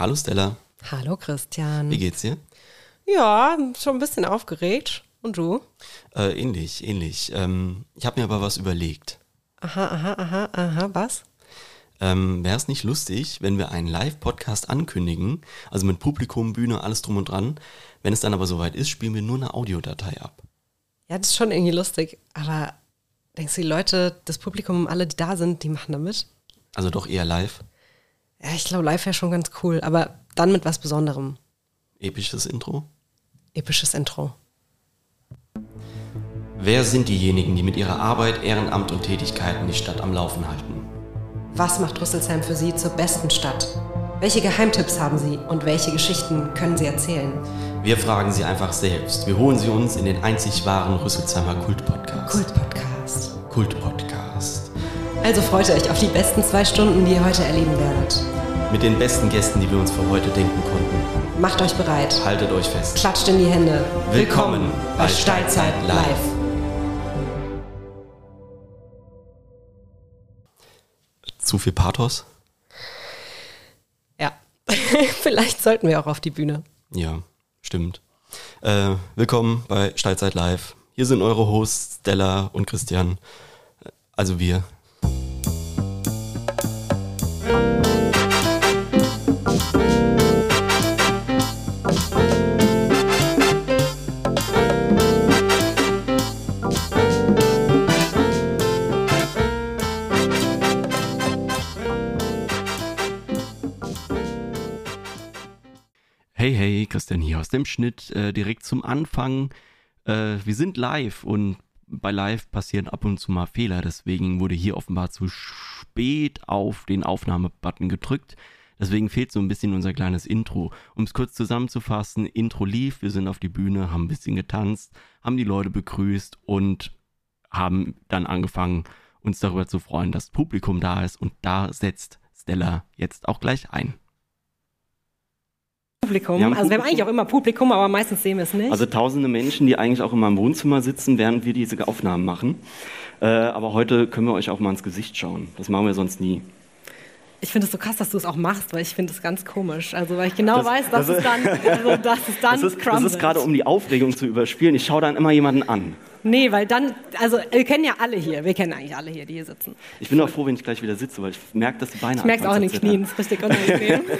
Hallo Stella. Hallo Christian. Wie geht's dir? Ja, schon ein bisschen aufgeregt. Und du? Äh, ähnlich, ähnlich. Ähm, ich habe mir aber was überlegt. Aha, aha, aha, aha, was? Ähm, Wäre es nicht lustig, wenn wir einen Live-Podcast ankündigen, also mit Publikum, Bühne, alles drum und dran. Wenn es dann aber soweit ist, spielen wir nur eine Audiodatei ab. Ja, das ist schon irgendwie lustig. Aber denkst du, die Leute, das Publikum, alle, die da sind, die machen da mit? Also doch eher live. Ja, ich glaube, live wäre schon ganz cool, aber dann mit was Besonderem. Episches Intro. Episches Intro. Wer sind diejenigen, die mit ihrer Arbeit, Ehrenamt und Tätigkeiten die Stadt am Laufen halten? Was macht Rüsselsheim für Sie zur besten Stadt? Welche Geheimtipps haben Sie und welche Geschichten können Sie erzählen? Wir fragen Sie einfach selbst. Wir holen Sie uns in den einzig wahren Rüsselsheimer Kult-Podcast. Kult-Podcast. Kult-Podcast. Also freut euch auf die besten zwei Stunden, die ihr heute erleben werdet. Mit den besten Gästen, die wir uns für heute denken konnten. Macht euch bereit. Haltet euch fest. Klatscht in die Hände. Willkommen bei Steilzeit Live. Zu viel Pathos? Ja, vielleicht sollten wir auch auf die Bühne. Ja, stimmt. Äh, willkommen bei Steilzeit Live. Hier sind eure Hosts Stella und Christian. Also wir. Hey, hey, Christian hier aus dem Schnitt. Äh, direkt zum Anfang. Äh, wir sind live und bei live passieren ab und zu mal Fehler. Deswegen wurde hier offenbar zu spät auf den Aufnahmebutton gedrückt. Deswegen fehlt so ein bisschen unser kleines Intro. Um es kurz zusammenzufassen, Intro lief, wir sind auf die Bühne, haben ein bisschen getanzt, haben die Leute begrüßt und haben dann angefangen, uns darüber zu freuen, dass Publikum da ist. Und da setzt Stella jetzt auch gleich ein. Publikum. Wir also wir haben eigentlich auch immer Publikum, aber meistens sehen wir es nicht. Also tausende Menschen, die eigentlich auch in meinem Wohnzimmer sitzen, während wir diese Aufnahmen machen. Äh, aber heute können wir euch auch mal ins Gesicht schauen. Das machen wir sonst nie. Ich finde es so krass, dass du es auch machst, weil ich finde es ganz komisch. Also weil ich genau Das- weiß, dass das- es dann, also, dass es dann Das ist, das ist gerade, um die Aufregung zu überspielen. Ich schaue dann immer jemanden an. Nee, weil dann, also wir kennen ja alle hier, wir kennen eigentlich alle hier, die hier sitzen. Ich bin auch froh, wenn ich gleich wieder sitze, weil ich merke, dass die Beine Ich merke es auch in den Knien, das ist richtig unangenehm.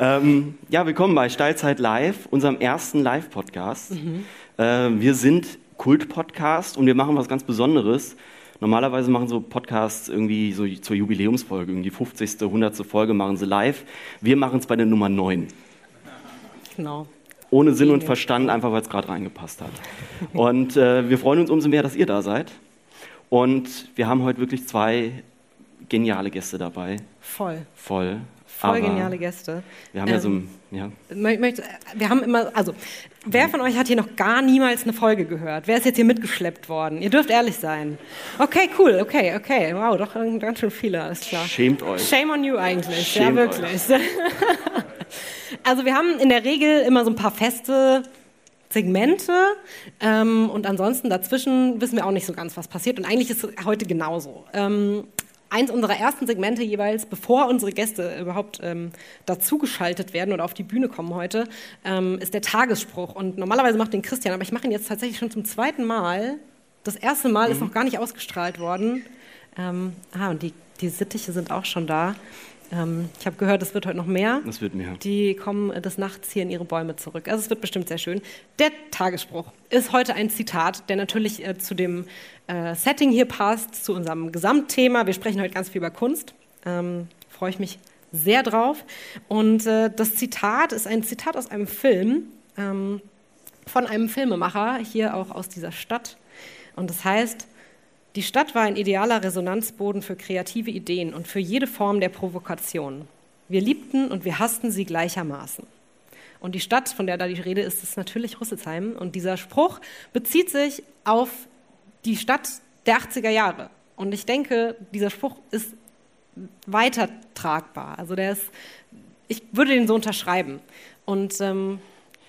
Ähm, ja, willkommen bei Steilzeit Live, unserem ersten Live-Podcast. Mhm. Äh, wir sind Kult-Podcast und wir machen was ganz Besonderes. Normalerweise machen so Podcasts irgendwie so zur Jubiläumsfolge, irgendwie die 50., 100. Folge machen sie live. Wir machen es bei der Nummer 9. genau. Ohne Sinn und Verstand, einfach weil es gerade reingepasst hat. Und äh, wir freuen uns umso mehr, dass ihr da seid. Und wir haben heute wirklich zwei geniale Gäste dabei. Voll. Voll. Voll geniale Gäste. Wir haben ja so Ähm, ein, ja. Möchte- Wir haben immer, also, wer von euch hat hier noch gar niemals eine Folge gehört? Wer ist jetzt hier mitgeschleppt worden? Ihr dürft ehrlich sein. Okay, cool, okay, okay. Wow, doch äh, ganz schön viele, alles klar. Schämt euch. Shame on you eigentlich, Schämt ja wirklich. also wir haben in der Regel immer so ein paar feste Segmente ähm, und ansonsten dazwischen wissen wir auch nicht so ganz, was passiert und eigentlich ist es heute genauso. Ähm, eins unserer ersten Segmente jeweils, bevor unsere Gäste überhaupt ähm, dazugeschaltet werden oder auf die Bühne kommen heute, ähm, ist der Tagesspruch und normalerweise macht den Christian, aber ich mache ihn jetzt tatsächlich schon zum zweiten Mal. Das erste Mal ist noch gar nicht ausgestrahlt worden. Ähm, ah, und die, die Sittiche sind auch schon da. Ähm, ich habe gehört, es wird heute noch mehr. Das wird mehr. Die kommen äh, des Nachts hier in ihre Bäume zurück. Also es wird bestimmt sehr schön. Der Tagesspruch ist heute ein Zitat, der natürlich äh, zu dem äh, Setting hier passt, zu unserem Gesamtthema. Wir sprechen heute ganz viel über Kunst. Ähm, Freue ich mich sehr drauf. Und äh, das Zitat ist ein Zitat aus einem Film ähm, von einem Filmemacher, hier auch aus dieser Stadt. Und das heißt, die Stadt war ein idealer Resonanzboden für kreative Ideen und für jede Form der Provokation. Wir liebten und wir hassten sie gleichermaßen. Und die Stadt, von der da die Rede ist, ist natürlich Rüsselsheim. Und dieser Spruch bezieht sich auf die Stadt der 80er Jahre. Und ich denke, dieser Spruch ist weiter tragbar. Also der ist, ich würde den so unterschreiben. Und ähm,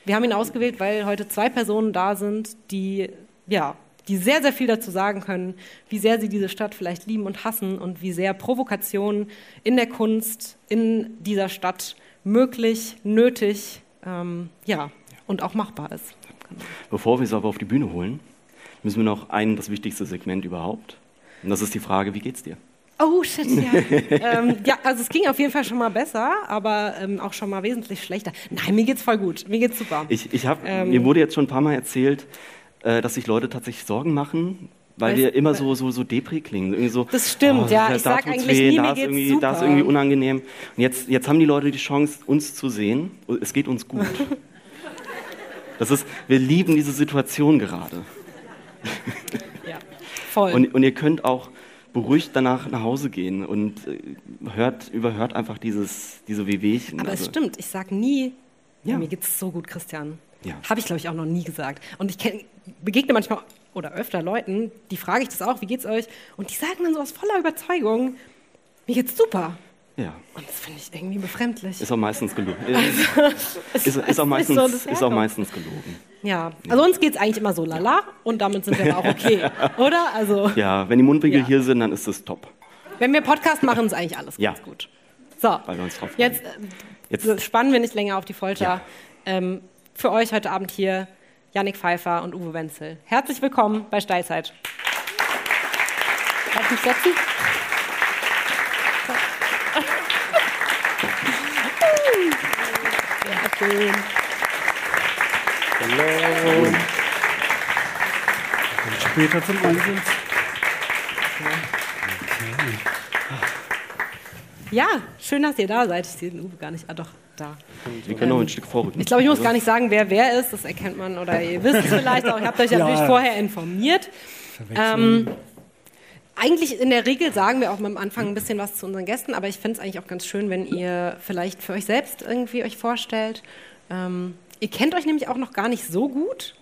wir haben ihn ausgewählt, weil heute zwei Personen da sind, die, ja, die sehr, sehr viel dazu sagen können, wie sehr sie diese Stadt vielleicht lieben und hassen und wie sehr Provokation in der Kunst in dieser Stadt möglich, nötig, ähm, ja, und auch machbar ist. Bevor wir es aber auf die Bühne holen, müssen wir noch ein, das wichtigste Segment überhaupt. Und das ist die Frage, wie geht's dir? Oh shit, ja. ähm, ja, also es ging auf jeden Fall schon mal besser, aber ähm, auch schon mal wesentlich schlechter. Nein, mir geht's voll gut. Mir geht's super. Ich, ich hab, ähm, mir wurde jetzt schon ein paar Mal erzählt, äh, dass sich Leute tatsächlich Sorgen machen, weil wir immer so, so, so Depri klingen. Irgendwie so, das stimmt, oh, ja. Ich sag eigentlich weh, nie, da mir geht's irgendwie, super. Da ist irgendwie unangenehm. Und jetzt, jetzt haben die Leute die Chance, uns zu sehen. Es geht uns gut. Das ist, wir lieben diese Situation gerade. Ja, voll. Und, und ihr könnt auch beruhigt danach nach Hause gehen und äh, hört, überhört einfach dieses, diese Wehwehchen. Aber also, es stimmt, ich sage nie, ja. mir geht's so gut, Christian. Ja. Habe ich, glaube ich, auch noch nie gesagt. Und ich kenn, begegne manchmal oder öfter Leuten, die frage ich das auch, wie geht's euch? Und die sagen dann so aus voller Überzeugung, mir geht's super. Ja. Und das finde ich irgendwie befremdlich. Ist auch meistens gelogen. Also, ist, ist, ist, auch meistens, so, ist auch meistens gelogen. Ja, also uns geht es eigentlich immer so lala und damit sind wir auch okay, oder? Also, ja, wenn die Mundwinkel ja. hier sind, dann ist das top. Wenn wir Podcast machen, ist eigentlich alles ja. ganz gut. So, Weil wir uns drauf jetzt, jetzt spannen wir nicht länger auf die Folter. Ja. Ähm, für euch heute Abend hier Yannick Pfeiffer und Uwe Wenzel. Herzlich willkommen bei Steilzeit. Darf ich mich setzen? schön. Hallo. Und später zum Einsatz. Ja, schön, dass ihr da seid. Ich sehe den Uwe gar nicht. Ah, doch, da. Wir können ähm, noch ein Stück vorrücken. Ich glaube, ich muss gar nicht sagen, wer wer ist. Das erkennt man oder ihr wisst es vielleicht auch. Ich habe euch ja. natürlich vorher informiert. Ähm, eigentlich in der Regel sagen wir auch am Anfang ein bisschen was zu unseren Gästen, aber ich finde es eigentlich auch ganz schön, wenn ihr vielleicht für euch selbst irgendwie euch vorstellt. Ähm, ihr kennt euch nämlich auch noch gar nicht so gut.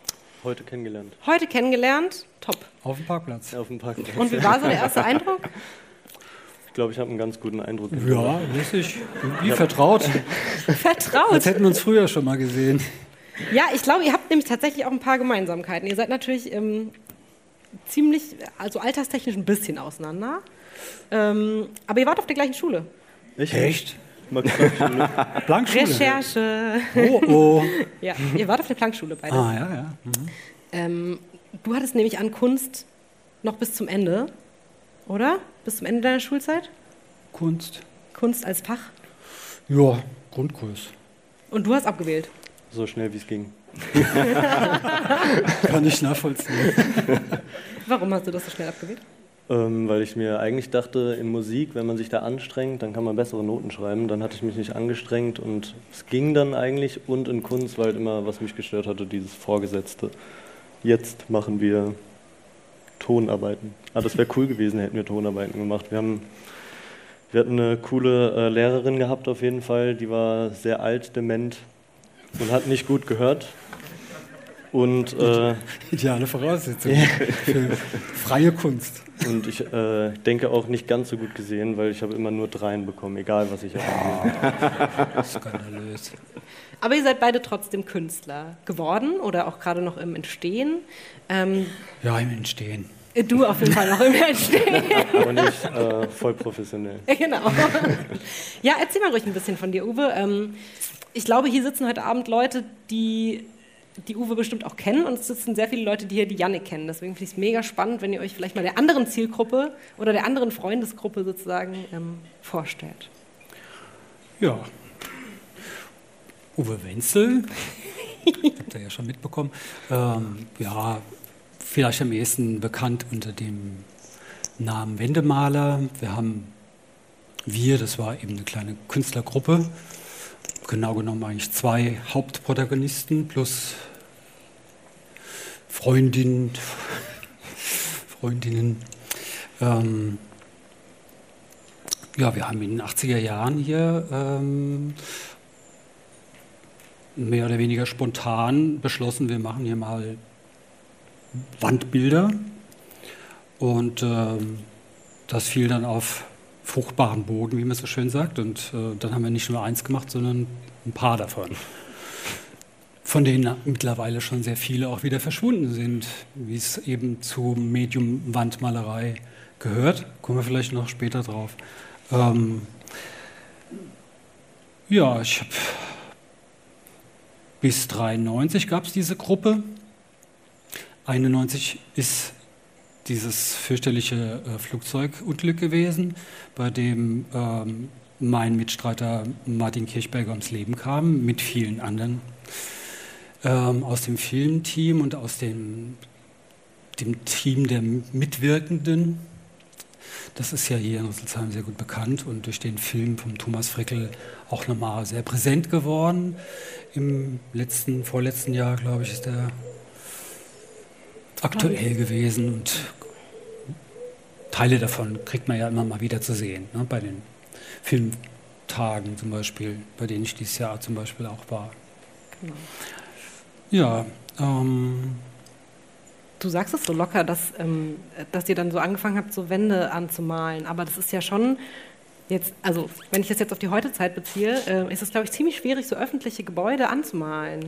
Heute kennengelernt. Heute kennengelernt, top. Auf dem Parkplatz. auf dem Parkplatz. Und wie war so der erste Eindruck? Ich glaube, ich habe einen ganz guten Eindruck. Ja, richtig. Wie vertraut. vertraut. Als hätten wir uns früher schon mal gesehen. Ja, ich glaube, ihr habt nämlich tatsächlich auch ein paar Gemeinsamkeiten. Ihr seid natürlich ähm, ziemlich, also alterstechnisch ein bisschen auseinander. Ähm, aber ihr wart auf der gleichen Schule. Ich Echt? Plankschule. Recherche. Oh, oh. ja, ihr wart auf der Plankschule beide. Ah, ja, ja. Mhm. Ähm, du hattest nämlich an Kunst noch bis zum Ende, oder? Bis zum Ende deiner Schulzeit? Kunst. Kunst als Fach? Ja, Grundkurs. Und du hast abgewählt? So schnell wie es ging. Kann ich nachvollziehen. Warum hast du das so schnell abgewählt? Ähm, weil ich mir eigentlich dachte, in Musik, wenn man sich da anstrengt, dann kann man bessere Noten schreiben. Dann hatte ich mich nicht angestrengt und es ging dann eigentlich. Und in Kunst war halt immer, was mich gestört hatte, dieses Vorgesetzte. Jetzt machen wir Tonarbeiten. Ah, das wäre cool gewesen, hätten wir Tonarbeiten gemacht. Wir, haben, wir hatten eine coole äh, Lehrerin gehabt auf jeden Fall, die war sehr alt, dement und hat nicht gut gehört. Und, äh, Ideale Voraussetzung für freie Kunst. Und ich äh, denke auch nicht ganz so gut gesehen, weil ich habe immer nur Dreien bekommen, egal was ich habe. Skandalös. Aber ihr seid beide trotzdem Künstler geworden oder auch gerade noch im Entstehen. Ähm, ja, im Entstehen. Du auf jeden Fall noch im Entstehen. Aber nicht äh, voll professionell. Genau. Ja, erzähl mal ruhig ein bisschen von dir, Uwe. Ähm, ich glaube, hier sitzen heute Abend Leute, die die Uwe bestimmt auch kennen und es sitzen sehr viele Leute, die hier die Jannik kennen. Deswegen finde ich es mega spannend, wenn ihr euch vielleicht mal der anderen Zielgruppe oder der anderen Freundesgruppe sozusagen ähm, vorstellt. Ja. Uwe Wenzel, habt ihr ja schon mitbekommen. Ähm, ja, vielleicht am ehesten bekannt unter dem Namen Wendemaler. Wir haben wir, das war eben eine kleine Künstlergruppe, genau genommen eigentlich zwei Hauptprotagonisten plus Freundinnen, Freundinnen. Ähm, ja, wir haben in den 80er Jahren hier ähm, mehr oder weniger spontan beschlossen, wir machen hier mal Wandbilder. Und ähm, das fiel dann auf fruchtbaren Boden, wie man so schön sagt. Und äh, dann haben wir nicht nur eins gemacht, sondern ein paar davon. von denen mittlerweile schon sehr viele auch wieder verschwunden sind, wie es eben zum Medium Wandmalerei gehört. Kommen wir vielleicht noch später drauf. Ähm, ja, ich habe bis 93 gab es diese Gruppe. 91 ist dieses fürchterliche äh, Flugzeugunglück gewesen, bei dem ähm, mein Mitstreiter Martin Kirchberger ums Leben kam, mit vielen anderen ähm, aus dem Filmteam und aus dem, dem Team der Mitwirkenden. Das ist ja hier in Rüsselsheim sehr gut bekannt und durch den Film von Thomas Frickel auch nochmal sehr präsent geworden. Im letzten, vorletzten Jahr, glaube ich, ist er aktuell gewesen und Teile davon kriegt man ja immer mal wieder zu sehen, ne, bei den Filmtagen zum Beispiel, bei denen ich dieses Jahr zum Beispiel auch war. Genau. Ja, ähm, Du sagst es so locker, dass, ähm, dass ihr dann so angefangen habt, so Wände anzumalen. Aber das ist ja schon jetzt, also wenn ich das jetzt auf die Heutezeit beziehe, äh, ist es, glaube ich, ziemlich schwierig, so öffentliche Gebäude anzumalen.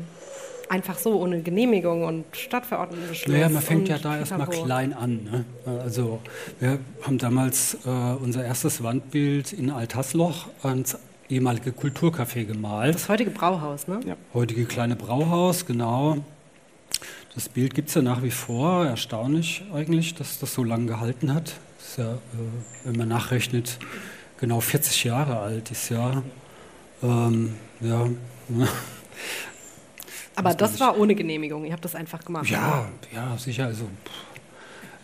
Einfach so, ohne Genehmigung und Stadtverordnetenbeschluss. Naja, man fängt ja da erstmal klein an. Ne? Also wir haben damals äh, unser erstes Wandbild in Altasloch ans ehemalige Kulturcafé gemalt. Das heutige Brauhaus, ne? Ja. Heutige kleine Brauhaus, genau. Das Bild gibt es ja nach wie vor. Erstaunlich eigentlich, dass das so lange gehalten hat. Das ist ja, äh, wenn man nachrechnet, genau 40 Jahre alt ist ja. Ähm, ja. Aber das war ohne Genehmigung. Ihr habt das einfach gemacht. Ja, ja, sicher. Also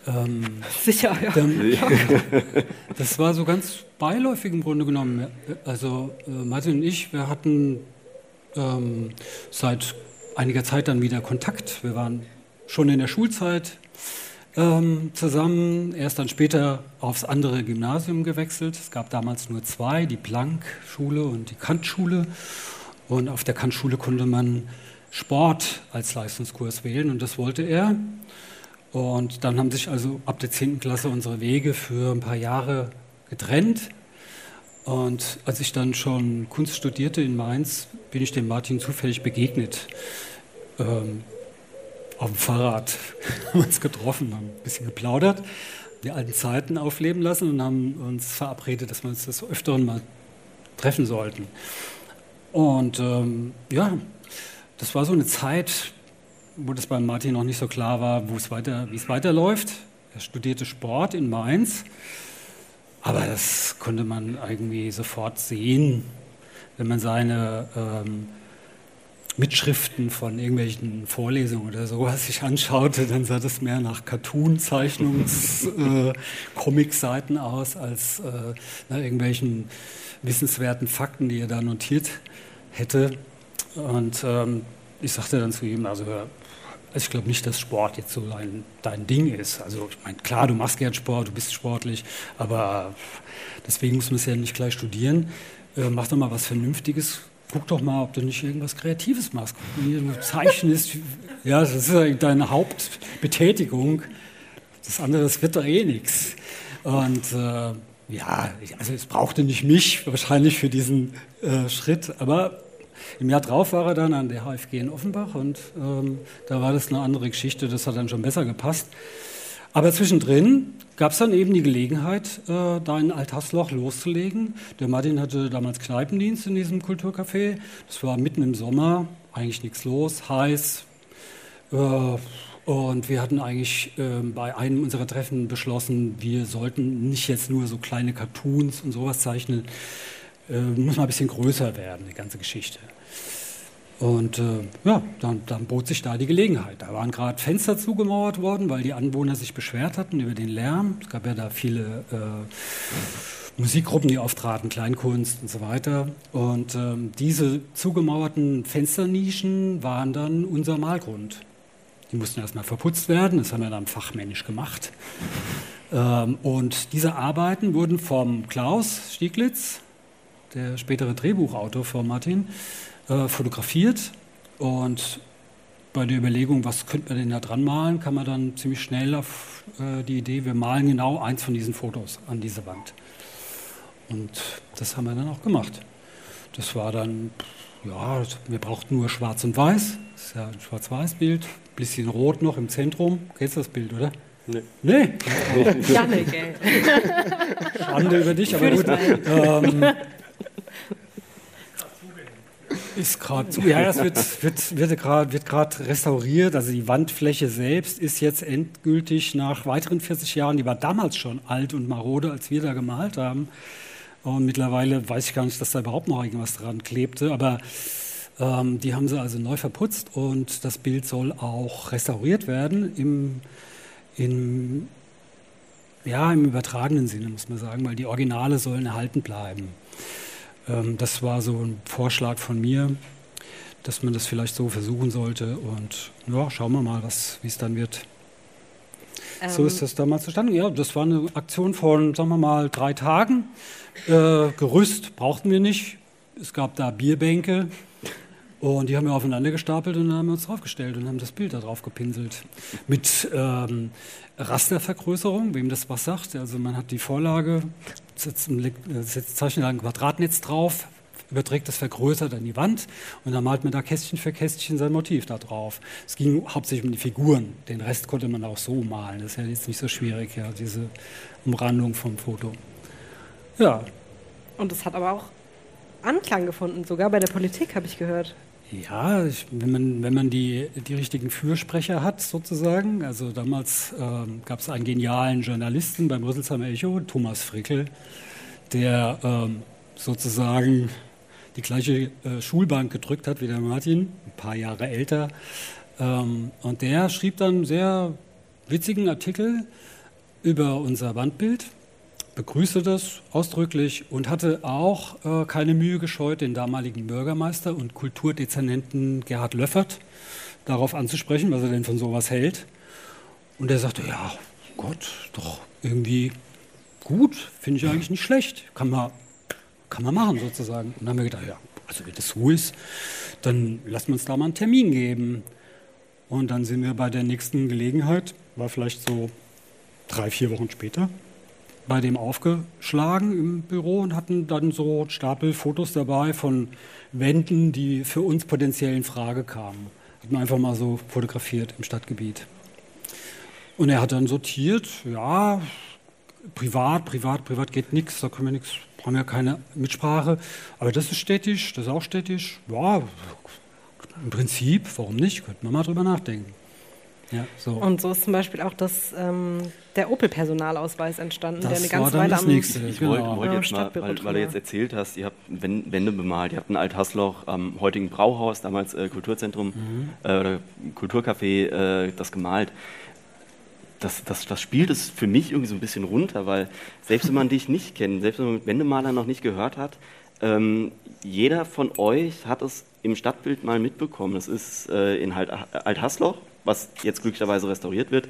ähm, Sicher, ja. Dann, das war so ganz beiläufig im Grunde genommen. Also äh, Martin und ich, wir hatten ähm, seit einiger Zeit dann wieder Kontakt. Wir waren schon in der Schulzeit ähm, zusammen, erst dann später aufs andere Gymnasium gewechselt. Es gab damals nur zwei, die Planck-Schule und die Kant-Schule. Und auf der Kant-Schule konnte man Sport als Leistungskurs wählen und das wollte er. Und dann haben sich also ab der 10. Klasse unsere Wege für ein paar Jahre getrennt. Und als ich dann schon Kunst studierte in Mainz, bin ich dem Martin zufällig begegnet. Ähm, auf dem Fahrrad haben uns getroffen, haben ein bisschen geplaudert, die alten Zeiten aufleben lassen und haben uns verabredet, dass wir uns das öfteren mal treffen sollten. Und ähm, ja, das war so eine Zeit, wo das bei Martin noch nicht so klar war, wo es weiter, wie es weiterläuft. Er studierte Sport in Mainz, aber das konnte man irgendwie sofort sehen, wenn man seine ähm, Mitschriften von irgendwelchen Vorlesungen oder sowas sich anschaute, dann sah das mehr nach Cartoon-Zeichnungs-Comic-Seiten äh, aus als äh, nach irgendwelchen wissenswerten Fakten, die er da notiert hätte. Und ähm, ich sagte dann zu ihm, also hör, also ich glaube nicht, dass Sport jetzt so dein, dein Ding ist. Also ich meine, klar, du machst gern Sport, du bist sportlich, aber deswegen muss man es ja nicht gleich studieren. Äh, mach doch mal was Vernünftiges. Guck doch mal, ob du nicht irgendwas Kreatives machst. Du zeichnest, ja, das ist ja deine Hauptbetätigung. Das andere, das wird doch eh nichts. Und äh, ja, also es brauchte nicht mich wahrscheinlich für diesen äh, Schritt, aber im Jahr drauf war er dann an der HFG in Offenbach und ähm, da war das eine andere Geschichte, das hat dann schon besser gepasst. Aber zwischendrin gab es dann eben die Gelegenheit, äh, da in Altasloch loszulegen. Der Martin hatte damals Kneipendienst in diesem Kulturcafé. Das war mitten im Sommer, eigentlich nichts los, heiß. Äh, und wir hatten eigentlich äh, bei einem unserer Treffen beschlossen, wir sollten nicht jetzt nur so kleine Cartoons und sowas zeichnen, äh, muss mal ein bisschen größer werden, die ganze Geschichte. Und äh, ja, dann, dann, bot sich da die Gelegenheit. Da waren gerade Fenster zugemauert worden, weil die Anwohner sich beschwert hatten über den Lärm. Es gab ja da viele äh, Musikgruppen, die auftraten, Kleinkunst und so weiter. Und ähm, diese zugemauerten Fensternischen waren dann unser Malgrund. Die mussten erstmal verputzt werden, das haben wir dann fachmännisch gemacht. Ähm, und diese Arbeiten wurden vom Klaus Stieglitz, der spätere Drehbuchautor von Martin, äh, fotografiert. Und bei der Überlegung, was könnte man denn da dran malen, kam man dann ziemlich schnell auf äh, die Idee, wir malen genau eins von diesen Fotos an diese Wand. Und das haben wir dann auch gemacht. Das war dann ja, wir brauchten nur schwarz und weiß. Das ist ja ein schwarz-weiß-Bild. Bisschen rot noch im Zentrum. Kennst du das Bild, oder? Nee. Nee. Janik, ey. Schande über dich, aber gut. Ähm, ist gerade zu. Ja, das wird, wird, wird gerade wird restauriert. Also die Wandfläche selbst ist jetzt endgültig nach weiteren 40 Jahren, die war damals schon alt und marode, als wir da gemalt haben. Und mittlerweile weiß ich gar nicht, dass da überhaupt noch irgendwas dran klebte. Aber ähm, die haben sie also neu verputzt und das Bild soll auch restauriert werden im, im, ja, im übertragenen Sinne, muss man sagen, weil die Originale sollen erhalten bleiben. Ähm, das war so ein Vorschlag von mir, dass man das vielleicht so versuchen sollte. Und ja, schauen wir mal, wie es dann wird. Ähm. So ist das damals zustande. Ja, das war eine Aktion von, sagen wir mal, drei Tagen. Äh, Gerüst brauchten wir nicht. Es gab da Bierbänke, und die haben wir aufeinander gestapelt und dann haben wir uns draufgestellt und haben das Bild da drauf gepinselt. Mit ähm, Rastervergrößerung, wem das was sagt. Also man hat die Vorlage, setzt, ein, setzt zeichnet ein Quadratnetz drauf, überträgt das vergrößert an die Wand und dann malt man da Kästchen für Kästchen sein Motiv da drauf. Es ging hauptsächlich um die Figuren. Den Rest konnte man auch so malen. Das ist ja jetzt nicht so schwierig, ja, diese Umrandung vom Foto. Ja. Und es hat aber auch Anklang gefunden, sogar bei der Politik, habe ich gehört. Ja, wenn man, wenn man die, die richtigen Fürsprecher hat, sozusagen. Also damals ähm, gab es einen genialen Journalisten beim Rüsselsheimer Echo, Thomas Frickel, der ähm, sozusagen die gleiche äh, Schulbank gedrückt hat wie der Martin, ein paar Jahre älter. Ähm, und der schrieb dann einen sehr witzigen Artikel über unser Wandbild begrüßte das ausdrücklich und hatte auch äh, keine Mühe gescheut, den damaligen Bürgermeister und Kulturdezernenten Gerhard Löffert darauf anzusprechen, was er denn von sowas hält. Und er sagte, ja, Gott, doch irgendwie gut, finde ich eigentlich nicht schlecht, kann man, kann man machen sozusagen. Und dann haben wir gedacht, ja, also wenn das so ist, dann lassen wir uns da mal einen Termin geben. Und dann sind wir bei der nächsten Gelegenheit, war vielleicht so drei, vier Wochen später, bei dem aufgeschlagen im Büro und hatten dann so Stapel Fotos dabei von Wänden, die für uns potenziell in Frage kamen. Hatten einfach mal so fotografiert im Stadtgebiet. Und er hat dann sortiert, ja, privat, privat, privat geht nichts, da können wir nichts, brauchen wir keine Mitsprache. Aber das ist städtisch, das ist auch städtisch. Ja, im Prinzip, warum nicht? Könnte man mal drüber nachdenken. Ja, so. Und so ist zum Beispiel auch das, ähm, der Opel-Personalausweis entstanden, das der eine ganze Weile am nächste, Ich genau. wollte wollt jetzt mal, weil, weil, du jetzt erzählt hast, ihr habt Wände bemalt, ihr habt ein Alt-Hasloch am heutigen Brauhaus, damals äh, Kulturzentrum mhm. äh, oder Kulturcafé, äh, das gemalt. Das, das, das spielt es für mich irgendwie so ein bisschen runter, weil selbst wenn man dich nicht kennt, selbst wenn man Wendemaler noch nicht gehört hat, ähm, jeder von euch hat es im Stadtbild mal mitbekommen. Es ist äh, in Alt-Hasloch, was jetzt glücklicherweise restauriert wird.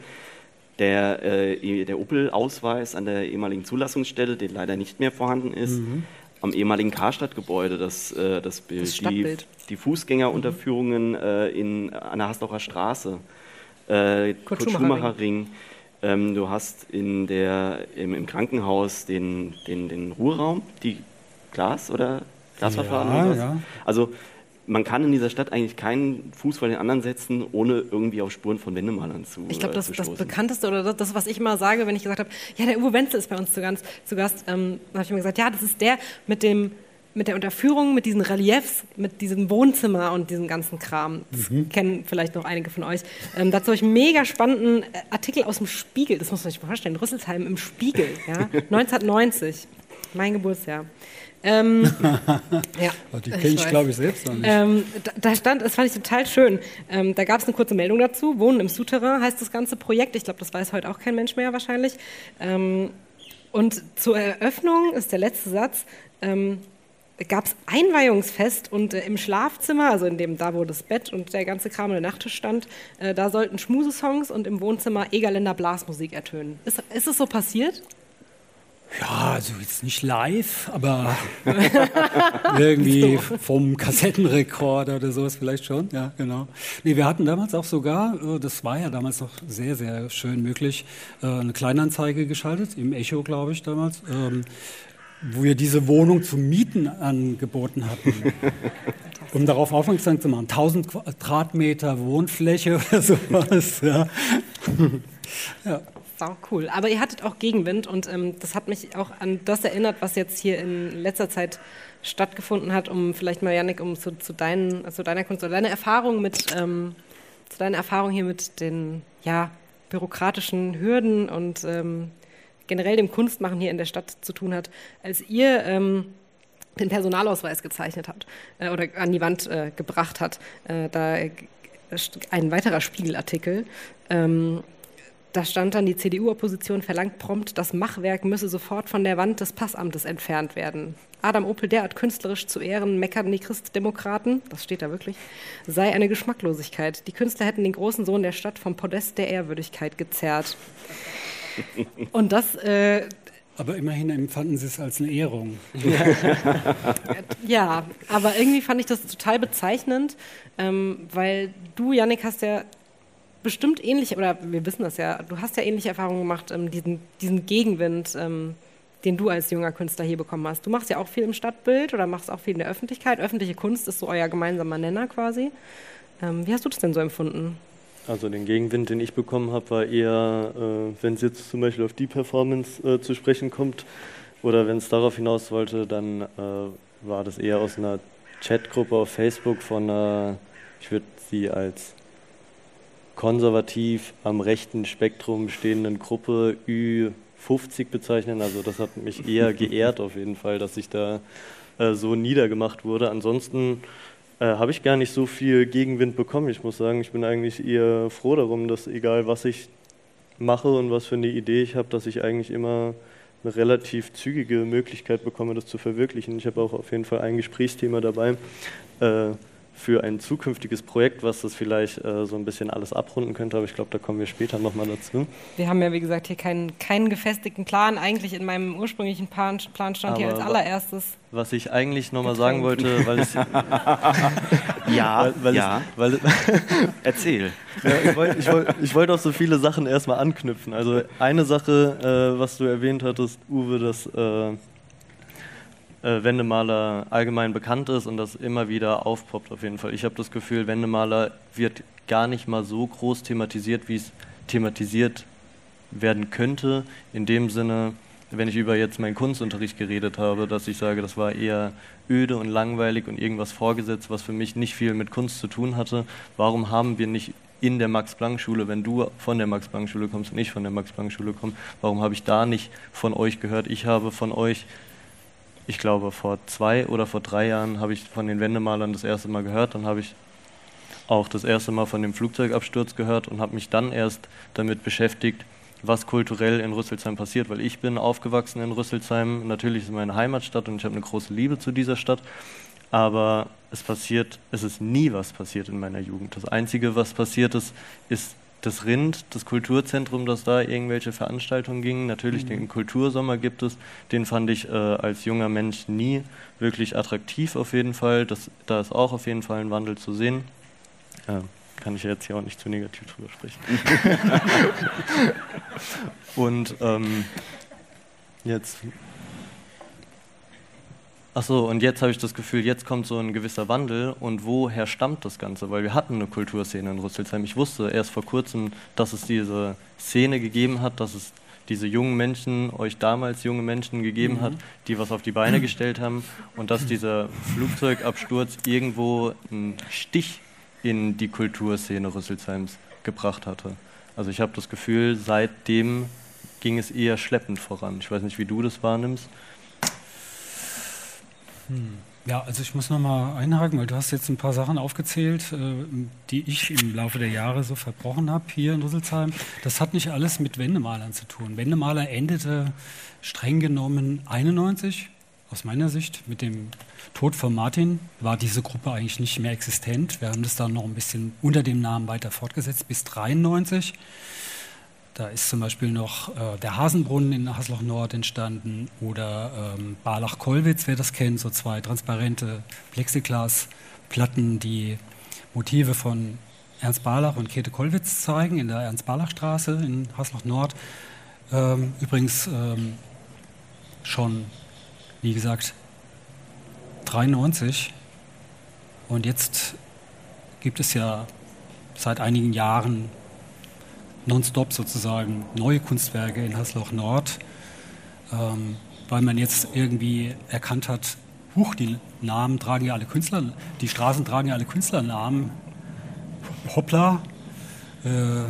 Der, äh, der Opel-Ausweis an der ehemaligen Zulassungsstelle, der leider nicht mehr vorhanden ist, mhm. am ehemaligen Karstadt-Gebäude, das, äh, das Bild, das die, die Fußgängerunterführungen mhm. äh, in, an der Haslocher Straße, äh, Kurt, Kurt Schumacher Ring. Ähm, du hast in der, im, im Krankenhaus den, den, den Ruheraum, die Glas- oder Glasverfahren. Ja, ja. Also man kann in dieser Stadt eigentlich keinen Fuß vor den anderen setzen, ohne irgendwie auf Spuren von Wendemalern zu Ich glaube, das, das bekannteste oder das, was ich immer sage, wenn ich gesagt habe, ja, der Uwe Wenzel ist bei uns zu, ganz, zu Gast, ähm, habe ich immer gesagt, ja, das ist der mit dem mit der Unterführung, mit diesen Reliefs, mit diesem Wohnzimmer und diesem ganzen Kram. Das mhm. kennen vielleicht noch einige von euch. Ähm, dazu habe ich einen mega spannenden äh, Artikel aus dem Spiegel, das muss man sich vorstellen, Rüsselsheim im Spiegel, ja, 1990, mein Geburtsjahr. Ähm, ja, die kenne ich, glaube ich, selbst noch nicht. Ähm, da, da, stand, das fand ich total schön. Ähm, da gab es eine kurze Meldung dazu. Wohnen im Souterrain heißt das ganze Projekt. Ich glaube, das weiß heute auch kein Mensch mehr wahrscheinlich. Ähm, und zur Eröffnung ist der letzte Satz. Ähm, gab es Einweihungsfest und äh, im Schlafzimmer, also in dem da, wo das Bett und der ganze Kram und der Nachttisch stand, äh, da sollten Schmusesongs und im Wohnzimmer Egerländer Blasmusik ertönen. Ist, ist es so passiert? Ja, also jetzt nicht live, aber irgendwie vom Kassettenrekorder oder sowas vielleicht schon. Ja, genau. Nee, wir hatten damals auch sogar, äh, das war ja damals noch sehr, sehr schön möglich, äh, eine Kleinanzeige geschaltet, im Echo, glaube ich, damals. Ähm, wo wir diese Wohnung zu mieten angeboten hatten. um darauf aufmerksam zu machen. 1000 Quadratmeter Wohnfläche oder sowas. Ja. ja. Sau cool. Aber ihr hattet auch Gegenwind und ähm, das hat mich auch an das erinnert, was jetzt hier in letzter Zeit stattgefunden hat, um vielleicht mal, Janik, um zu, zu, deinen, zu deiner Kunst oder deine Erfahrung mit, ähm, zu deiner Erfahrung hier mit den ja, bürokratischen Hürden und ähm, generell dem Kunstmachen hier in der Stadt zu tun hat, als ihr ähm, den Personalausweis gezeichnet hat äh, oder an die Wand äh, gebracht hat. Äh, da ein weiterer Spiegelartikel. Ähm, da stand dann, die CDU-Opposition verlangt prompt, das Machwerk müsse sofort von der Wand des Passamtes entfernt werden. Adam Opel derart künstlerisch zu ehren, meckern die Christdemokraten, das steht da wirklich, sei eine Geschmacklosigkeit. Die Künstler hätten den großen Sohn der Stadt vom Podest der Ehrwürdigkeit gezerrt. Und das äh, aber immerhin empfanden Sie es als eine Ehrung. ja, aber irgendwie fand ich das total bezeichnend, ähm, weil du, Yannick, hast ja bestimmt ähnliche, oder wir wissen das ja, du hast ja ähnliche Erfahrungen gemacht, ähm, diesen, diesen Gegenwind, ähm, den du als junger Künstler hier bekommen hast. Du machst ja auch viel im Stadtbild oder machst auch viel in der Öffentlichkeit. Öffentliche Kunst ist so euer gemeinsamer Nenner quasi. Ähm, wie hast du das denn so empfunden? Also den Gegenwind, den ich bekommen habe, war eher, äh, wenn es jetzt zum Beispiel auf die Performance äh, zu sprechen kommt oder wenn es darauf hinaus wollte, dann äh, war das eher aus einer Chatgruppe auf Facebook von einer, ich würde sie als konservativ am rechten Spektrum stehenden Gruppe Ü50 bezeichnen. Also das hat mich eher geehrt auf jeden Fall, dass ich da äh, so niedergemacht wurde. Ansonsten äh, habe ich gar nicht so viel Gegenwind bekommen. Ich muss sagen, ich bin eigentlich eher froh darum, dass egal was ich mache und was für eine Idee ich habe, dass ich eigentlich immer eine relativ zügige Möglichkeit bekomme, das zu verwirklichen. Ich habe auch auf jeden Fall ein Gesprächsthema dabei. Äh, für ein zukünftiges Projekt, was das vielleicht äh, so ein bisschen alles abrunden könnte, aber ich glaube, da kommen wir später nochmal dazu. Wir haben ja, wie gesagt, hier keinen, keinen gefestigten Plan. Eigentlich in meinem ursprünglichen Plan, Plan stand aber hier als allererstes. Was ich eigentlich nochmal sagen wollte, weil es. ja, weil, weil ja. Es, weil, Erzähl. Ja, ich wollte ich wollt, ich wollt auf so viele Sachen erstmal anknüpfen. Also, eine Sache, äh, was du erwähnt hattest, Uwe, dass. Äh, äh, Wendemaler allgemein bekannt ist und das immer wieder aufpoppt auf jeden Fall. Ich habe das Gefühl, Wendemaler wird gar nicht mal so groß thematisiert, wie es thematisiert werden könnte. In dem Sinne, wenn ich über jetzt meinen Kunstunterricht geredet habe, dass ich sage, das war eher öde und langweilig und irgendwas vorgesetzt, was für mich nicht viel mit Kunst zu tun hatte. Warum haben wir nicht in der Max-Planck-Schule, wenn du von der Max-Planck-Schule kommst und ich von der Max-Planck-Schule komme, warum habe ich da nicht von euch gehört? Ich habe von euch ich glaube, vor zwei oder vor drei Jahren habe ich von den Wendemalern das erste Mal gehört. Dann habe ich auch das erste Mal von dem Flugzeugabsturz gehört und habe mich dann erst damit beschäftigt, was kulturell in Rüsselsheim passiert, weil ich bin aufgewachsen in Rüsselsheim. Natürlich ist es meine Heimatstadt und ich habe eine große Liebe zu dieser Stadt. Aber es passiert, es ist nie was passiert in meiner Jugend. Das Einzige, was passiert ist, ist das Rind, das Kulturzentrum, das da irgendwelche Veranstaltungen ging. Natürlich mhm. den Kultursommer gibt es. Den fand ich äh, als junger Mensch nie wirklich attraktiv auf jeden Fall. Das, da ist auch auf jeden Fall ein Wandel zu sehen. Äh, kann ich jetzt hier auch nicht zu negativ drüber sprechen. Und ähm, jetzt Ach so, und jetzt habe ich das Gefühl, jetzt kommt so ein gewisser Wandel und woher stammt das Ganze? Weil wir hatten eine Kulturszene in Rüsselsheim. Ich wusste erst vor kurzem, dass es diese Szene gegeben hat, dass es diese jungen Menschen, euch damals junge Menschen gegeben mhm. hat, die was auf die Beine gestellt haben und dass dieser Flugzeugabsturz irgendwo einen Stich in die Kulturszene Rüsselsheims gebracht hatte. Also ich habe das Gefühl, seitdem ging es eher schleppend voran. Ich weiß nicht, wie du das wahrnimmst. Hm. Ja, also ich muss nochmal einhaken, weil du hast jetzt ein paar Sachen aufgezählt, äh, die ich im Laufe der Jahre so verbrochen habe hier in Rüsselsheim. Das hat nicht alles mit Wendemalern zu tun. Wendemaler endete streng genommen 91, aus meiner Sicht, mit dem Tod von Martin war diese Gruppe eigentlich nicht mehr existent. Wir haben das dann noch ein bisschen unter dem Namen weiter fortgesetzt bis 93. Da ist zum Beispiel noch äh, der Hasenbrunnen in Hasloch Nord entstanden oder ähm, Barlach-Kollwitz, wer das kennt, so zwei transparente Plexiglasplatten, die Motive von Ernst Barlach und Käthe Kollwitz zeigen in der Ernst-Barlach-Straße in Hasloch Nord. Ähm, übrigens ähm, schon wie gesagt, 93. Und jetzt gibt es ja seit einigen Jahren nonstop sozusagen neue Kunstwerke in Hasloch Nord, ähm, weil man jetzt irgendwie erkannt hat, huch, die Namen tragen ja alle Künstler, die Straßen tragen ja alle Künstlernamen. Hoppla. Äh,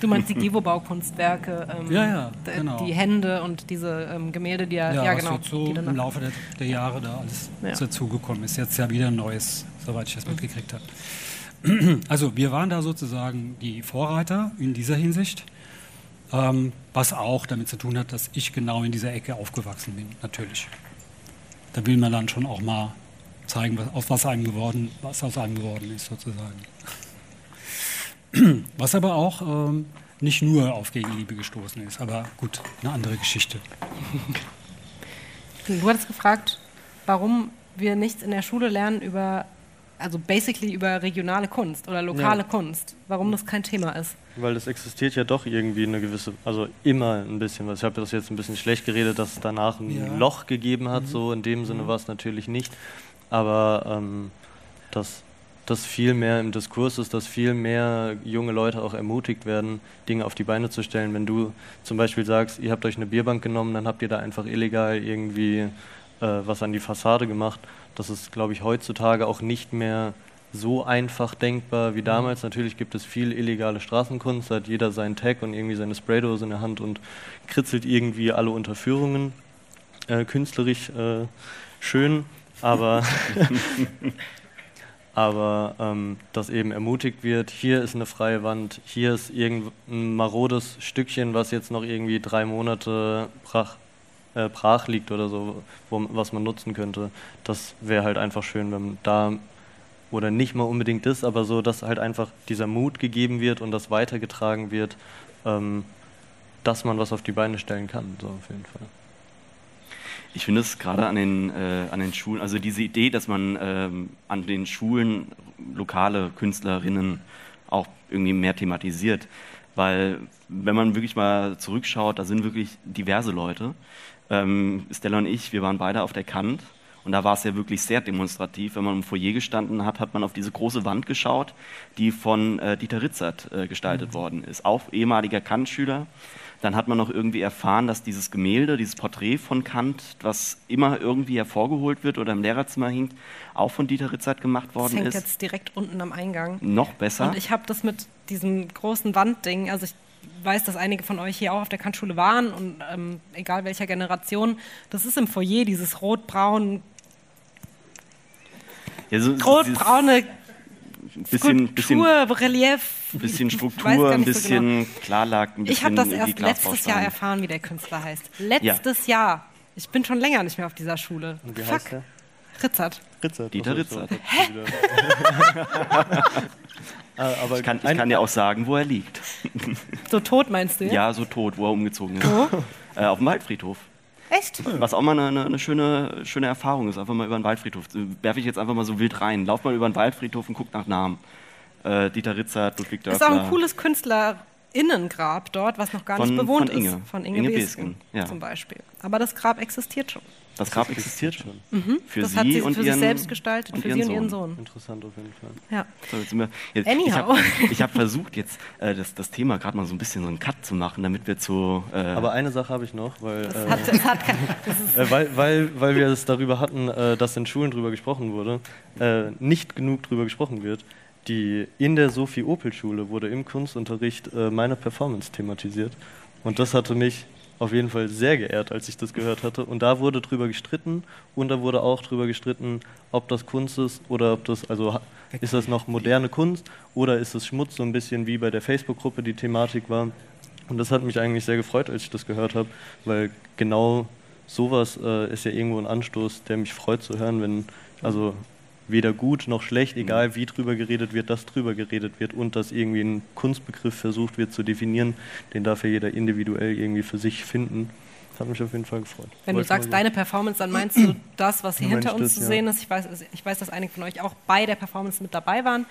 Du meinst die Gevo-Baukunstwerke, ähm, ja, ja, genau. die Hände und diese ähm, Gemälde, die ja, ja, ja genau. So im Laufe der, der, Jahre da alles dazugekommen ist. Jetzt ja wieder ein neues, soweit ich das mitgekriegt habe. Also wir waren da sozusagen die Vorreiter in dieser Hinsicht, ähm, was auch damit zu tun hat, dass ich genau in dieser Ecke aufgewachsen bin, natürlich. Da will man dann schon auch mal zeigen, was, auf was einem geworden, was aus einem geworden ist, sozusagen. Was aber auch ähm, nicht nur auf Gegenliebe gestoßen ist, aber gut, eine andere Geschichte. Du hattest gefragt, warum wir nichts in der Schule lernen über, also basically über regionale Kunst oder lokale ja. Kunst, warum das kein Thema ist. Weil das existiert ja doch irgendwie eine gewisse, also immer ein bisschen was. Ich habe das jetzt ein bisschen schlecht geredet, dass es danach ein ja. Loch gegeben hat, mhm. so in dem Sinne mhm. war es natürlich nicht. Aber ähm, das dass viel mehr im Diskurs ist, dass viel mehr junge Leute auch ermutigt werden, Dinge auf die Beine zu stellen. Wenn du zum Beispiel sagst, ihr habt euch eine Bierbank genommen, dann habt ihr da einfach illegal irgendwie äh, was an die Fassade gemacht. Das ist, glaube ich, heutzutage auch nicht mehr so einfach denkbar wie damals. Natürlich gibt es viel illegale Straßenkunst, da hat jeder seinen Tag und irgendwie seine Spraydose in der Hand und kritzelt irgendwie alle Unterführungen äh, künstlerisch äh, schön. Aber aber ähm, dass eben ermutigt wird, hier ist eine freie Wand, hier ist irgendein marodes Stückchen, was jetzt noch irgendwie drei Monate brach, äh, brach liegt oder so, wo, was man nutzen könnte. Das wäre halt einfach schön, wenn da, oder nicht mal unbedingt das, aber so, dass halt einfach dieser Mut gegeben wird und das weitergetragen wird, ähm, dass man was auf die Beine stellen kann, so auf jeden Fall. Ich finde es gerade an, den, äh, an den Schulen, also diese Idee, dass man ähm, an den Schulen lokale Künstlerinnen auch irgendwie mehr thematisiert. Weil, wenn man wirklich mal zurückschaut, da sind wirklich diverse Leute. Ähm, Stella und ich, wir waren beide auf der Kant und da war es ja wirklich sehr demonstrativ. Wenn man im Foyer gestanden hat, hat man auf diese große Wand geschaut, die von äh, Dieter Ritzert äh, gestaltet mhm. worden ist. Auch ehemaliger Kant-Schüler. Dann hat man noch irgendwie erfahren, dass dieses Gemälde, dieses Porträt von Kant, was immer irgendwie hervorgeholt wird oder im Lehrerzimmer hinkt, auch von Dieter Ritzert gemacht worden das hängt ist. jetzt direkt unten am Eingang. Noch besser. Und ich habe das mit diesem großen Wandding, also ich weiß, dass einige von euch hier auch auf der Kantschule waren und ähm, egal welcher Generation, das ist im Foyer dieses rot-braun ja, so, rot-braune bisschen, bisschen Relief, bisschen Struktur, ein bisschen so genau. Klarlack, ein bisschen Ich habe das erst letztes Jahr erfahren, wie der Künstler heißt. Letztes ja. Jahr. Ich bin schon länger nicht mehr auf dieser Schule. Und wie Fuck. heißt der? Ritzert. Ritzert. Dieter Ritzert. Hä? Ah, aber ich kann, ich kann dir auch sagen, wo er liegt. So tot meinst du? Ja, ja so tot, wo er umgezogen ist. Wo? Äh, auf dem Waldfriedhof. Echt? Was auch mal eine, eine, eine, schöne, schöne Erfahrung ist, einfach mal über den Waldfriedhof. Werfe ich jetzt einfach mal so wild rein. Lauf mal über den Waldfriedhof und guck nach Namen. Äh, Dieter Ritzer, Ludwig Dörfler. Ist auch ein cooles Künstlerinnengrab dort, was noch gar von, nicht bewohnt von Inge. ist. Von Inge, Inge Besken, ja. zum Beispiel. Aber das Grab existiert schon. Das Grab existiert schon. Mhm. Für das sie hat sie und für ihren, sich selbst gestaltet, für sie und ihren Sohn. Interessant auf jeden Fall. Ja. So, jetzt wir, jetzt, Anyhow. Ich habe hab versucht, jetzt äh, das, das Thema gerade mal so ein bisschen so einen Cut zu machen, damit wir zu. Äh Aber eine Sache habe ich noch, weil, das äh, hat, das hat kein, das äh, weil, weil, weil wir es darüber hatten, äh, dass in Schulen drüber gesprochen wurde, äh, nicht genug drüber gesprochen wird. Die, in der Sophie-Opel-Schule wurde im Kunstunterricht meine Performance thematisiert. Und das hatte mich auf jeden Fall sehr geehrt, als ich das gehört hatte. Und da wurde drüber gestritten und da wurde auch drüber gestritten, ob das Kunst ist oder ob das, also ist das noch moderne Kunst oder ist es Schmutz, so ein bisschen wie bei der Facebook-Gruppe die Thematik war. Und das hat mich eigentlich sehr gefreut, als ich das gehört habe, weil genau sowas äh, ist ja irgendwo ein Anstoß, der mich freut zu hören, wenn, also weder gut noch schlecht, mhm. egal wie drüber geredet wird, dass drüber geredet wird und dass irgendwie ein Kunstbegriff versucht wird zu definieren, den darf ja jeder individuell irgendwie für sich finden. hat mich auf jeden Fall gefreut. Wenn du sagst deine Performance, dann meinst du das, was hier hinter uns das, zu sehen ist. Ich weiß, ich weiß, dass einige von euch auch bei der Performance mit dabei waren.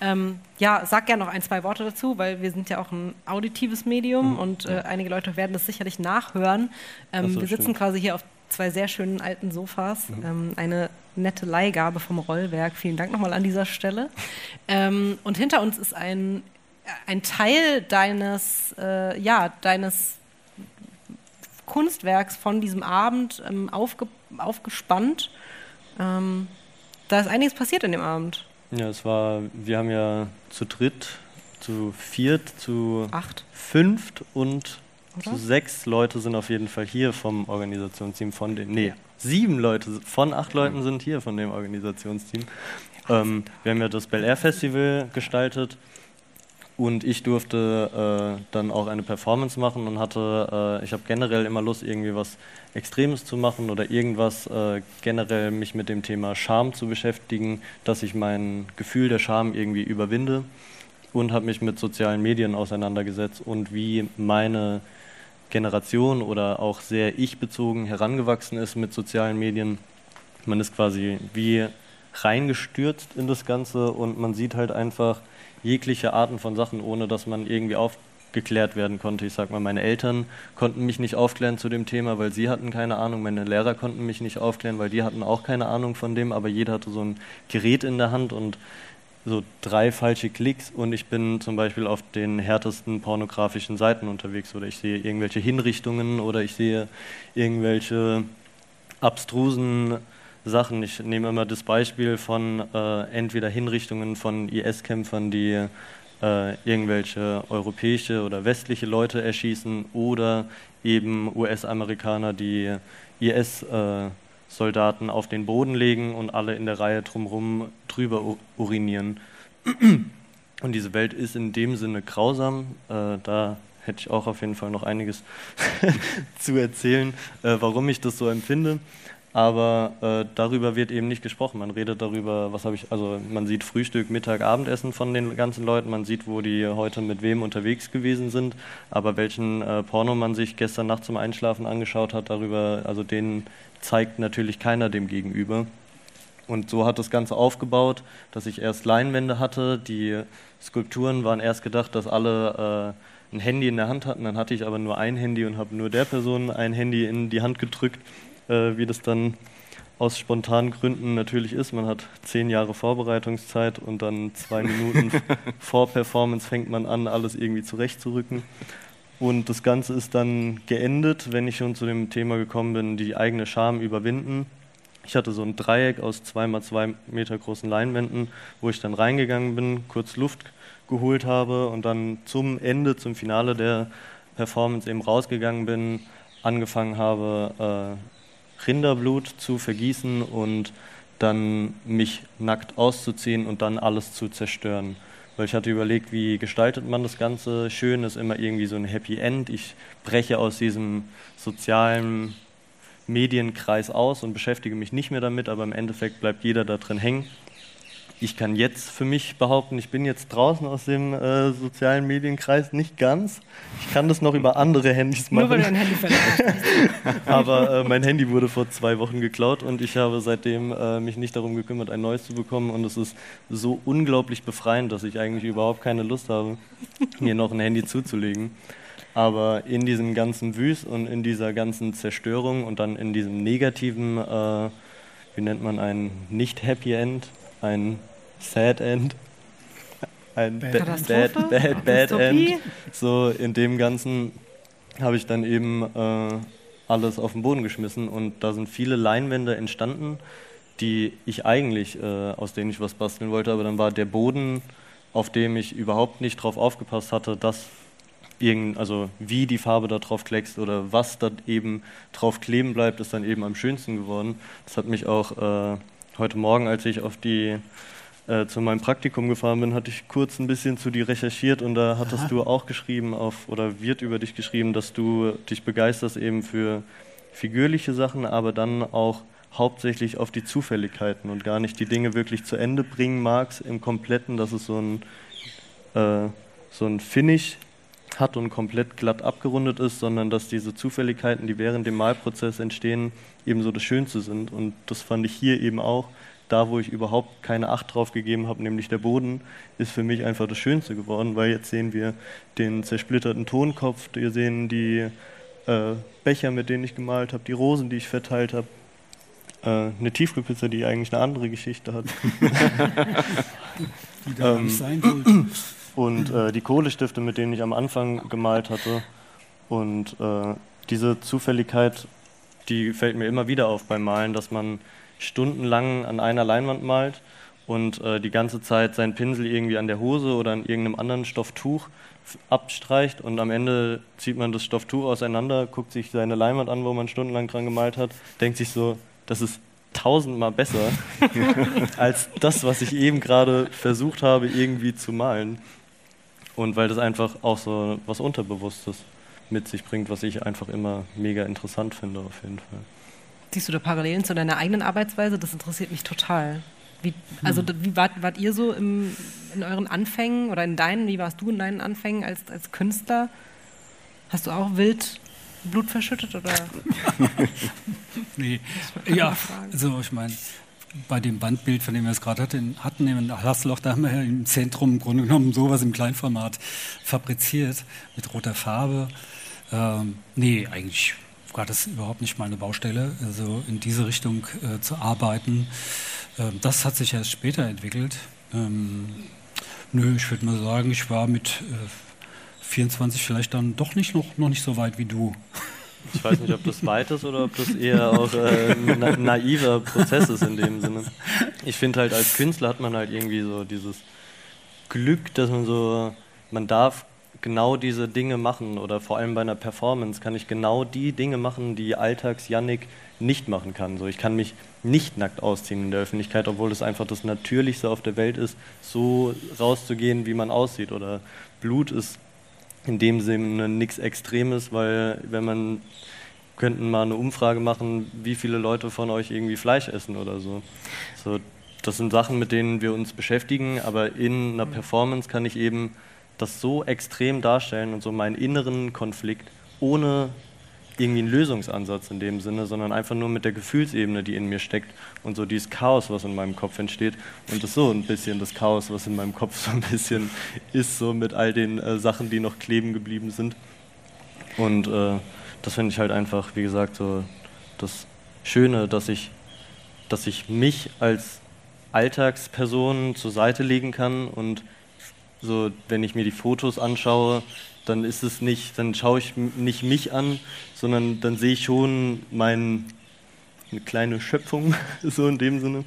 Ähm, ja, sag gerne noch ein, zwei Worte dazu, weil wir sind ja auch ein auditives Medium mhm. und äh, einige Leute werden das sicherlich nachhören. Ähm, so, wir sitzen stimmt. quasi hier auf zwei sehr schönen alten Sofas. Mhm. Ähm, eine nette Leihgabe vom Rollwerk. Vielen Dank nochmal an dieser Stelle. Ähm, und hinter uns ist ein, ein Teil deines, äh, ja, deines Kunstwerks von diesem Abend ähm, aufge, aufgespannt. Ähm, da ist einiges passiert in dem Abend. Ja, es war, wir haben ja zu dritt, zu viert, zu Acht. fünft und oder? zu sechs Leute sind auf jeden Fall hier vom Organisationsteam von dem. Nee, sieben Leute von acht Leuten sind hier von dem Organisationsteam. Ähm, wir haben ja das Bel Air Festival gestaltet und ich durfte äh, dann auch eine Performance machen und hatte, äh, ich habe generell immer Lust, irgendwie was Extremes zu machen oder irgendwas äh, generell mich mit dem Thema Scham zu beschäftigen, dass ich mein Gefühl der Scham irgendwie überwinde und habe mich mit sozialen Medien auseinandergesetzt und wie meine Generation oder auch sehr ich-bezogen herangewachsen ist mit sozialen Medien. Man ist quasi wie reingestürzt in das Ganze und man sieht halt einfach jegliche Arten von Sachen, ohne dass man irgendwie aufgeklärt werden konnte. Ich sag mal, meine Eltern konnten mich nicht aufklären zu dem Thema, weil sie hatten keine Ahnung. Meine Lehrer konnten mich nicht aufklären, weil die hatten auch keine Ahnung von dem, aber jeder hatte so ein Gerät in der Hand und so drei falsche Klicks und ich bin zum Beispiel auf den härtesten pornografischen Seiten unterwegs oder ich sehe irgendwelche Hinrichtungen oder ich sehe irgendwelche abstrusen Sachen. Ich nehme immer das Beispiel von äh, entweder Hinrichtungen von IS-Kämpfern, die äh, irgendwelche europäische oder westliche Leute erschießen oder eben US-Amerikaner, die IS äh, Soldaten auf den Boden legen und alle in der Reihe drumherum drüber urinieren. Und diese Welt ist in dem Sinne grausam. Äh, da hätte ich auch auf jeden Fall noch einiges zu erzählen, äh, warum ich das so empfinde. Aber äh, darüber wird eben nicht gesprochen. Man redet darüber, was habe ich, also man sieht Frühstück, Mittag, Abendessen von den ganzen Leuten, man sieht, wo die heute mit wem unterwegs gewesen sind, aber welchen äh, Porno man sich gestern Nacht zum Einschlafen angeschaut hat, darüber, also den zeigt natürlich keiner dem gegenüber. Und so hat das Ganze aufgebaut, dass ich erst Leinwände hatte. Die Skulpturen waren erst gedacht, dass alle äh, ein Handy in der Hand hatten. Dann hatte ich aber nur ein Handy und habe nur der Person ein Handy in die Hand gedrückt, äh, wie das dann aus spontanen Gründen natürlich ist. Man hat zehn Jahre Vorbereitungszeit und dann zwei Minuten vor Performance fängt man an, alles irgendwie zurechtzurücken. Und das Ganze ist dann geendet, wenn ich schon zu dem Thema gekommen bin, die eigene Scham überwinden. Ich hatte so ein Dreieck aus zwei mal zwei Meter großen Leinwänden, wo ich dann reingegangen bin, kurz Luft geholt habe und dann zum Ende, zum Finale der Performance eben rausgegangen bin, angefangen habe, äh, Rinderblut zu vergießen und dann mich nackt auszuziehen und dann alles zu zerstören weil ich hatte überlegt, wie gestaltet man das Ganze. Schön ist immer irgendwie so ein Happy End. Ich breche aus diesem sozialen Medienkreis aus und beschäftige mich nicht mehr damit, aber im Endeffekt bleibt jeder da drin hängen ich kann jetzt für mich behaupten, ich bin jetzt draußen aus dem äh, sozialen Medienkreis nicht ganz. Ich kann das noch über andere Handys machen. Nur weil du ein Handy Aber äh, mein Handy wurde vor zwei Wochen geklaut und ich habe seitdem äh, mich nicht darum gekümmert, ein neues zu bekommen. Und es ist so unglaublich befreiend, dass ich eigentlich überhaupt keine Lust habe, mir noch ein Handy zuzulegen. Aber in diesem ganzen Wüst und in dieser ganzen Zerstörung und dann in diesem negativen, äh, wie nennt man ein Nicht-Happy End, ein Sad End, ein Bad, bad, bad, bad End. So in dem Ganzen habe ich dann eben äh, alles auf den Boden geschmissen und da sind viele Leinwände entstanden, die ich eigentlich, äh, aus denen ich was basteln wollte, aber dann war der Boden, auf dem ich überhaupt nicht drauf aufgepasst hatte, dass irgend, also wie die Farbe da drauf kleckst oder was da eben drauf kleben bleibt, ist dann eben am schönsten geworden. Das hat mich auch äh, heute Morgen, als ich auf die äh, zu meinem Praktikum gefahren bin, hatte ich kurz ein bisschen zu dir recherchiert und da hattest Aha. du auch geschrieben auf oder wird über dich geschrieben, dass du dich begeisterst eben für figürliche Sachen, aber dann auch hauptsächlich auf die Zufälligkeiten und gar nicht die Dinge wirklich zu Ende bringen magst im Kompletten, dass es so ein, äh, so ein Finish hat und komplett glatt abgerundet ist, sondern dass diese Zufälligkeiten, die während dem Malprozess entstehen, ebenso das Schönste sind. Und das fand ich hier eben auch. Da, wo ich überhaupt keine Acht drauf gegeben habe, nämlich der Boden, ist für mich einfach das Schönste geworden, weil jetzt sehen wir den zersplitterten Tonkopf, wir sehen die äh, Becher, mit denen ich gemalt habe, die Rosen, die ich verteilt habe, äh, eine Tiefkühlpizza, die eigentlich eine andere Geschichte hat. die da ähm, nicht sein sollte. Und äh, die Kohlestifte, mit denen ich am Anfang gemalt hatte. Und äh, diese Zufälligkeit, die fällt mir immer wieder auf beim Malen, dass man stundenlang an einer Leinwand malt und äh, die ganze Zeit seinen Pinsel irgendwie an der Hose oder an irgendeinem anderen Stofftuch abstreicht und am Ende zieht man das Stofftuch auseinander, guckt sich seine Leinwand an, wo man stundenlang dran gemalt hat, denkt sich so, das ist tausendmal besser als das, was ich eben gerade versucht habe, irgendwie zu malen. Und weil das einfach auch so was Unterbewusstes mit sich bringt, was ich einfach immer mega interessant finde, auf jeden Fall. Siehst du da Parallelen zu deiner eigenen Arbeitsweise? Das interessiert mich total. Wie, also hm. wie wart, wart ihr so im, in euren Anfängen oder in deinen, wie warst du in deinen Anfängen als, als Künstler? Hast du auch wild Blut verschüttet oder? nee, ja, also ich meine, bei dem Bandbild, von dem wir es gerade hatten, hatten in Hasloch, da haben wir ja im Zentrum im Grunde genommen sowas im Kleinformat fabriziert mit roter Farbe. Ähm, nee, eigentlich war das überhaupt nicht meine Baustelle, also in diese Richtung äh, zu arbeiten. Ähm, das hat sich erst später entwickelt. Ähm, nö, ich würde mal sagen, ich war mit äh, 24 vielleicht dann doch nicht noch, noch nicht so weit wie du. Ich weiß nicht, ob das weit ist oder ob das eher auch äh, ein naiver Prozess ist in dem Sinne. Ich finde halt, als Künstler hat man halt irgendwie so dieses Glück, dass man so, man darf genau diese Dinge machen oder vor allem bei einer Performance kann ich genau die Dinge machen, die Alltags-Yannick nicht machen kann. So, ich kann mich nicht nackt ausziehen in der Öffentlichkeit, obwohl es einfach das Natürlichste auf der Welt ist, so rauszugehen, wie man aussieht. Oder Blut ist in dem Sinne nichts Extremes, weil wenn man könnten mal eine Umfrage machen, wie viele Leute von euch irgendwie Fleisch essen oder so. so. Das sind Sachen, mit denen wir uns beschäftigen, aber in einer Performance kann ich eben das so extrem darstellen und so meinen inneren Konflikt, ohne irgendwie einen Lösungsansatz in dem Sinne, sondern einfach nur mit der Gefühlsebene, die in mir steckt und so dieses Chaos, was in meinem Kopf entsteht. Und das so ein bisschen das Chaos, was in meinem Kopf so ein bisschen ist, so mit all den äh, Sachen, die noch kleben geblieben sind. Und äh, das finde ich halt einfach, wie gesagt, so das Schöne, dass ich, dass ich mich als Alltagsperson zur Seite legen kann und so, wenn ich mir die Fotos anschaue, dann ist es nicht, dann schaue ich nicht mich an, sondern dann sehe ich schon mein, eine kleine Schöpfung, so in dem Sinne.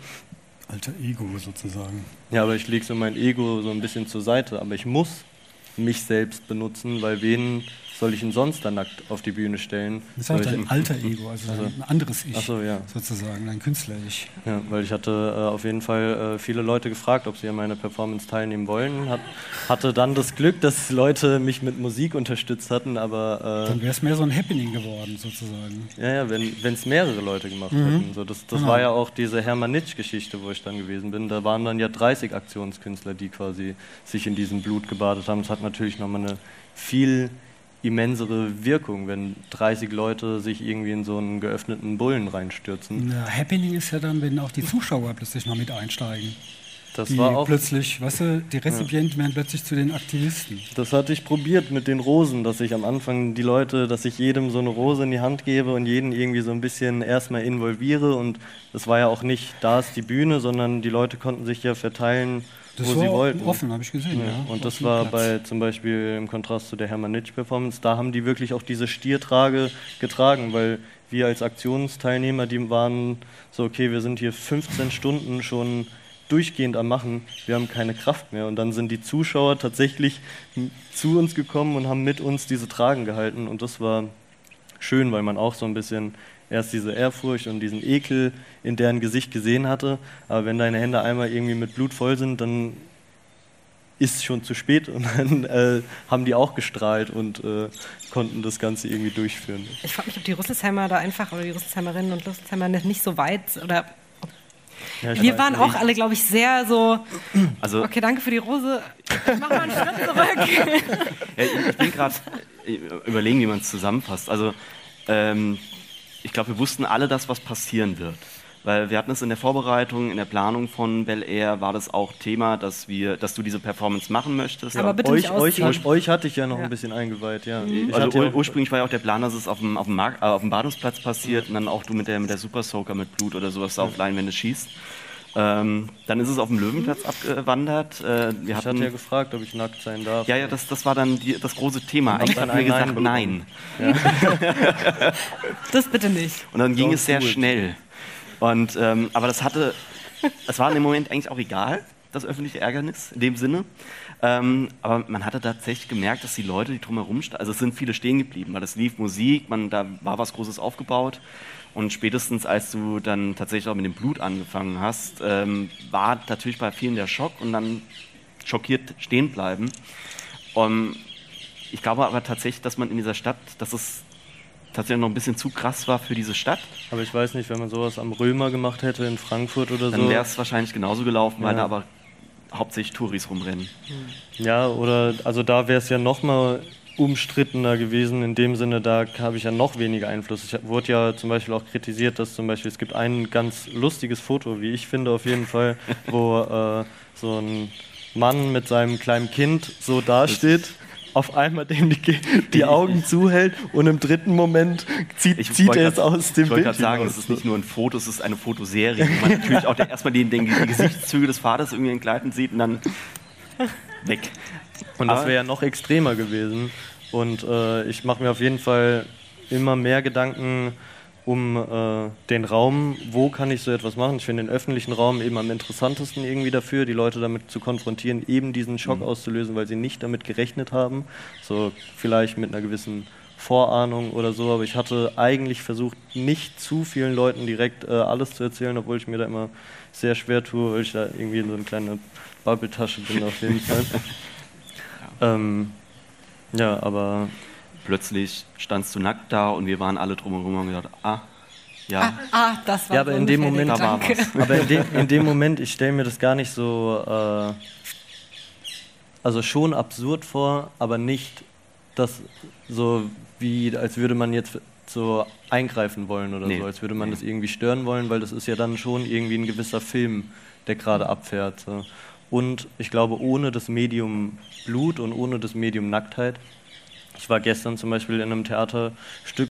Alter Ego sozusagen. Ja, aber ich lege so mein Ego so ein bisschen zur Seite, aber ich muss mich selbst benutzen, weil wen soll ich ihn sonst dann nackt auf die Bühne stellen? Das ist halt ein alter Ego, also, also, ein anderes Ich so, ja. sozusagen, ein Künstler-Ich. Ja, weil ich hatte äh, auf jeden Fall äh, viele Leute gefragt, ob sie an meiner Performance teilnehmen wollen. Hat, hatte dann das Glück, dass Leute mich mit Musik unterstützt hatten, aber... Äh, dann wäre es mehr so ein Happening geworden, sozusagen. Ja, ja, wenn es mehrere Leute gemacht mhm. hätten. So, das das genau. war ja auch diese Hermann Nitsch-Geschichte, wo ich dann gewesen bin. Da waren dann ja 30 Aktionskünstler, die quasi sich in diesem Blut gebadet haben. Das hat natürlich nochmal eine viel immensere Wirkung, wenn 30 Leute sich irgendwie in so einen geöffneten Bullen reinstürzen. Ja, Happening ist ja dann, wenn auch die Zuschauer plötzlich mal mit einsteigen. Das die war auch plötzlich, weißt du, die Rezipienten ja. werden plötzlich zu den Aktivisten. Das hatte ich probiert mit den Rosen, dass ich am Anfang die Leute, dass ich jedem so eine Rose in die Hand gebe und jeden irgendwie so ein bisschen erstmal involviere und das war ja auch nicht, da ist die Bühne, sondern die Leute konnten sich ja verteilen das wo sie wollten. offen, habe ich gesehen. Ja. ja. Und das war Platz. bei zum Beispiel im Kontrast zu der Hermann Nitsch Performance, da haben die wirklich auch diese Stiertrage getragen, weil wir als Aktionsteilnehmer, die waren so, okay, wir sind hier 15 Stunden schon durchgehend am Machen, wir haben keine Kraft mehr. Und dann sind die Zuschauer tatsächlich zu uns gekommen und haben mit uns diese Tragen gehalten. Und das war schön, weil man auch so ein bisschen erst diese Ehrfurcht und diesen Ekel in deren Gesicht gesehen hatte. Aber wenn deine Hände einmal irgendwie mit Blut voll sind, dann ist es schon zu spät und dann äh, haben die auch gestrahlt und äh, konnten das Ganze irgendwie durchführen. Ich frage mich, ob die Rüsselsheimer da einfach oder die Rüsselheimerinnen und Rüsselsheimer nicht so weit oder Ja, wir waren auch alle, glaube ich, sehr so. Also, okay, danke für die Rose. Ich mach mal einen Schritt zurück. ja, ich, bin gerade überlegen, wie man es zusammenfasst. Also, ähm, ich glaube, wir wussten alle das, was passieren wird. Weil wir hatten es in der Vorbereitung, in der Planung von Bel Air war das auch Thema, dass wir, dass du diese Performance machen möchtest. Aber bitte euch, nicht euch, euch hatte ich ja noch ja. ein bisschen eingeweiht, ja. Mhm. Also ur ursprünglich war ja auch der Plan, dass es auf dem, auf dem, Markt, äh, auf dem Badungsplatz passiert mhm. und dann auch du mit der, mit der Super Soaker mit Blut oder sowas mhm. auf Leinwände schießt. Ähm, dann ist es auf dem Löwenplatz abgewandert. Äh, wir ich hatten, hatte ja gefragt, ob ich nackt sein darf. Ja, ja, das, das war dann die, das große Thema. Eigentlich hatten wir gesagt, nein. Ja. das bitte nicht. Und dann ging Don't es sehr schnell. Und, ähm, aber das hatte, es war in dem Moment eigentlich auch egal, das öffentliche Ärgernis in dem Sinne. Ähm, aber man hatte tatsächlich gemerkt, dass die Leute, die drumherum standen, also es sind viele stehen geblieben, weil es lief Musik, man, da war was Großes aufgebaut. Und spätestens als du dann tatsächlich auch mit dem Blut angefangen hast, ähm, war natürlich bei vielen der Schock und dann schockiert stehen bleiben. Um, ich glaube aber tatsächlich, dass man in dieser Stadt, dass es tatsächlich noch ein bisschen zu krass war für diese Stadt. Aber ich weiß nicht, wenn man sowas am Römer gemacht hätte in Frankfurt oder dann so. Dann wäre es wahrscheinlich genauso gelaufen, ja. weil da aber hauptsächlich Touris rumrennen. Ja, oder also da wäre es ja noch mal umstrittener gewesen. In dem Sinne, da habe ich ja noch weniger Einfluss. Ich wurde ja zum Beispiel auch kritisiert, dass zum Beispiel es gibt ein ganz lustiges Foto, wie ich finde auf jeden Fall, wo äh, so ein Mann mit seinem kleinen Kind so dasteht auf einmal dem die, die Augen zuhält und im dritten Moment zieht, zieht er es aus dem Bild. Ich wollte gerade sagen, es ist nicht nur ein Foto, es ist eine Fotoserie, wo man natürlich auch erstmal die, die, die, Gesichtszüge des Vaters irgendwie entgleiten sieht und dann weg. Und das wäre ja noch extremer gewesen. Und äh, ich mache mir auf jeden Fall immer mehr Gedanken um äh, den Raum, wo kann ich so etwas machen. Ich finde den öffentlichen Raum eben am interessantesten irgendwie dafür, die Leute damit zu konfrontieren, eben diesen Schock mhm. auszulösen, weil sie nicht damit gerechnet haben. So vielleicht mit einer gewissen Vorahnung oder so, aber ich hatte eigentlich versucht, nicht zu vielen Leuten direkt äh, alles zu erzählen, obwohl ich mir da immer sehr schwer tue, weil ich da irgendwie so eine kleine Bubble-Tasche bin auf jeden Fall. ja. Ähm, ja, aber plötzlich standst du nackt da und wir waren alle drumherum und haben gesagt, ah, ja. Ah, ah, das war Ja, aber in dem Moment, da war was. aber in dem, in dem Moment, ich stelle mir das gar nicht so, äh, also schon absurd vor, aber nicht das so wie, als würde man jetzt so eingreifen wollen oder nee. so, als würde man nee. das irgendwie stören wollen, weil das ist ja dann schon irgendwie ein gewisser Film, der gerade abfährt. So. Und ich glaube, ohne das Medium Blut und ohne das Medium Nacktheit ich war gestern zum Beispiel in einem Theaterstück.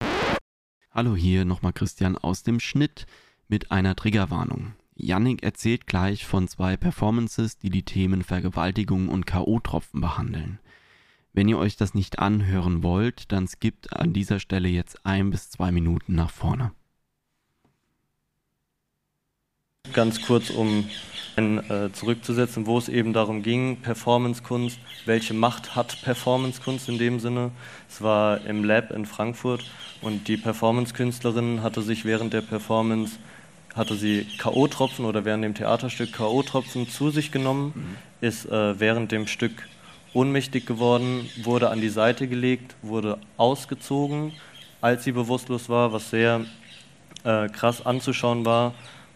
Hallo, hier nochmal Christian aus dem Schnitt mit einer Triggerwarnung. Yannick erzählt gleich von zwei Performances, die die Themen Vergewaltigung und K.O.-Tropfen behandeln. Wenn ihr euch das nicht anhören wollt, dann skippt an dieser Stelle jetzt ein bis zwei Minuten nach vorne. Ganz kurz, um äh, zurückzusetzen, wo es eben darum ging, Performancekunst, welche Macht hat Performancekunst in dem Sinne. Es war im Lab in Frankfurt und die Performancekünstlerin hatte sich während der Performance hatte sie K.O.-Tropfen oder während dem Theaterstück K.O.-Tropfen zu sich genommen, mhm. ist äh, während dem Stück ohnmächtig geworden, wurde an die Seite gelegt, wurde ausgezogen, als sie bewusstlos war, was sehr äh, krass anzuschauen war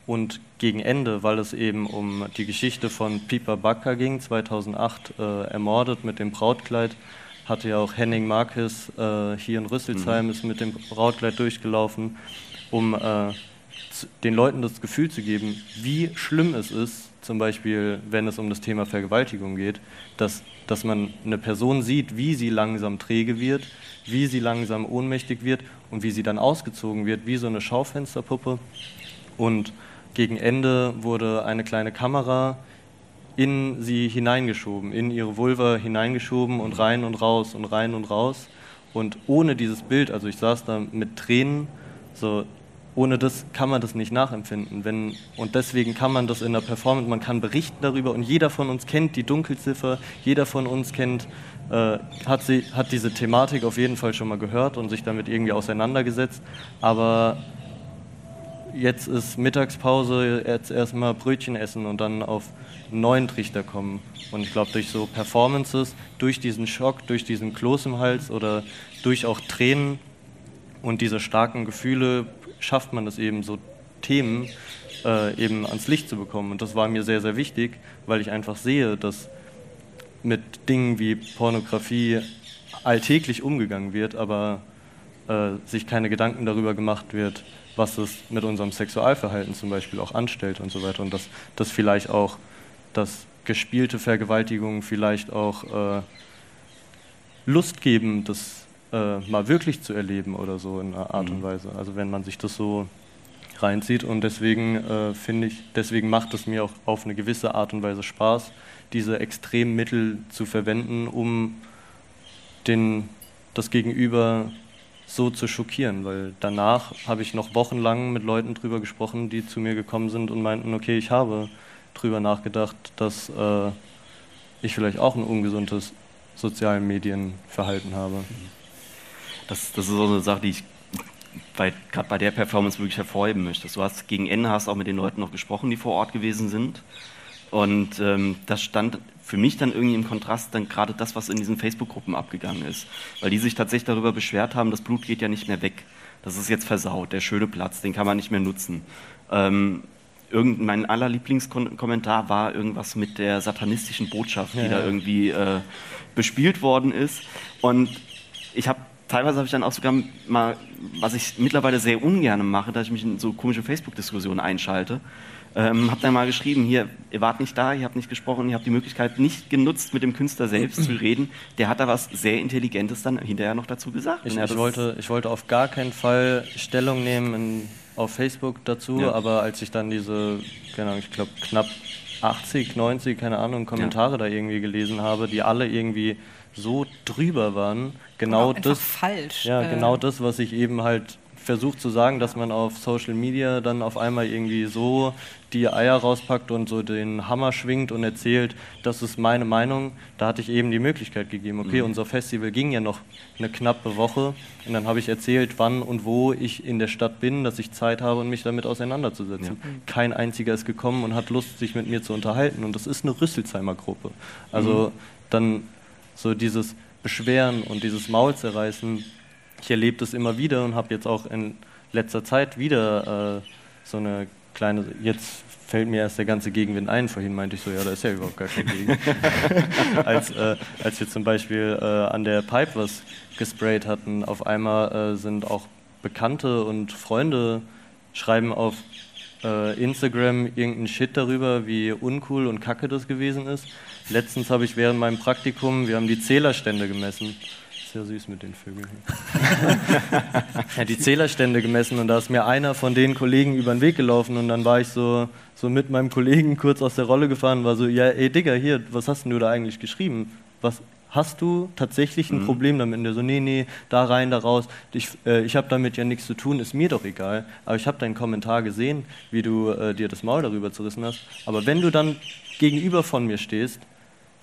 und gegen Ende, weil es eben um die Geschichte von Piper Bakker ging, 2008 äh, ermordet mit dem Brautkleid, hatte ja auch Henning Marquez äh, hier in Rüsselsheim, mhm. ist mit dem Brautkleid durchgelaufen, um äh, den Leuten das Gefühl zu geben, wie schlimm es ist, zum Beispiel wenn es um das Thema Vergewaltigung geht, dass, dass man eine Person sieht, wie sie langsam träge wird, wie sie langsam ohnmächtig wird und wie sie dann ausgezogen wird, wie so eine Schaufensterpuppe. Und gegen Ende wurde eine kleine Kamera in sie hineingeschoben, in ihre Vulva hineingeschoben und rein und raus und rein und raus. Und ohne dieses Bild, also ich saß da mit Tränen, so ohne das kann man das nicht nachempfinden. Wenn, und deswegen kann man das in der Performance, man kann berichten darüber und jeder von uns kennt die Dunkelziffer, jeder von uns kennt, äh, hat, sie, hat diese Thematik auf jeden Fall schon mal gehört und sich damit irgendwie auseinandergesetzt. Aber jetzt ist Mittagspause, jetzt erstmal Brötchen essen und dann auf einen neuen Trichter kommen. Und ich glaube, durch so Performances, durch diesen Schock, durch diesen Kloß im Hals oder durch auch Tränen und diese starken Gefühle schafft man es eben so Themen äh, eben ans Licht zu bekommen. Und das war mir sehr, sehr wichtig, weil ich einfach sehe, dass mit Dingen wie Pornografie alltäglich umgegangen wird, aber äh, sich keine Gedanken darüber gemacht wird, was es mit unserem Sexualverhalten zum Beispiel auch anstellt und so weiter. Und dass das vielleicht auch, dass gespielte Vergewaltigungen vielleicht auch äh, Lust geben, das äh, mal wirklich zu erleben oder so in einer Art mhm. und Weise. Also wenn man sich das so reinzieht und deswegen äh, finde ich, deswegen macht es mir auch auf eine gewisse Art und Weise Spaß, diese extremen Mittel zu verwenden, um den, das Gegenüber so zu schockieren, weil danach habe ich noch wochenlang mit Leuten drüber gesprochen, die zu mir gekommen sind und meinten, okay, ich habe drüber nachgedacht, dass äh, ich vielleicht auch ein ungesundes sozialen Medienverhalten habe. Das, das ist so eine Sache, die ich gerade bei der Performance wirklich hervorheben möchte. Du hast gegen Ende hast auch mit den Leuten noch gesprochen, die vor Ort gewesen sind. Und ähm, das stand für mich dann irgendwie im Kontrast dann gerade das, was in diesen Facebook-Gruppen abgegangen ist. Weil die sich tatsächlich darüber beschwert haben, das Blut geht ja nicht mehr weg. Das ist jetzt versaut, der schöne Platz, den kann man nicht mehr nutzen. Ähm, irgend, mein aller Lieblingskommentar war irgendwas mit der satanistischen Botschaft, die ja, da irgendwie äh, bespielt worden ist. Und ich habe teilweise habe ich dann auch sogar mal, was ich mittlerweile sehr ungern mache, dass ich mich in so komische Facebook-Diskussionen einschalte. Ähm, habe dann mal geschrieben, hier, ihr wart nicht da, ihr habt nicht gesprochen, ihr habt die Möglichkeit nicht genutzt, mit dem Künstler selbst zu reden. Der hat da was sehr Intelligentes dann hinterher noch dazu gesagt. Ich, ich wollte, ich wollte auf gar keinen Fall Stellung nehmen in, auf Facebook dazu, ja. aber als ich dann diese, genau, ich glaube knapp 80, 90, keine Ahnung, Kommentare ja. da irgendwie gelesen habe, die alle irgendwie so drüber waren, genau das falsch. Ja, äh. genau das, was ich eben halt versucht zu sagen, dass man auf Social Media dann auf einmal irgendwie so die Eier rauspackt und so den Hammer schwingt und erzählt, das ist meine Meinung. Da hatte ich eben die Möglichkeit gegeben, okay, mhm. unser Festival ging ja noch eine knappe Woche und dann habe ich erzählt, wann und wo ich in der Stadt bin, dass ich Zeit habe und mich damit auseinanderzusetzen. Ja. Kein einziger ist gekommen und hat Lust, sich mit mir zu unterhalten und das ist eine Rüsselsheimer Gruppe. Also mhm. dann so dieses Beschweren und dieses Maul zerreißen, ich erlebe das immer wieder und habe jetzt auch in letzter Zeit wieder äh, so eine kleine, jetzt fällt mir erst der ganze Gegenwind ein. Vorhin meinte ich so, ja, da ist ja überhaupt gar kein Gegen. als, äh, als wir zum Beispiel äh, an der Pipe was gesprayt hatten, auf einmal äh, sind auch Bekannte und Freunde schreiben auf äh, Instagram irgendeinen Shit darüber, wie uncool und kacke das gewesen ist. Letztens habe ich während meinem Praktikum, wir haben die Zählerstände gemessen. Sehr süß mit den Vögeln. ja, die Zählerstände gemessen und da ist mir einer von den Kollegen über den Weg gelaufen und dann war ich so, so mit meinem Kollegen kurz aus der Rolle gefahren und war so, ja, ey Digga, hier, was hast denn du da eigentlich geschrieben? Was, hast du tatsächlich ein mhm. Problem damit? Und der so, nee, nee, da rein, da raus. Ich, äh, ich habe damit ja nichts zu tun, ist mir doch egal. Aber ich habe deinen Kommentar gesehen, wie du äh, dir das Maul darüber zerrissen hast. Aber wenn du dann gegenüber von mir stehst,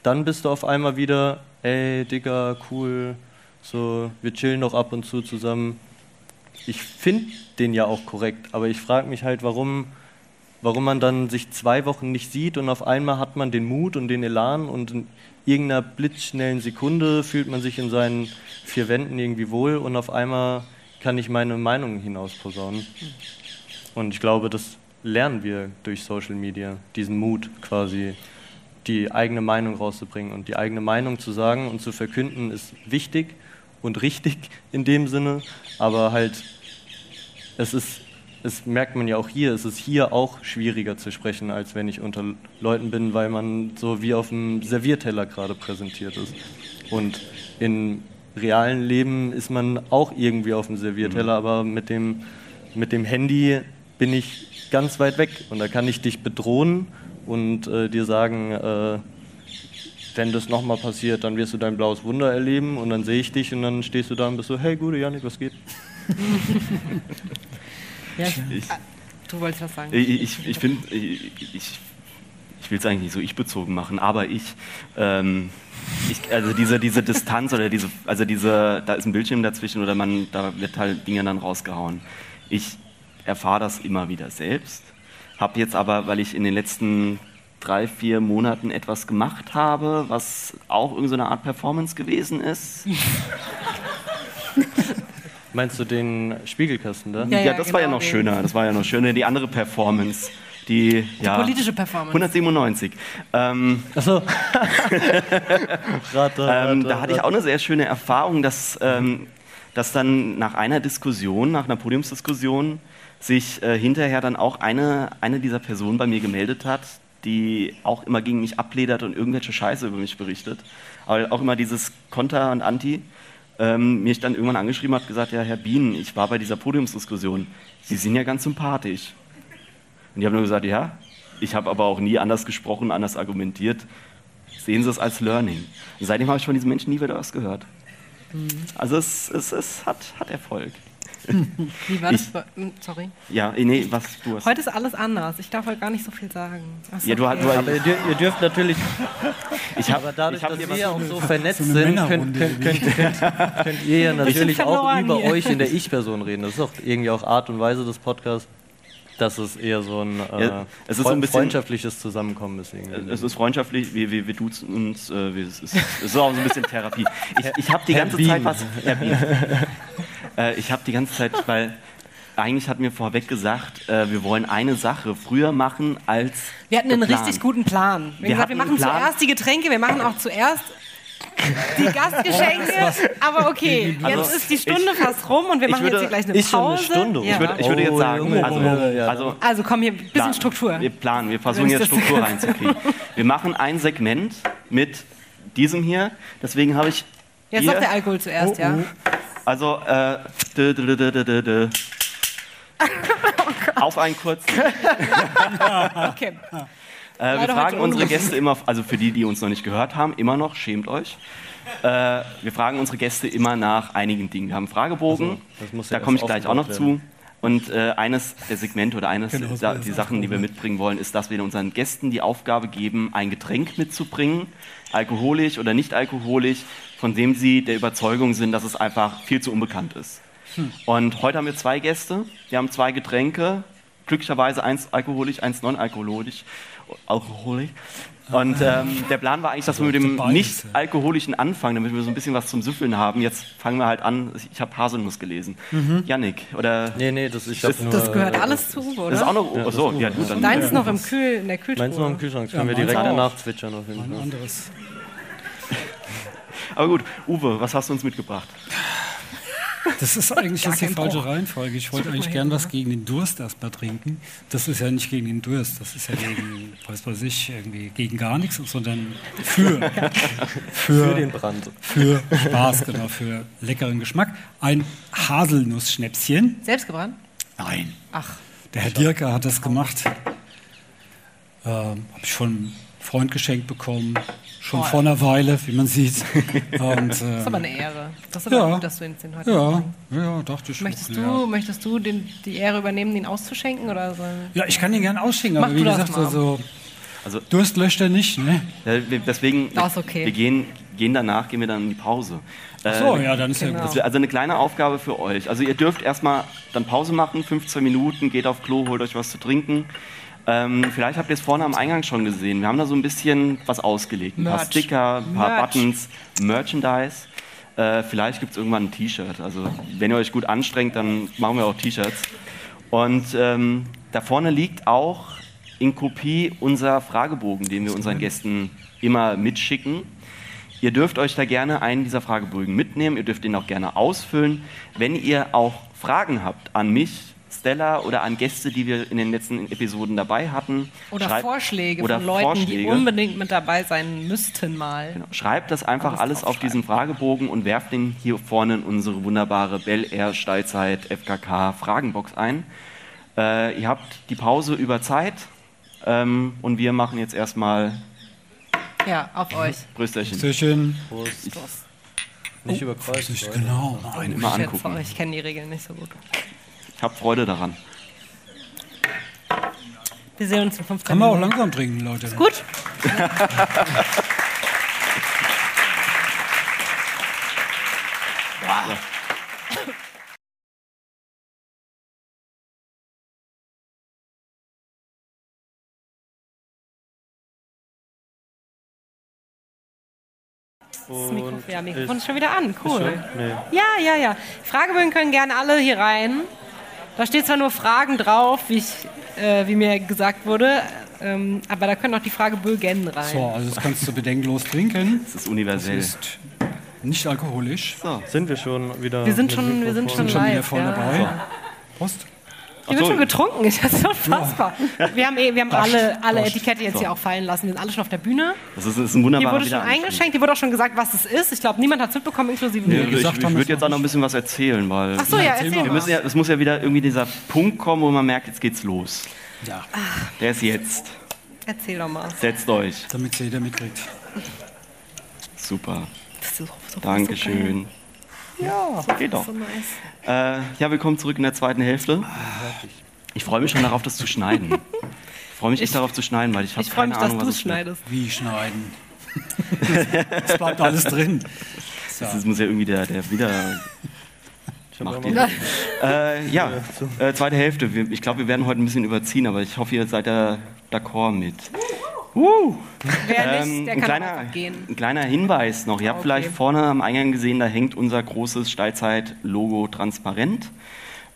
dann bist du auf einmal wieder, ey, Digga, cool, so, wir chillen doch ab und zu zusammen. Ich finde den ja auch korrekt, aber ich frage mich halt, warum, warum man dann sich zwei Wochen nicht sieht und auf einmal hat man den Mut und den Elan und irgendeiner blitzschnellen Sekunde fühlt man sich in seinen vier Wänden irgendwie wohl und auf einmal kann ich meine Meinung hinausposaunen. Und ich glaube, das lernen wir durch Social Media, diesen Mut quasi die eigene Meinung rauszubringen. Und die eigene Meinung zu sagen und zu verkünden ist wichtig und richtig in dem Sinne, aber halt, es ist, es merkt man ja auch hier, es ist hier auch schwieriger zu sprechen, als wenn ich unter Leuten bin, weil man so wie auf dem Servierteller gerade präsentiert ist. Und im realen Leben ist man auch irgendwie auf dem Servierteller, mhm. aber mit dem, mit dem Handy bin ich ganz weit weg und da kann ich dich bedrohen und äh, dir sagen, äh, wenn das nochmal passiert, dann wirst du dein blaues Wunder erleben und dann sehe ich dich und dann stehst du da und bist so, hey, gute Janik, was geht? ja, ich, du wolltest was sagen. Ich, ich, ich finde, ich, ich, will es eigentlich nicht so ich-bezogen machen, aber ich, ähm, also diese, diese Distanz oder diese, also diese, da ist ein Bildschirm dazwischen oder man, da wird halt Dinge dann rausgehauen. Ich erfahre das immer wieder selbst, habe jetzt aber, weil ich in den letzten drei, vier Monaten etwas gemacht habe, was auch irgendeine Art Performance gewesen ist. Meinst du den Spiegelkasten da? Ja, Ja, ja, das war ja genau, noch den- schöner. Das war ja noch schöner. Die andere Performance. Die, ja, politische Performance. 197. Ähm, Achso. Ähm, da hatte ich auch eine sehr schöne Erfahrung, dass, ähm, dass dann nach einer Diskussion, nach einer Podiumsdiskussion, sich äh, hinterher dann auch eine, eine dieser Personen bei mir gemeldet hat, die auch immer gegen mich abledert und irgendwelche Scheiße über mich berichtet. Aber auch immer dieses Konter und Anti. Ähm, mich dann irgendwann angeschrieben hat, gesagt, ja, Herr Bienen, ich war bei dieser Podiumsdiskussion. Sie sind ja ganz sympathisch. Und die haben nur gesagt, ja, ich habe aber auch nie anders gesprochen, anders argumentiert. Sehen Sie es als Learning. Und seitdem habe ich von diesen Menschen nie wieder was gehört. Also es, es, es hat, hat Erfolg. Wie war das? Ich- hm, Sorry. Ja, eh, nee, was du hast. Heute ist alles anders. Ich darf heute gar nicht so viel sagen. Ja, du, okay. du, Aber ihr, dür ihr dürft natürlich, ich hab, aber dadurch, ich dass wir was- auch so vernetzt so sind, könnt, könnt, könnt, könnt, ihr ja natürlich auch über hier. euch in der Ich-Person reden. Das ist auch irgendwie auch Art und Weise des Podcasts, dass es eher so ein, äh, Ja, es ist so ein bisschen- freundschaftliches Zusammenkommen ist. Irgendwie. Es ist freundschaftlich, wir, wir, wir duzen uns, äh, wir, es, ist, es ist auch so ein bisschen Therapie. Ich, ich habe die Herr ganze. Zeit was. Äh, ich habe die ganze Zeit, weil eigentlich hat mir vorweg gesagt, äh, wir wollen eine Sache früher machen als. Wir hatten einen geplant. richtig guten Plan. Wir, Wir gesagt, wir machen einen Plan. zuerst die Getränke, wir machen auch zuerst die Gastgeschenke. Aber okay, Also, jetzt ist die Stunde fast rum und wir ich machen würde- jetzt hier gleich eine ist schon eine Pause. Stunde. Ja. Ich würde, ich würde jetzt Oh, sagen, also, also also komm hier, ein bisschen. Struktur. Wir planen, wir versuchen jetzt ich Struktur reinzukriegen. Wir machen ein Segment mit diesem hier. Deswegen habe ich. Jetzt hier, noch der Alkohol zuerst, ja. Also, äh, dö, dö, dö, dö, dö, dö. auf einen kurzen. Okay. Äh, wir fragen unsere Gäste immer, also für die, die uns noch nicht gehört haben, immer noch, schämt euch. Äh, wir fragen unsere Gäste immer nach einigen Dingen. Wir haben einen Fragebogen, Also, das muss ja da komme ich gleich auch noch aufgebaut zu. Und äh, eines der Segmente oder eines Genau, der die Sachen, die wir mitbringen wollen, ist, dass wir unseren Gästen die Aufgabe geben, ein Getränk mitzubringen, alkoholisch oder nicht alkoholisch, von dem sie der Überzeugung sind, dass es einfach viel zu unbekannt ist. Und heute haben wir zwei Gäste, wir haben zwei Getränke, glücklicherweise eins alkoholisch, eins non-alkoholisch. Alkoholisch. Und ähm, der Plan war eigentlich, dass wir mit dem beides, nicht ja. alkoholischen anfangen, damit wir so ein bisschen was zum Süffeln haben. Jetzt fangen wir halt an. Ich habe Haselnuss gelesen. Yannick, oder Nee, nee, das, ich Das- nur, Das gehört äh, alles zu Uwe, das ist auch oder? noch. Oh, so, ja, gut, dann. Deins ist noch im Kühl, in der Kühltruhe. Meins noch im Kühlschrank, das können Ja, wir direkt danach zwitschern auf jeden Fall. anderes. Aber gut, Uwe, was hast du uns mitgebracht? Das ist eigentlich jetzt die falsche Bruch. Reihenfolge. Ich wollte eigentlich gern was gegen den Durst erstmal trinken. Das ist ja nicht gegen den Durst, das ist ja gegen, weiß weiß ich, irgendwie gegen gar nichts, sondern für. Für den Brand. für Spaß, genau, für leckeren Geschmack. Ein Haselnussschnäpschen. Selbst gebrannt? Nein, Ach, der Herr Dirker hat das gemacht. Ähm, Habe ich einem Freund geschenkt bekommen. Schon Toll. vor einer Weile, wie man sieht. Und, das ist aber eine Ehre. Das ist aber Ja. gut, dass du ihn den heute ja, ja, dachte ich. Möchtest schon, du, Ja. möchtest du den, die Ehre übernehmen, ihn auszuschenken? Oder so? ja, ich kann den gern ausschenken, Mach aber du wie das gesagt, mal. also, Also- Durst löscht er nicht, ne? Deswegen, Das ist okay. wir gehen, gehen danach, gehen wir dann in die Pause. Äh, So, ja, dann ist Genau. ja gut. wär also eine kleine Aufgabe für euch. Also ihr dürft erstmal dann Pause machen, 15 Minuten, geht auf Klo, holt euch was zu trinken. Ähm, vielleicht habt ihr es vorne am Eingang schon gesehen. Wir haben da so ein bisschen was ausgelegt. Ein paar Merch. Sticker, ein paar Merch. Buttons, Merchandise. Äh, vielleicht gibt es irgendwann ein T-Shirt. Also wenn ihr euch gut anstrengt, dann machen wir auch T-Shirts. Und ähm, da vorne liegt auch in Kopie unser Fragebogen, den wir unseren Gästen immer mitschicken. Ihr dürft euch da gerne einen dieser Fragebögen mitnehmen. Ihr dürft ihn auch gerne ausfüllen. Wenn ihr auch Fragen habt an mich, Stella oder an Gäste, die wir in den letzten Episoden dabei hatten, Oder schreibt- Vorschläge oder von Leuten, die Vorschläge. unbedingt mit dabei sein müssten mal. Genau. Schreibt das einfach Alles alles, auf diesen Fragebogen und werft den hier vorne in unsere wunderbare Bel Air Steilzeit FKK Fragenbox ein. Äh, ihr habt die Pause über Zeit ähm, und wir machen jetzt erstmal Ja, auf euch. Brüsterchen. Stößchen. Prost. Prost. Nicht überkreuzt. Nicht Leute. genau. Mal schätze angucken. ich kenne die Regeln nicht so gut. Ich habe Freude daran. Wir sehen uns in 15 Kann man auch langsam trinken, Leute. Gut. Das Mikro, Und ja, Mikrofon ist- ist schon wieder an. Cool. Nee. Ja, ja, ja. Fragebögen können gerne alle hier rein. Da steht zwar nur Fragen drauf, wie, ich, äh, wie mir gesagt wurde, ähm, aber da können auch die Fragebögen rein. So, also das kannst du bedenkenlos trinken. Das ist universell. Ist nicht alkoholisch. So. Sind wir schon wieder? Wir sind schon, wir sind schon Sind schon wieder live. voll ja. dabei. Prost. Hier wird so. schon getrunken, das ist unfassbar. Wir haben, eh, wir haben alle, alle. Etikette jetzt hier auch fallen lassen. Wir sind alle schon auf der Bühne. Das ist, ist ein Hier wunderbarer wurde schon eingeschenkt, hier wurde auch schon gesagt, was es ist. Ich glaube, niemand hat es mitbekommen, inklusive mir. ich gesagt ich haben, würde jetzt auch noch ein bisschen was erzählen, weil Ach so, ja, erzähl wir mal. müssen ja, es muss ja wieder irgendwie dieser Punkt kommen, wo man merkt, jetzt geht's los. Ja, Der ist jetzt. Erzähl doch mal. Setzt euch. damit es jeder mitkriegt. Super. Das ist so, so Dankeschön. Ja, geht doch. So nice. Äh, ja, willkommen zurück in der zweiten Hälfte. Ich freue mich schon darauf, das zu schneiden. Ich freue mich echt darauf zu schneiden, weil ich habe Ich freue keine mich, dass Ahnung, du was wird. schneidest. Wie schneiden? Es bleibt alles drin. Das ist- muss ja irgendwie der, der wieder macht. noch- Äh, ja, äh, zweite Hälfte. Ich glaube, wir werden heute ein bisschen überziehen, aber ich hoffe, ihr seid da d'accord mit. Uh. Wer Ähm, nicht, der ein, kann kleiner, einfach gehen. ein kleiner Hinweis noch. Ihr habt Okay. vielleicht vorne am Eingang gesehen, da hängt unser großes Steilzeit-Logo transparent.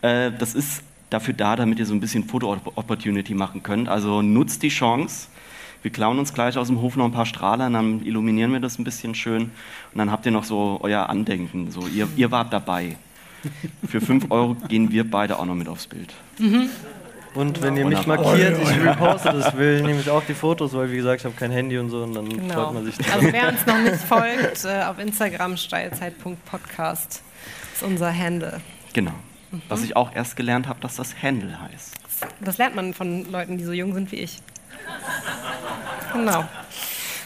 Äh, das ist dafür da, damit ihr so ein bisschen Foto-Opportunity machen könnt. Also nutzt die Chance. Wir klauen uns gleich aus dem Hof noch ein paar Strahler, und dann illuminieren wir das ein bisschen schön. Und dann habt ihr noch so euer Andenken. So, ihr, ihr wart dabei. Für 5 Euro gehen wir beide auch noch mit aufs Bild. Und wenn ihr mich Wunderbar. markiert, ich reposte das, will nämlich auch die Fotos, weil wie gesagt, ich habe kein Handy und so und dann Genau. freut man sich. Also wer uns noch nicht folgt, äh, auf Instagram steilzeit.podcast ist unser Handle. Genau. Mhm. Was ich auch erst gelernt habe, dass das Handle heißt. Das lernt man von Leuten, die so jung sind wie ich. Genau.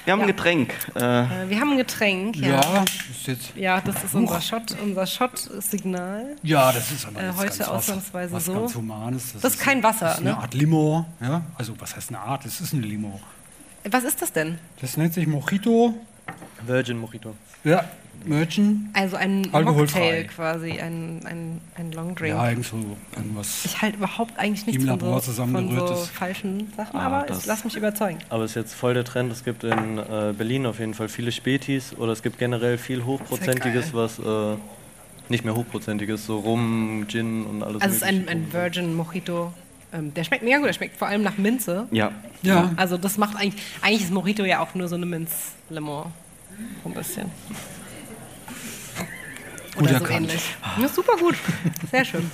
Wir haben Ja. ein Getränk. Äh, Äh, wir haben ein Getränk. Ja, Ja, ist jetzt. ja das ist unser Shot, unser Shot-Signal. Ja, das ist aber Äh, heute ganz was, ausnahmsweise was so. ganz Humanes. Das ist kein Wasser, Das ist eine ne? Art Limo. Ja? Also, was heißt eine Art? Es ist ein Limo. Was ist das denn? Das nennt sich Mojito. Virgin Mojito. Ja, Merchant. Also ein. Mocktail quasi, ein, ein, ein Long Drink. Ja, irgend so irgendwas. Ich halte überhaupt eigentlich nichts Im von Labor so, von so falschen Sachen, Ah, aber das- ich lasse mich überzeugen. Aber es ist jetzt voll der Trend. Es gibt in äh, Berlin auf jeden Fall viele Spätis oder es gibt generell viel Hochprozentiges, was äh, nicht mehr Hochprozentiges, so Rum, Gin und alles. Also es ist ein, ein Virgin Mojito. Ähm, der schmeckt mega gut, der schmeckt vor allem nach Minze. ja. Ja, Also das macht eigentlich, eigentlich ist Mojito ja auch nur so eine Minz-Lemon. So ein bisschen. Gut Oder so erkannt. ähnlich. Ja, super gut. Sehr schön.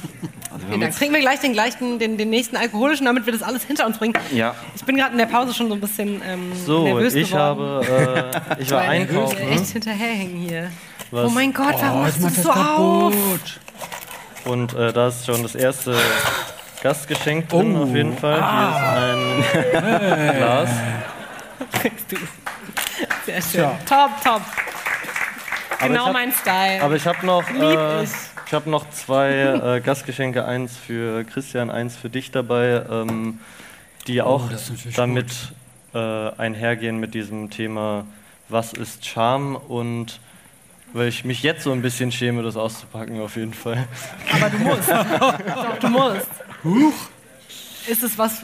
Also Vielen Dank. Trinken wir gleich den, gleichen, den, den nächsten alkoholischen, damit wir das alles hinter uns bringen. ja, Ich bin gerade in der Pause schon so ein bisschen ähm, So, nervös ich geworden. habe, äh, ich war einkaufen. wir echt hinterherhängen hier. Was? Oh mein Gott, warum oh, machst du das so auf? kaputt. Und äh, da ist schon das erste Gastgeschenk drin, Oh. auf jeden Fall. Hier ist ein Glas. Kriegst du. Sehr schön. Tja. Top, top. Genau hab- mein Style. Aber ich habe noch, äh, ich. ich hab noch zwei äh, Gastgeschenke, eins für Christian, eins für dich dabei, ähm, die auch Oh, ist natürlich damit äh, einhergehen mit diesem Thema, was ist Charme und weil ich mich jetzt so ein bisschen schäme, das auszupacken auf jeden Fall. Aber du musst. Doch, du musst. Ist es was.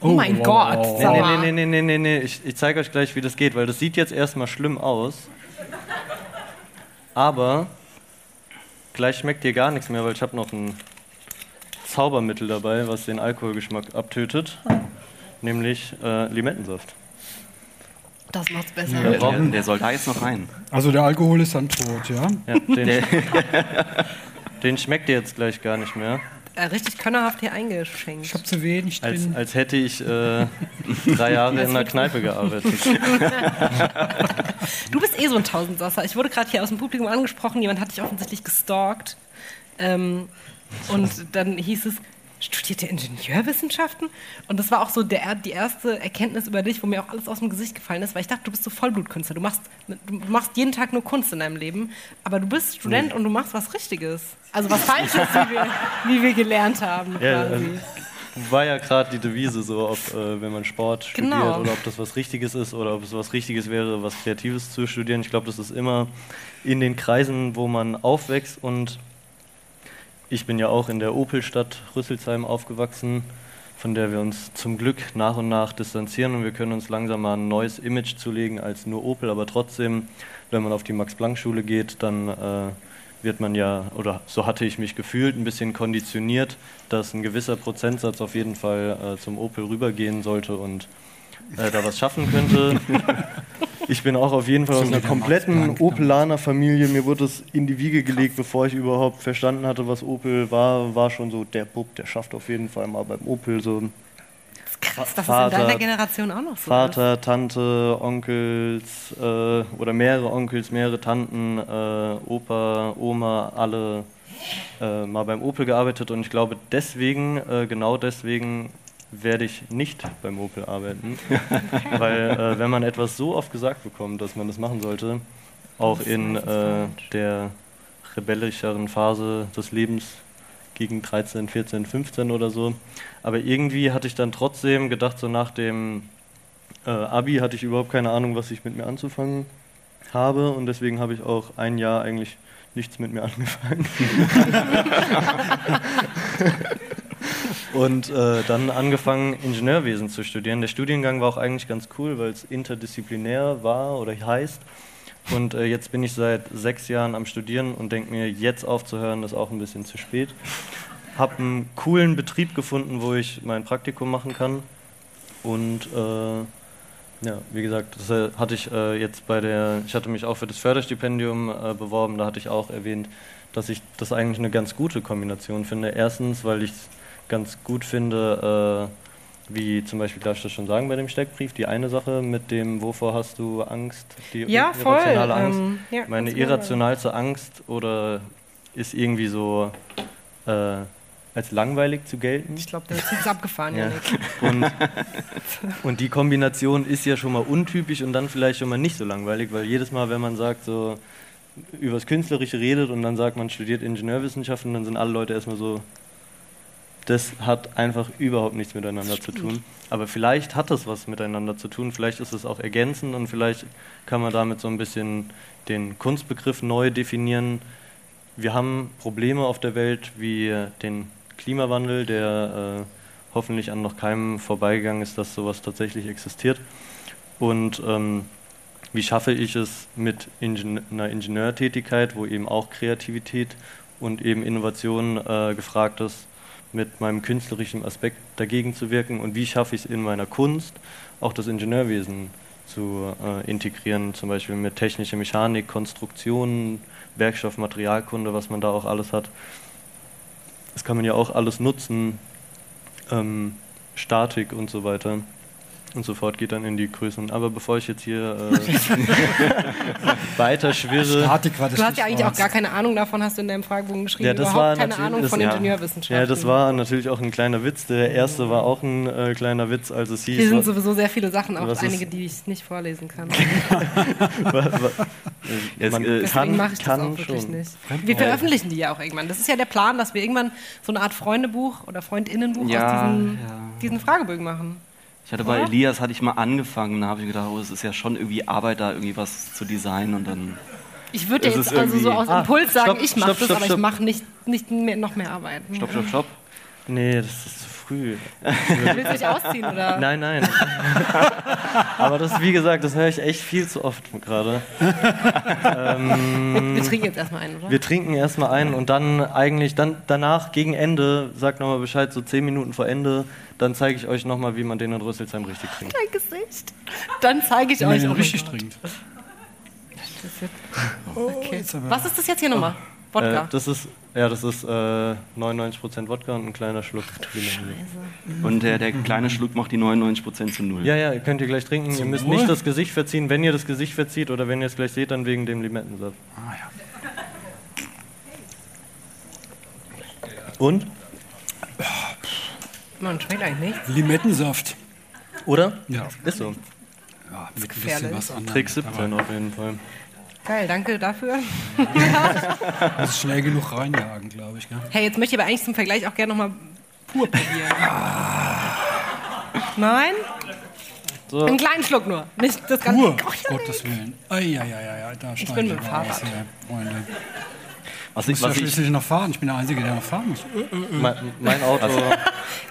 Oh, Oh, mein wow, Gott. Nee, mal. nee, nee, nee, nee, nee, ich, ich zeige euch gleich, wie das geht, weil das sieht jetzt erstmal schlimm aus. Aber gleich schmeckt ihr gar nichts mehr, weil ich habe noch ein Zaubermittel dabei, was den Alkoholgeschmack abtötet. Nämlich äh, Limettensaft. Das macht's besser. der, der, der soll da jetzt noch rein. Also der Alkohol ist dann tot, ja? Ja, den, den schmeckt ihr jetzt gleich gar nicht mehr. Äh, richtig könnerhaft hier eingeschenkt. Ich habe zu wenig Als, als hätte ich äh, drei Jahre in einer Kneipe gearbeitet. Du bist eh so ein Tausendsasser. Ich wurde gerade hier aus dem Publikum angesprochen, jemand hat dich offensichtlich gestalkt. Ähm, und dann hieß es, studiert ihr Ingenieurwissenschaften? Und das war auch so der, die erste Erkenntnis über dich, wo mir auch alles aus dem Gesicht gefallen ist, weil ich dachte, du bist so Vollblutkünstler. Du machst, du machst jeden Tag nur Kunst in deinem Leben, aber du bist Student und du machst was Richtiges. Also was Falsches, wie wir, wie wir gelernt haben. Ja, Quasi. ähm, war ja gerade die Devise so, ob äh, wenn man Sport Genau. studiert oder ob das was Richtiges ist oder ob es was Richtiges wäre, was Kreatives zu studieren. Ich glaube, das ist immer in den Kreisen, wo man aufwächst und ich bin ja auch in der Opelstadt Rüsselsheim aufgewachsen. von der wir uns zum Glück nach und nach distanzieren und wir können uns langsam mal ein neues Image zulegen als nur Opel, aber trotzdem, wenn man auf die Max-Planck-Schule geht, dann äh, wird man ja, oder so hatte ich mich gefühlt, ein bisschen konditioniert, dass ein gewisser Prozentsatz auf jeden Fall äh, zum Opel rübergehen sollte und äh, da was schaffen könnte. Ich bin auch auf jeden Fall aus einer kompletten Opelaner Familie. Mir wurde es in die Wiege gelegt, bevor ich überhaupt verstanden hatte, was Opel war. War schon so, der Bub, der schafft auf jeden Fall mal beim Opel so. Das ist krass, dass Vater- es in deiner Generation auch noch so ist. Vater, Tante, Onkels äh, oder mehrere Onkels, mehrere Tanten, äh, Opa, Oma, alle äh, mal beim Opel gearbeitet und ich glaube deswegen, äh, genau deswegen werde ich nicht beim Opel arbeiten, weil äh, wenn man etwas so oft gesagt bekommt, dass man das machen sollte, auch in äh, der rebellischeren Phase des Lebens gegen 13, 14, 15 oder so. Aber irgendwie hatte ich dann trotzdem gedacht, so nach dem äh, Abi hatte ich überhaupt keine Ahnung, was ich mit mir anzufangen habe und deswegen habe ich auch ein Jahr eigentlich nichts mit mir angefangen. und äh, dann angefangen, Ingenieurwesen zu studieren. Der Studiengang war auch eigentlich ganz cool, weil es interdisziplinär war oder heißt. Und äh, jetzt bin ich seit sechs Jahren am Studieren und denke mir, jetzt aufzuhören, ist auch ein bisschen zu spät. Habe einen coolen Betrieb gefunden, wo ich mein Praktikum machen kann. Und äh, ja, wie gesagt, das äh, hatte ich äh, jetzt bei der, ich hatte mich auch für das Förderstipendium äh, beworben, da hatte ich auch erwähnt, dass ich das eigentlich eine ganz gute Kombination finde. Erstens, weil ich es ganz gut finde, äh, wie zum Beispiel, darf ich das schon sagen bei dem Steckbrief, die eine Sache mit dem, wovor hast du Angst, die Ja, voll. irrationale Angst. ähm, ja, Meine genau. irrationalste Angst oder ist irgendwie so äh, als langweilig zu gelten. Ich glaube, der ist abgefahren, Ja. Und, und die Kombination ist ja schon mal untypisch und dann vielleicht schon mal nicht so langweilig, weil jedes Mal, wenn man sagt, so übers Künstlerische redet und dann sagt, man studiert Ingenieurwissenschaften, dann sind alle Leute erstmal so, das hat einfach überhaupt nichts miteinander zu tun. Aber vielleicht hat es was miteinander zu tun, vielleicht ist es auch ergänzend und vielleicht kann man damit so ein bisschen den Kunstbegriff neu definieren. Wir haben Probleme auf der Welt wie den Klimawandel, der äh, hoffentlich an noch keinem vorbeigegangen ist, dass sowas tatsächlich existiert. Und ähm, wie schaffe ich es mit Ingen einer Ingenieurtätigkeit, wo eben auch Kreativität und eben Innovation äh, gefragt ist, mit meinem künstlerischen Aspekt dagegen zu wirken und wie schaffe ich es in meiner Kunst auch das Ingenieurwesen zu äh, integrieren, zum Beispiel mit technischer Mechanik, Konstruktion, Werkstoff, Materialkunde, was man da auch alles hat. Das kann man ja auch alles nutzen, ähm, Statik und so weiter und so fort geht dann in die Größen. Aber bevor ich jetzt hier äh, weiter schwirre, Statik war das Du hast ja eigentlich auch gar keine Ahnung davon, hast du in deinem Fragebogen geschrieben. Ja, das Überhaupt war keine natürlich- Ahnung das- von ja. Ingenieurwissenschaften. ja, das war natürlich auch ein kleiner Witz. Der erste war auch ein äh, kleiner Witz, als es hieß. Hier sind sowieso sehr viele Sachen, auch einige, die ich nicht vorlesen kann. Es, man Deswegen kann, mache ich das kann auch wirklich schon. nicht. Wir veröffentlichen die ja auch irgendwann. Das ist ja der Plan, dass wir irgendwann so eine Art Freundebuch oder Freundinnenbuch Ja, aus diesen, ja. diesen Fragebögen machen. Ich hatte bei? Elias hatte ich mal angefangen, da habe ich gedacht, oh, es ist ja schon irgendwie Arbeit, da irgendwie was zu designen und dann. Ich würde jetzt also so aus Ah, Impuls sagen, stopp, ich mache das, stopp, aber ich stopp. mache nicht, nicht mehr, noch mehr Arbeit. Stopp, stopp, stopp. Nee, das ist zu früh. Willst du dich ausziehen oder? Nein, nein. Aber das, wie gesagt, das höre ich echt viel zu oft gerade. Wir trinken jetzt erstmal einen, oder? Wir trinken erstmal ein und dann eigentlich, dann danach gegen Ende, sagt nochmal Bescheid, so zehn Minuten vor Ende, dann zeige ich euch nochmal, wie man den in Rüsselsheim richtig trinkt. Dein Gesicht. Dann zeige ich Wenn man euch ihn auch richtig noch. trinkt. Okay. jetzt aber- Was ist das jetzt hier nochmal? Wodka. Äh, das ist, ja, das ist äh, 99% Wodka und ein kleiner Schluck. Und der, der kleine Schluck macht die 99% zu null. Ja, ja, könnt ihr gleich trinken. ihr müsst Wohl. nicht das Gesicht verziehen. Wenn ihr das Gesicht verzieht oder wenn ihr es gleich seht, dann wegen dem Limettensaft. Ah, ja. Und? Man schmeckt eigentlich nicht. Limettensaft. Oder? Ja, Ist so. ja mit ein bisschen was anderem. Trick 17 auf jeden Fall. Geil, danke dafür. Aber muss schnell genug reinjagen, glaube ich. Gell? Hey, jetzt möchte ich aber eigentlich zum Vergleich auch gerne nochmal pur probieren. Nein? So. Einen kleinen Schluck nur. Nicht das ganze. Pur, Oh, ja, Gottes Willen. Eieieiei, da schneide bin mit dem Fahrrad. ja, Freunde. Was Ich ich, muss ja was ich, schließlich noch fahren. Ich bin der Einzige, der noch fahren muss. Mein, mein Auto.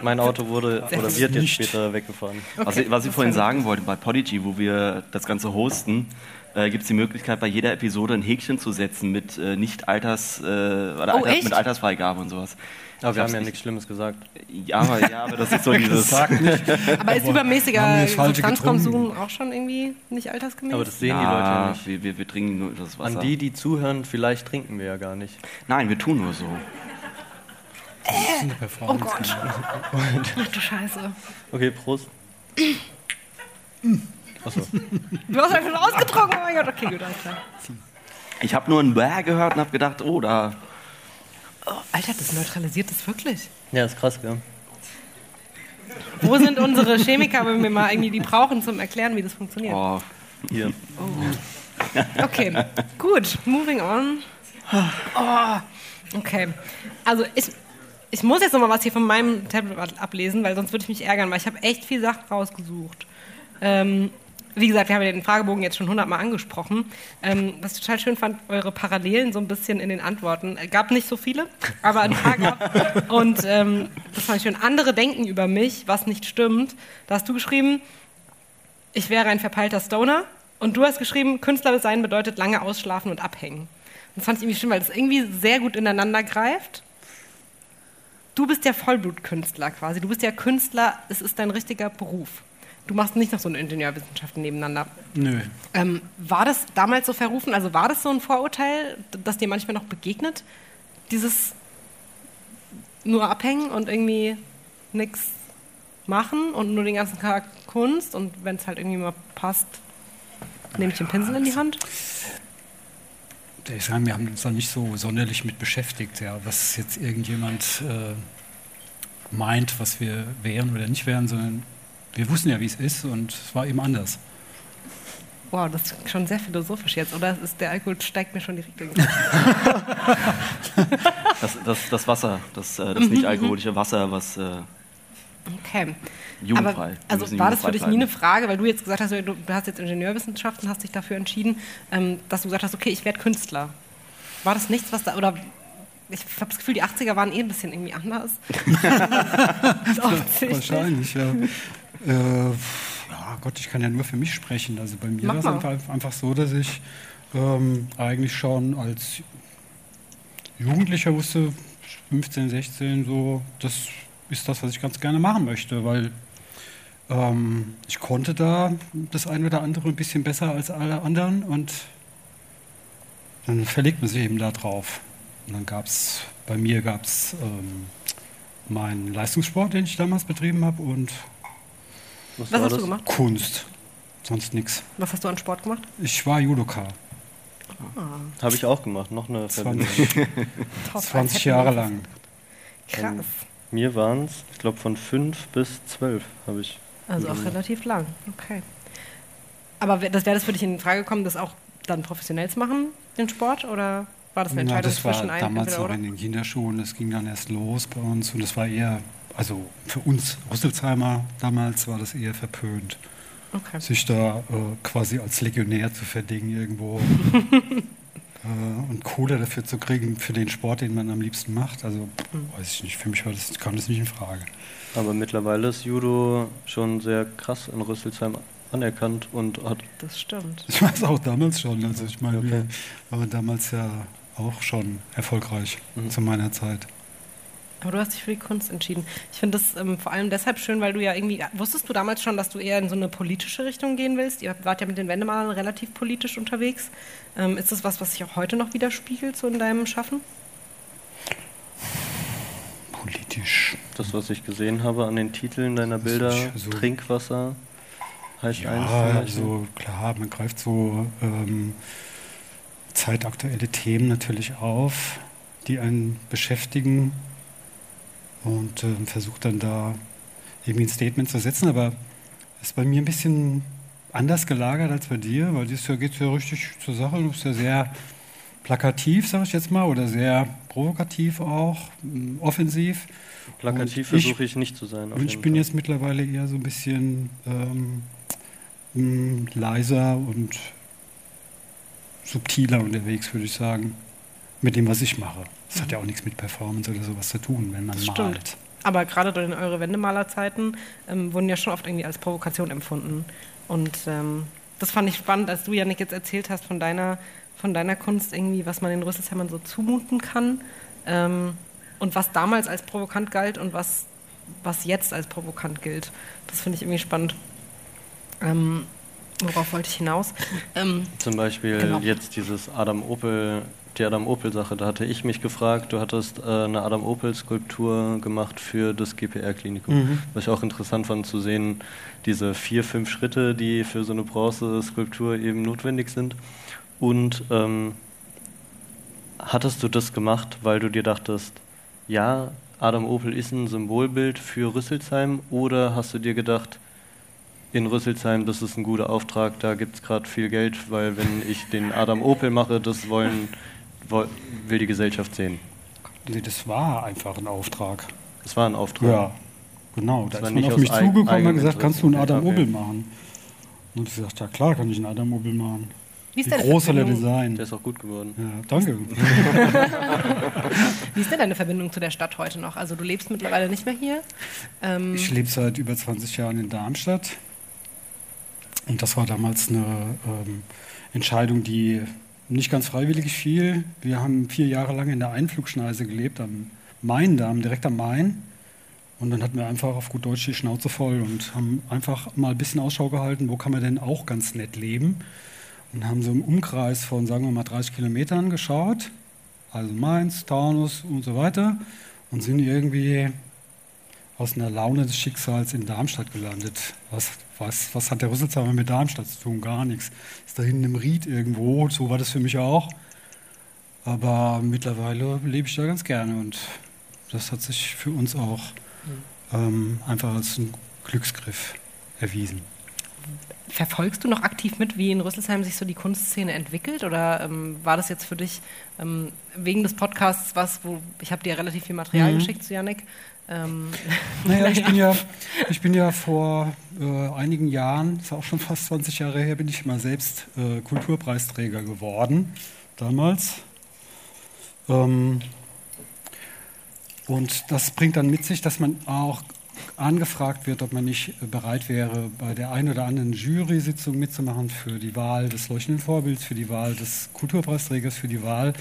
Mein Auto wurde oder wird jetzt Nicht. später weggefahren. Was, ich, was ich vorhin sagen wollte, bei Podigy, wo wir das Ganze hosten, äh, gibt es die Möglichkeit, bei jeder Episode ein Häkchen zu setzen mit äh, nicht Alters, äh, oder Oh, Alter, echt? mit Altersfreigabe und sowas. Aber Ich wir haben ja nicht- nichts Schlimmes gesagt. Ja, aber, ja, aber das ist so dieses. Aber ist übermäßiger Substanzkonsum auch schon irgendwie nicht altersgemäß? Aber das sehen die Leute ja Ja, nicht. wir, wir, wir trinken nur das Wasser. An die, die zuhören, vielleicht trinken wir ja gar nicht. Nein, wir tun nur so. eine oh. Gott. Ach du Scheiße. Okay, Prost. Achso. Du hast ja schon ausgetrunken. Oh mein Gott, okay, gut, alles klar. Ich habe nur ein Bär gehört und habe gedacht, oh, da. Oh, Alter, das neutralisiert das wirklich. Ja, ist krass, gell? Wo sind unsere Chemiker, wenn wir mal irgendwie die brauchen zum Erklären, wie das funktioniert? Oh, Hier. Okay, gut, moving on. Oh, okay, also ich, ich muss jetzt noch mal was hier von meinem Tablet ablesen, weil sonst würde ich mich ärgern, weil ich habe echt viel Sachen rausgesucht. Ähm, wie gesagt, wir haben ja den Fragebogen jetzt schon hundertmal angesprochen. Ähm, was ich total schön fand, eure Parallelen so ein bisschen in den Antworten. Äh, Gab nicht so viele, aber ein paar gab. Und ähm, das fand ich schön. Andere denken über mich, was nicht stimmt. Da hast du geschrieben, ich wäre ein verpeilter Stoner. Und du hast geschrieben, Künstler sein bedeutet lange ausschlafen und abhängen. Das fand ich irgendwie schön, weil das irgendwie sehr gut ineinander greift. Du bist ja Vollblutkünstler quasi. Du bist ja Künstler, es ist dein richtiger Beruf. Du machst nicht noch so eine Ingenieurwissenschaften nebeneinander. Nö. Ähm, war das damals so verrufen? Also war das so ein Vorurteil, das dir manchmal noch begegnet? Dieses nur abhängen und irgendwie nichts machen und nur den ganzen Tag Kunst und wenn es halt irgendwie mal passt, nehme ich den Pinsel in die Hand? Ich sage, wir haben uns da nicht so sonderlich mit beschäftigt, ja, was jetzt irgendjemand äh, meint, was wir wären oder nicht wären, sondern wir wussten ja, wie es ist und es war eben anders. Wow, das ist schon sehr philosophisch jetzt, oder? Ist der Alkohol steigt mir schon direkt in das, das, das Wasser, das, äh, das nicht alkoholische Wasser, was äh, Okay. jugendfrei. Aber, also war das für dich nie bleiben. eine Frage, weil du jetzt gesagt hast, du hast jetzt Ingenieurwissenschaften, hast dich dafür entschieden, ähm, dass du gesagt hast, okay, ich werde Künstler. War das nichts, was da, oder ich habe das Gefühl, die 80er waren eh ein bisschen irgendwie anders. Das ist offensichtlich. Wahrscheinlich, ja. Äh, ja. Gott, ich kann ja nur für mich sprechen. Also bei mir war es einfach, einfach so, dass ich ähm, eigentlich schon als Jugendlicher wusste, 15, 16, so, das ist das, was ich ganz gerne machen möchte, weil ähm, ich konnte da das ein oder andere ein bisschen besser als alle anderen und dann verlegt man sich eben da drauf. Und dann gab es, bei mir gab es ähm, meinen Leistungssport, den ich damals betrieben habe und Was war hast das? du gemacht? Kunst. Sonst nichts. Was hast du an Sport gemacht? Ich war Judoka, Habe ich auch gemacht. Noch eine Verbindung. 20, Top, 20 als hätten Jahre lang. Krass. Mir waren es, ich glaube, von fünf bis zwölf habe ich. Also auch relativ lang. Okay. Aber wär- das wäre das für dich in Frage gekommen, das auch dann professionell zu machen, den Sport? Oder war das eine Na, Entscheidung das war zwischen einem damals entweder noch oder? in den Kinderschuhen, das ging dann erst los bei uns und das war eher, also für uns Rüsselsheimer damals war das eher verpönt, Okay. sich da äh, quasi als Legionär zu verdingen irgendwo äh, und Kohle dafür zu kriegen für den Sport, den man am liebsten macht. Also Mhm. weiß ich nicht, für mich war das, kam das nicht in Frage. Aber mittlerweile ist Judo schon sehr krass in Rüsselsheim anerkannt und hat. Das stimmt. Ich war es auch damals schon. Also ich meine, Okay. wir waren damals ja auch schon erfolgreich Mhm. zu meiner Zeit. Aber du hast dich für die Kunst entschieden. Ich finde das ähm, vor allem deshalb schön, weil du ja irgendwie, wusstest du damals schon, dass du eher in so eine politische Richtung gehen willst? Ihr wart ja mit den Wendemalern relativ politisch unterwegs. Ähm, ist das was, was sich auch heute noch widerspiegelt, so in deinem Schaffen? Politisch. Das, was ich gesehen habe an den Titeln deiner Bilder, so- Trinkwasser heißt Ja, eins. also klar, man greift so ähm, zeitaktuelle Themen natürlich auf, die einen beschäftigen und ähm, versucht dann da irgendwie ein Statement zu setzen, aber ist bei mir ein bisschen anders gelagert als bei dir, weil dieses Jahr geht es ja richtig zur Sache, du bist ja sehr plakativ, sage ich jetzt mal, oder sehr provokativ auch, m, offensiv. Plakativ versuche ich nicht zu sein. Und ich bin Fall. jetzt mittlerweile eher so ein bisschen ähm, mh, leiser und subtiler unterwegs, würde ich sagen, mit dem, was ich mache. Das hat ja auch nichts mit Performance oder sowas zu tun, wenn man Das stimmt. malt. aber gerade in eure Wendemalerzeiten ähm, wurden ja schon oft irgendwie als Provokation empfunden. Und ähm, das fand ich spannend, als du, Janik, jetzt erzählt hast von deiner, von deiner Kunst irgendwie, was man den Rüsselsheimern so zumuten kann ähm, und was damals als provokant galt und was, was jetzt als provokant gilt. Das finde ich irgendwie spannend. Ähm, worauf wollte ich hinaus? Ähm, Zum Beispiel genau. jetzt dieses Adam Opel, die Adam Opel Sache, da hatte ich mich gefragt, du hattest äh, eine Adam Opel Skulptur gemacht für das GPR Klinikum. Mhm. Was ich auch interessant fand zu sehen, diese vier, fünf Schritte, die für so eine Bronze-Skulptur eben notwendig sind. Und ähm, hattest du das gemacht, weil du dir dachtest, ja, Adam Opel ist ein Symbolbild für Rüsselsheim oder hast du dir gedacht, in Rüsselsheim, das ist ein guter Auftrag, da gibt es gerade viel Geld, weil wenn ich den Adam Opel mache, das wollen, woll, will die Gesellschaft sehen. Nee, das war einfach ein Auftrag. Das war ein Auftrag. Ja, genau. Da Das war ist man nicht auf mich zugekommen und gesagt, kannst du einen. Adam Okay. Opel machen? Und ich gesagt, ja klar, kann ich einen Adam Opel machen. wie, ist Wie groß soll er Verbindung, denn sein? Der ist auch gut geworden. Ja, danke. wie ist denn deine Verbindung zu der Stadt heute noch? Also du lebst mittlerweile nicht mehr hier. Ähm, Ich lebe seit über 20 Jahren in Darmstadt. Und das war damals eine ähm, Entscheidung, die nicht ganz freiwillig fiel. Wir haben vier Jahre lang in der Einflugschneise gelebt, am Maindamm, direkt am Main. Und dann hatten wir einfach auf gut Deutsch die Schnauze voll und haben einfach mal ein bisschen Ausschau gehalten, wo kann man denn auch ganz nett leben. Und haben so im Umkreis von, sagen wir mal, 30 Kilometern geschaut. Also Mainz, Taunus und so weiter. Und sind irgendwie aus einer Laune des Schicksals in Darmstadt gelandet. Was, was, was hat der Rüsselsheimer mit Darmstadt zu tun? Gar nichts. Ist da hinten im Ried irgendwo, so war das für mich auch. Aber mittlerweile lebe ich da ganz gerne und das hat sich für uns auch ähm, einfach als ein Glücksgriff erwiesen. Verfolgst du noch aktiv mit, wie in Rüsselsheim sich so die Kunstszene entwickelt? Oder ähm, war das jetzt für dich ähm, wegen des Podcasts was, wo ich habe dir relativ viel Material Mhm. geschickt zu Yannick? Ähm, Naja, ich bin ja, ich bin ja vor äh, einigen Jahren, ist auch schon fast 20 Jahre her, bin ich mal selbst äh, Kulturpreisträger geworden, damals. Ähm, und das bringt dann mit sich, dass man auch angefragt wird, ob man nicht äh, bereit wäre, bei der einen oder anderen Jury-Sitzung mitzumachen für die Wahl des leuchtenden Vorbilds, für die Wahl des Kulturpreisträgers, für die Wahl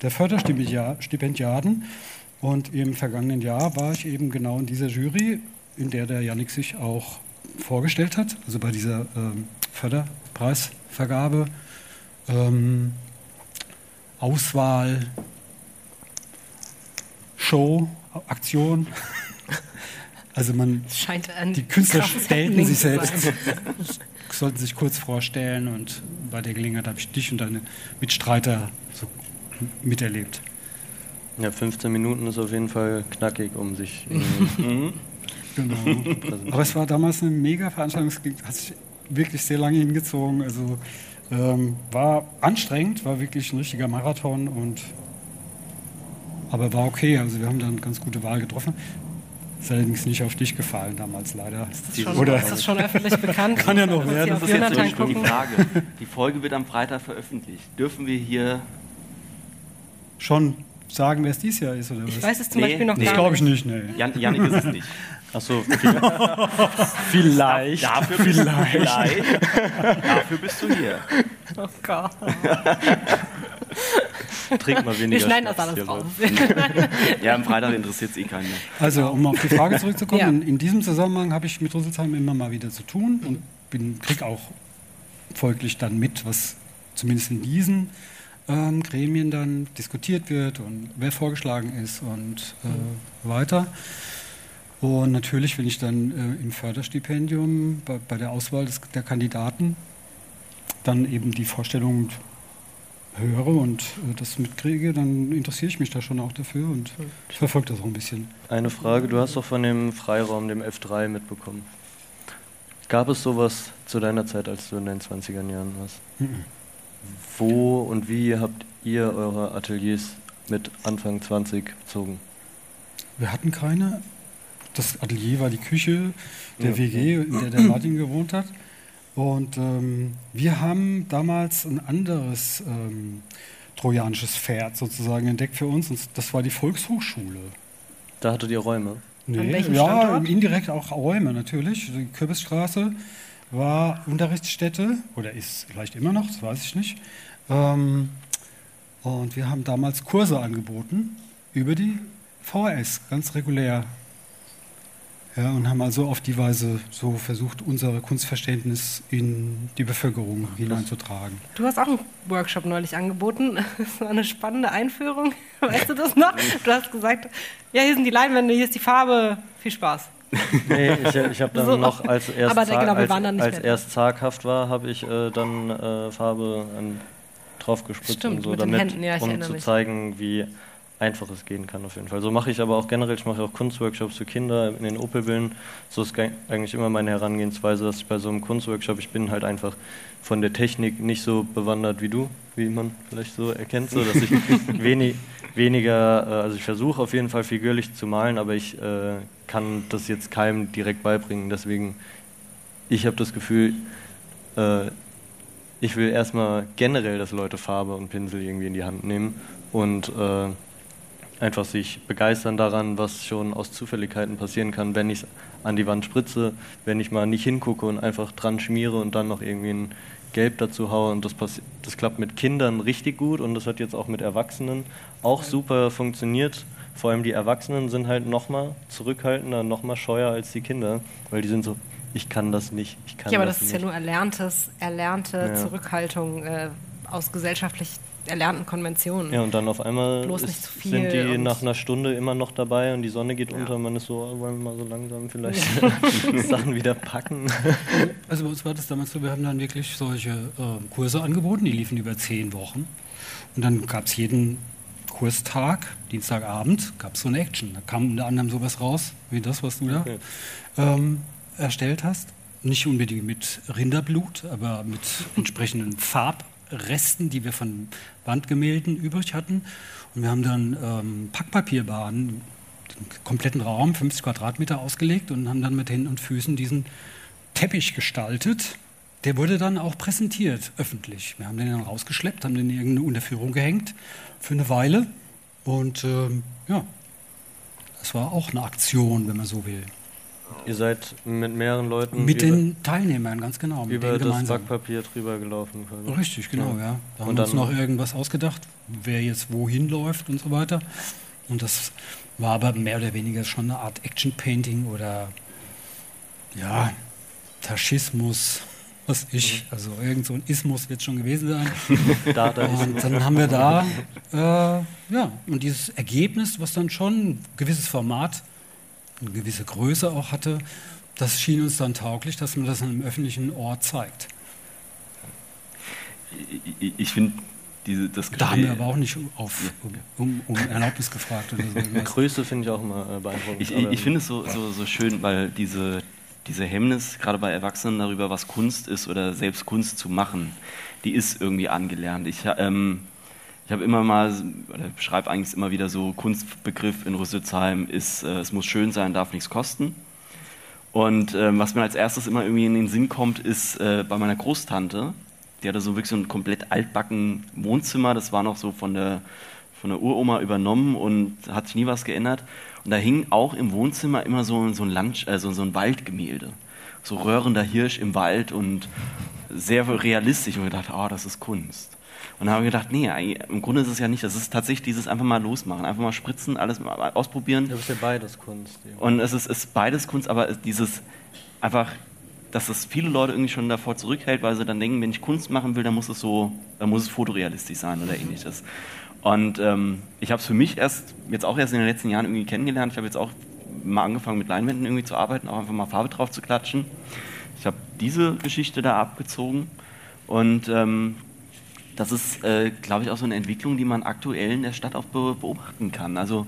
der Förderstipendiaten. Und im vergangenen Jahr war ich eben genau in dieser Jury, in der der Yannick sich auch vorgestellt hat, also bei dieser ähm, Förderpreisvergabe, ähm, Auswahl, Show, Aktion. Also man, die Künstler stellten sich selbst, sollten sich kurz vorstellen und bei der Gelegenheit habe ich dich und deine Mitstreiter so miterlebt. Ja, 15 Minuten ist auf jeden Fall knackig, um sich irgendwie Genau. zu präsentieren. Aber es war damals eine mega Veranstaltung, es hat sich wirklich sehr lange hingezogen. Also ähm, war anstrengend, war wirklich ein richtiger Marathon und aber war okay. Also wir haben dann ganz gute Wahl getroffen. Ist allerdings nicht auf dich gefallen damals leider. Schon, Oder ist das schon öffentlich bekannt? Kann ja noch werden. Das ist jetzt Beispiel die. Frage. Die Folge wird am Freitag veröffentlicht. Dürfen wir hier. schon sagen, wer es dieses Jahr ist oder was? Ich weiß es zum Nee, Beispiel noch nee. das gar glaube ich nicht. nicht, nee. Jan, Janik ist es nicht. Achso, okay. Vielleicht. Dafür bist, vielleicht. Dafür bist du hier. Oh Gott. trink mal Wir weniger. schneiden das Schnaps alles raus. Ja, am Freitag interessiert es eh keinen mehr. Also, um auf die Frage zurückzukommen, Ja. in, in diesem Zusammenhang habe ich mit Rüsselsheim immer mal wieder zu tun und bin, krieg auch folglich dann mit, was zumindest in diesen ähm, Gremien dann diskutiert wird und wer vorgeschlagen ist und äh, weiter. Und natürlich, wenn ich dann äh, im Förderstipendium bei, bei der Auswahl des, der Kandidaten dann eben die Vorstellung höre und äh, das mitkriege, dann interessiere ich mich da schon auch dafür und ich verfolge das auch ein bisschen. Eine Frage, du hast doch von dem Freiraum, dem F3 mitbekommen. Gab es sowas zu deiner Zeit, als du in den 20er Jahren warst? Mhm. Wo und wie habt ihr eure Ateliers mit Anfang 20 bezogen? Wir hatten keine. Das Atelier war die Küche der Ja. WG, in der der Martin gewohnt hat. Und ähm, wir haben damals ein anderes ähm, trojanisches Pferd sozusagen entdeckt für uns. Und das war die Volkshochschule. Da hattet ihr Räume. Nee, ja, Standort? indirekt auch Räume natürlich. Die Kürbisstraße war Unterrichtsstätte oder ist vielleicht immer noch, das weiß ich nicht. Ähm, und wir haben damals Kurse angeboten über die VHS, ganz regulär. Ja, und haben also auf die Weise so versucht, unser Kunstverständnis in die Bevölkerung hineinzutragen. Du hast auch einen Workshop neulich angeboten. Das war eine spannende Einführung. Weißt du das noch? Du hast gesagt, ja, hier sind die Leinwände, hier ist die Farbe. Viel Spaß. Nee, ich, ich habe dann So. noch, als erst, Aber genau, als, als erst zaghaft war, habe ich äh, dann äh, Farbe an, drauf gespritzt Stimmt, und so, damit, Händen, ja, um zu mich. zeigen, wie einfach es gehen kann auf jeden Fall. So mache ich aber auch generell, ich mache auch Kunstworkshops für Kinder in den Opelvillen. So ist ge- eigentlich immer meine Herangehensweise, dass ich bei so einem Kunstworkshop, ich bin halt einfach von der Technik nicht so bewandert wie du, wie man vielleicht so erkennt, so dass ich wenig, weniger, äh, also ich versuche auf jeden Fall figürlich zu malen, aber ich äh, kann das jetzt keinem direkt beibringen. Deswegen, ich habe das Gefühl, äh, ich will erstmal generell, dass Leute Farbe und Pinsel irgendwie in die Hand nehmen und äh, einfach sich begeistern daran, was schon aus Zufälligkeiten passieren kann, wenn ich es an die Wand spritze, wenn ich mal nicht hingucke und einfach dran schmiere und dann noch irgendwie ein Gelb dazu haue. Und das, das klappt mit Kindern richtig gut und das hat jetzt auch mit Erwachsenen auch super funktioniert. Vor allem die Erwachsenen sind halt noch mal zurückhaltender, noch mal scheuer als die Kinder, weil die sind so, ich kann das nicht, ich kann Ja, aber das, das ist nicht. ja nur erlerntes, erlernte Ja. Zurückhaltung äh, aus gesellschaftlich erlernten Konventionen. Ja, und dann auf einmal Bloß ist, nicht zu viel sind die nach einer Stunde immer noch dabei und die Sonne geht unter und man ist so, oh, wollen wir mal so langsam vielleicht Sachen wieder packen. Also bei uns war das damals so, wir haben dann wirklich solche ähm, Kurse angeboten, die liefen über zehn Wochen. Und dann gab es jeden Kurstag, Dienstagabend, gab es so eine Action. Da kam unter anderem sowas raus, wie das, was du da Okay. ähm, erstellt hast. Nicht unbedingt mit Rinderblut, aber mit entsprechenden Farbresten, die wir von Wandgemälden übrig hatten. Und wir haben dann ähm, Packpapierbahnen, den kompletten Raum, 50 Quadratmeter ausgelegt und haben dann mit Händen und Füßen diesen Teppich gestaltet. Der wurde dann auch präsentiert, öffentlich. Wir haben den dann rausgeschleppt, haben den in irgendeine Unterführung gehängt für eine Weile. Und ähm, ja, das war auch eine Aktion, wenn man so will. Ihr seid mit mehreren Leuten Mit über, den Teilnehmern, ganz genau. Mit über das. Backpapier drüber gelaufen. quasi. Richtig, genau, ja. Da haben Und wir uns noch irgendwas ausgedacht, wer jetzt wohin läuft und so weiter. Und das war aber mehr oder weniger schon eine Art Action-Painting oder ja, Taschismus, was ich. Also irgend so ein Ismus wird schon gewesen sein. Da, da Und dann haben wir da, äh, ja, und dieses Ergebnis, was dann schon ein gewisses Format, eine gewisse Größe auch hatte, das schien uns dann tauglich, dass man das an einem öffentlichen Ort zeigt. Ich, ich finde diese das Da haben wir Gespräch- aber auch nicht auf, um, um, um Erlaubnis gefragt oder so. Größe finde ich auch immer äh, beeindruckend. Ich, ich finde es so, so, so schön, weil diese, diese Hemmnis, gerade bei Erwachsenen darüber, was Kunst ist oder selbst Kunst zu machen, die ist irgendwie angelernt. Ich, ähm, ich habe immer mal, oder beschreibe eigentlich immer wieder so, Kunstbegriff in Rüsselsheim ist, äh, es muss schön sein, darf nichts kosten. Und ähm, was mir als erstes immer irgendwie in den Sinn kommt, ist äh, bei meiner Großtante, die hatte so wirklich so ein komplett altbacken Wohnzimmer, das war noch so von der, von der Uroma übernommen und hat sich nie was geändert. Und da hing auch im Wohnzimmer immer so, so, ein, Land, also so ein Waldgemälde. So röhrender Hirsch im Wald und sehr realistisch. Und ich dachte, oh, das ist Kunst. Und dann habe ich gedacht, nee, im Grunde ist es ja nicht, das ist tatsächlich dieses einfach mal losmachen, einfach mal spritzen, alles mal ausprobieren. Ja, aber ist ja beides Kunst. Und es ist, ist beides Kunst, aber es- dieses einfach, dass es viele Leute irgendwie schon davor zurückhält, weil sie dann denken, wenn ich Kunst machen will, dann muss es so, dann muss es fotorealistisch sein oder ähnliches. Und ähm, ich habe es für mich erst, jetzt auch erst in den letzten Jahren irgendwie kennengelernt. Ich habe jetzt auch mal angefangen mit Leinwänden irgendwie zu arbeiten, auch einfach mal Farbe drauf zu klatschen. Ich habe diese Geschichte da abgezogen und ähm, das ist, äh, glaube ich, auch so eine Entwicklung, die man aktuell in der Stadt auch be beobachten kann. Also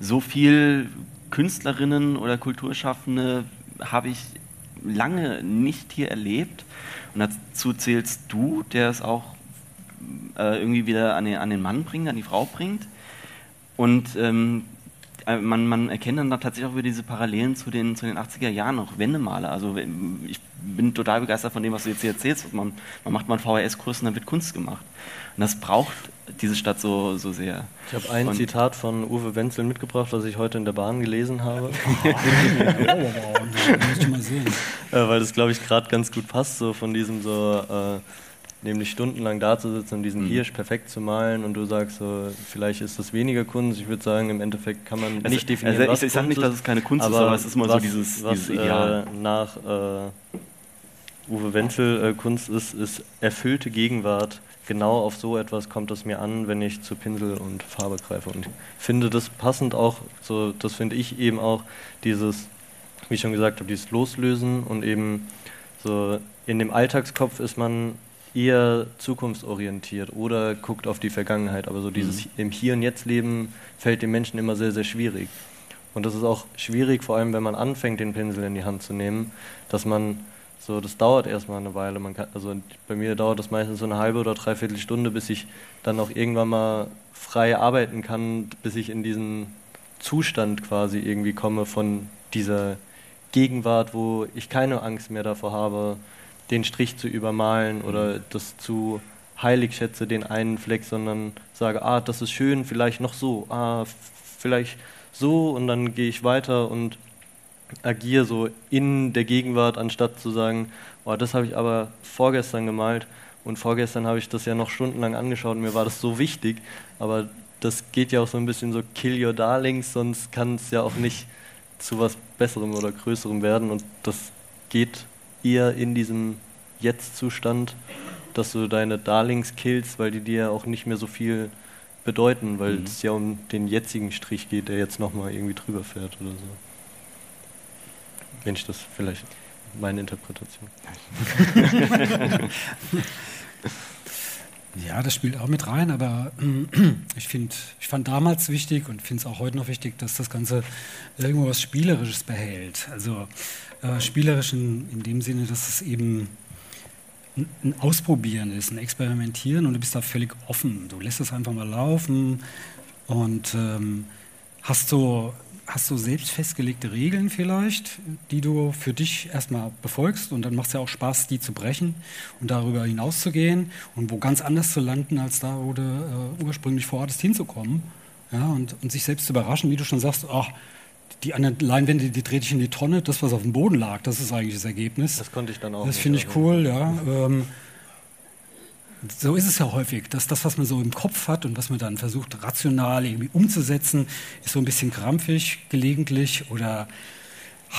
so viel Künstlerinnen oder Kulturschaffende habe ich lange nicht hier erlebt. Und dazu zählst du, der es auch äh, irgendwie wieder an den, an den Mann bringt, an die Frau bringt. Und ähm, äh, man, man erkennt dann da tatsächlich auch wieder diese Parallelen zu den, zu den 80er Jahren noch Wendemale. Also ich bin total begeistert von dem, was du jetzt hier erzählst. Man, man macht mal einen VHS-Kurs und dann wird Kunst gemacht. Und das braucht diese Stadt so, so sehr. Ich habe ein und Zitat von Uwe Wenzel mitgebracht, was ich heute in der Bahn gelesen habe. Oh. Äh, weil das, glaube ich, gerade ganz gut passt, so von diesem so, äh, nämlich stundenlang da zu sitzen und diesen mhm. Hirsch perfekt zu malen und du sagst so, vielleicht ist das weniger Kunst. Ich würde sagen, im Endeffekt kann man also, nicht definieren, also, was Ich, ich sage nicht, dass es keine Kunst ist, aber es ist immer was, so dieses, was, dieses Ideal. Äh, nach äh, Uwe Wenzel äh, Kunst ist, ist erfüllte Gegenwart genau auf so etwas kommt es mir an, wenn ich zu Pinsel und Farbe greife. Und ich finde das passend auch, so, das finde ich eben auch dieses, wie ich schon gesagt habe, dieses Loslösen und eben so in dem Alltagskopf ist man eher zukunftsorientiert oder guckt auf die Vergangenheit. Aber so dieses mhm. im Hier und Jetzt Leben fällt den Menschen immer sehr, sehr schwierig. Und das ist auch schwierig, vor allem wenn man anfängt, den Pinsel in die Hand zu nehmen, dass man so, das dauert erstmal eine Weile. Man kann, also bei mir dauert das meistens so eine halbe oder dreiviertel Stunde, bis ich dann auch irgendwann mal frei arbeiten kann, bis ich in diesen Zustand quasi irgendwie komme von dieser Gegenwart, wo ich keine Angst mehr davor habe, den Strich zu übermalen oder das zu heilig schätze, den einen Fleck, sondern sage, ah, das ist schön, vielleicht noch so, ah, vielleicht so und dann gehe ich weiter und agiere so in der Gegenwart, anstatt zu sagen, oh, das habe ich aber vorgestern gemalt und vorgestern habe ich das ja noch stundenlang angeschaut und mir war das so wichtig, aber das geht ja auch so ein bisschen so kill your darlings, sonst kann es ja auch nicht zu was Besserem oder Größerem werden und das geht eher in diesem Jetzt-Zustand, dass du deine Darlings killst, weil die dir ja auch nicht mehr so viel bedeuten, weil mhm. es ja um den jetzigen Strich geht, der jetzt nochmal irgendwie drüber fährt oder so. Mensch, das vielleicht meine Interpretation. ja, das spielt auch mit rein, aber ich finde, ich fand damals wichtig und finde es auch heute noch wichtig, dass das Ganze irgendwo was Spielerisches behält. Also äh, spielerisch in, dem Sinne, dass es eben ein Ausprobieren ist, ein Experimentieren und du bist da völlig offen. Du lässt es einfach mal laufen und ähm, hast so hast du selbst festgelegte Regeln vielleicht, die du für dich erstmal befolgst und dann macht es ja auch Spaß, die zu brechen und darüber hinauszugehen und wo ganz anders zu landen, als da, wo du äh, ursprünglich vorhattest hinzukommen. Ja, und, und sich selbst zu überraschen, wie du schon sagst, ach, die anderen Leinwände, die drehte ich in die Tonne, das, was auf dem Boden lag, das ist eigentlich das Ergebnis. Das konnte ich dann auch. Das finde ich cool, ja. Ähm, so ist es ja häufig, dass das, was man so im Kopf hat und was man dann versucht, rational irgendwie umzusetzen, ist so ein bisschen krampfig gelegentlich oder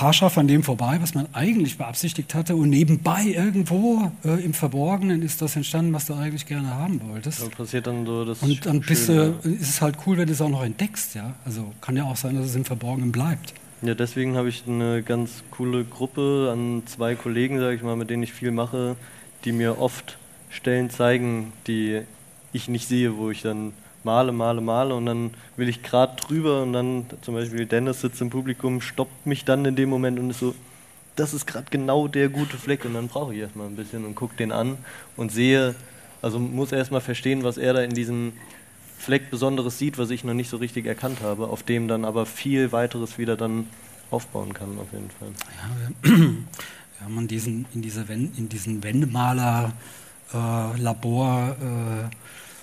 haarscharf an dem vorbei, was man eigentlich beabsichtigt hatte. Und nebenbei irgendwo äh, im Verborgenen ist das entstanden, was du eigentlich gerne haben wolltest. Da passiert dann so das Und dann bist du, ist es halt cool, wenn du es auch noch entdeckst. Ja? Also kann ja auch sein, dass es im Verborgenen bleibt. Ja, deswegen habe ich eine ganz coole Gruppe an zwei Kollegen, sage ich mal, mit denen ich viel mache, die mir oft Stellen zeigen, die ich nicht sehe, wo ich dann male, male, male und dann will ich gerade drüber und dann zum Beispiel Dennis sitzt im Publikum, stoppt mich dann in dem Moment und ist so, das ist gerade genau der gute Fleck und dann brauche ich erstmal ein bisschen und gucke den an und sehe, also muss erstmal verstehen, was er da in diesem Fleck Besonderes sieht, was ich noch nicht so richtig erkannt habe, auf dem dann aber viel weiteres wieder dann aufbauen kann, auf jeden Fall. Ja, wir, haben in diesen, in, diese in diesen Wendemaler äh,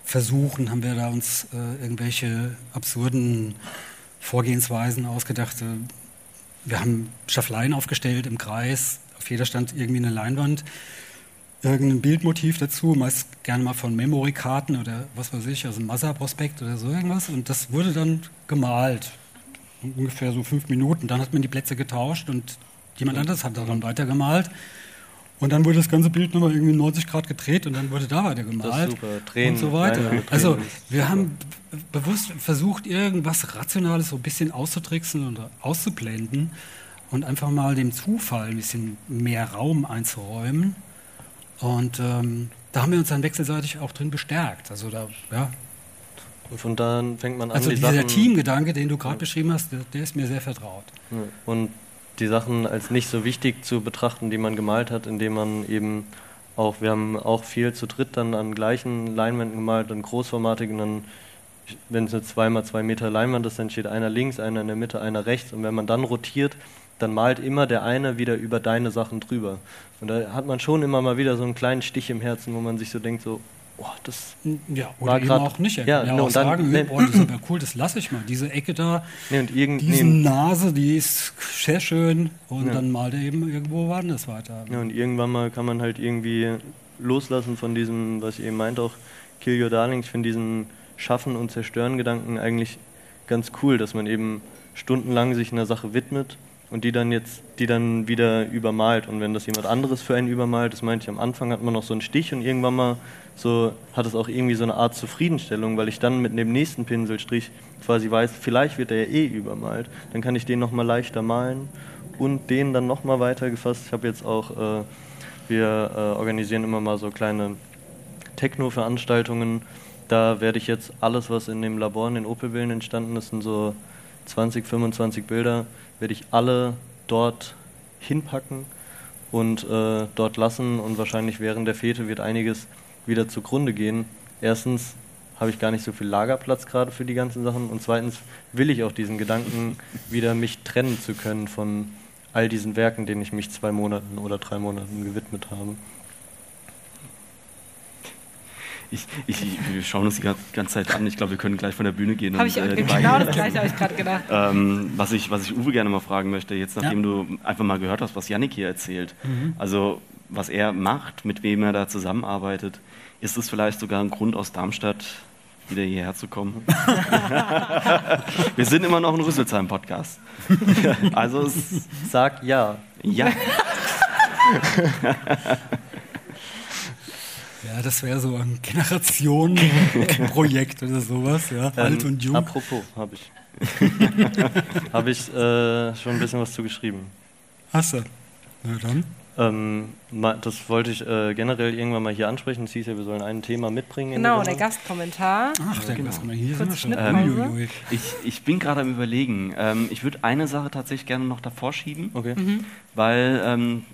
Laborversuchen haben wir da uns äh, irgendwelche absurden Vorgehensweisen ausgedacht. Äh, wir haben Schaffleien aufgestellt im Kreis, auf jeder stand irgendwie eine Leinwand, irgendein Bildmotiv dazu, meist gerne mal von Memory-Karten oder was weiß ich, also ein Massa-Prospekt oder so irgendwas. Und das wurde dann gemalt, ungefähr so fünf Minuten. Dann hat man die Plätze getauscht und jemand anderes hat daran weitergemalt. Und dann wurde das ganze Bild nochmal irgendwie 90 Grad gedreht und dann wurde da weiter gemalt super. Tränen, und so weiter. Also wir haben bewusst versucht, irgendwas Rationales so ein bisschen auszutricksen und auszublenden und einfach mal dem Zufall ein bisschen mehr Raum einzuräumen. Und ähm, da haben wir uns dann wechselseitig auch drin bestärkt. Also da, ja. Und von da fängt man an. Also die dieser Sachen Teamgedanke, den du gerade ja. beschrieben hast, der, der, ist mir sehr vertraut. Und die Sachen als nicht so wichtig zu betrachten, die man gemalt hat, indem man eben auch, wir haben auch viel zu dritt dann an gleichen Leinwänden gemalt, dann großformatig und dann wenn es eine 2x2 Meter Leinwand ist, dann steht einer links, einer in der Mitte, einer rechts. Und wenn man dann rotiert, dann malt immer der eine wieder über deine Sachen drüber. Und da hat man schon immer mal wieder so einen kleinen Stich im Herzen, wo man sich so denkt, so, oh, das ja, oder war eben grad- auch nicht. Er Ja, kann ja no, auch und dann- sagen, nee. boah, das ist aber cool, das lasse ich mal. Diese Ecke da, nee, und irgend, diese nee, Nase, die ist sehr schön. Und Ja. dann malt er eben irgendwo woanders weiter. Ja, und irgendwann mal kann man halt irgendwie loslassen von diesem, was ich eben meinte, auch Kill Your Darling. Ich finde diesen Schaffen und Zerstören Gedanken eigentlich ganz cool, dass man eben stundenlang sich einer Sache widmet und die dann jetzt, die dann wieder übermalt. Und wenn das jemand anderes für einen übermalt, das meinte ich am Anfang, hat man noch so einen Stich und irgendwann mal so hat es auch irgendwie so eine Art Zufriedenstellung, weil ich dann mit dem nächsten Pinselstrich quasi weiß, vielleicht wird er ja eh übermalt. Dann kann ich den nochmal leichter malen und den dann nochmal weiter gefasst. Ich habe jetzt auch, äh, wir äh, organisieren immer mal so kleine Techno-Veranstaltungen. Da werde ich jetzt alles, was in dem Labor in den Opelbillen entstanden ist, sind so 20, 25 Bilder, werde ich alle dort hinpacken und äh, dort lassen und wahrscheinlich während der Fete wird einiges wieder zugrunde gehen. Erstens habe ich gar nicht so viel Lagerplatz gerade für die ganzen Sachen und zweitens will ich auch diesen Gedanken wieder mich trennen zu können von all diesen Werken, denen ich mich zwei Monaten oder drei Monaten gewidmet habe. Ich, ich, wir schauen uns die ganze, Zeit an. Ich glaube, wir können gleich von der Bühne gehen. Habe und, ich äh, die genau das gleiche habe ich gerade gedacht. Ähm, was, ich, was ich Uwe gerne mal fragen möchte, jetzt nachdem Ja. du einfach mal gehört hast, was Yannick hier erzählt, Mhm. also was er macht, mit wem er da zusammenarbeitet, ist es vielleicht sogar ein Grund aus Darmstadt wieder hierher zu kommen? Wir sind immer noch ein Rüsselsheim-Podcast. also es, Sag ja. ja, Ja, das wäre so ein Generationenprojekt oder sowas, ja. Alt Ähm, und jung. Apropos, habe ich. habe ich äh, schon ein bisschen was zu geschrieben. Hast du? Na dann. Ähm, das wollte ich äh, generell irgendwann mal hier ansprechen. Es hieß ja, wir sollen ein Thema mitbringen. in Genau, der Gastkommentar. Ach, dann lass mal hier sind wir schon. Uiuiui. ich, ich bin gerade am Überlegen. Ähm, ich würde eine Sache tatsächlich gerne noch davor schieben. Okay. weil ähm,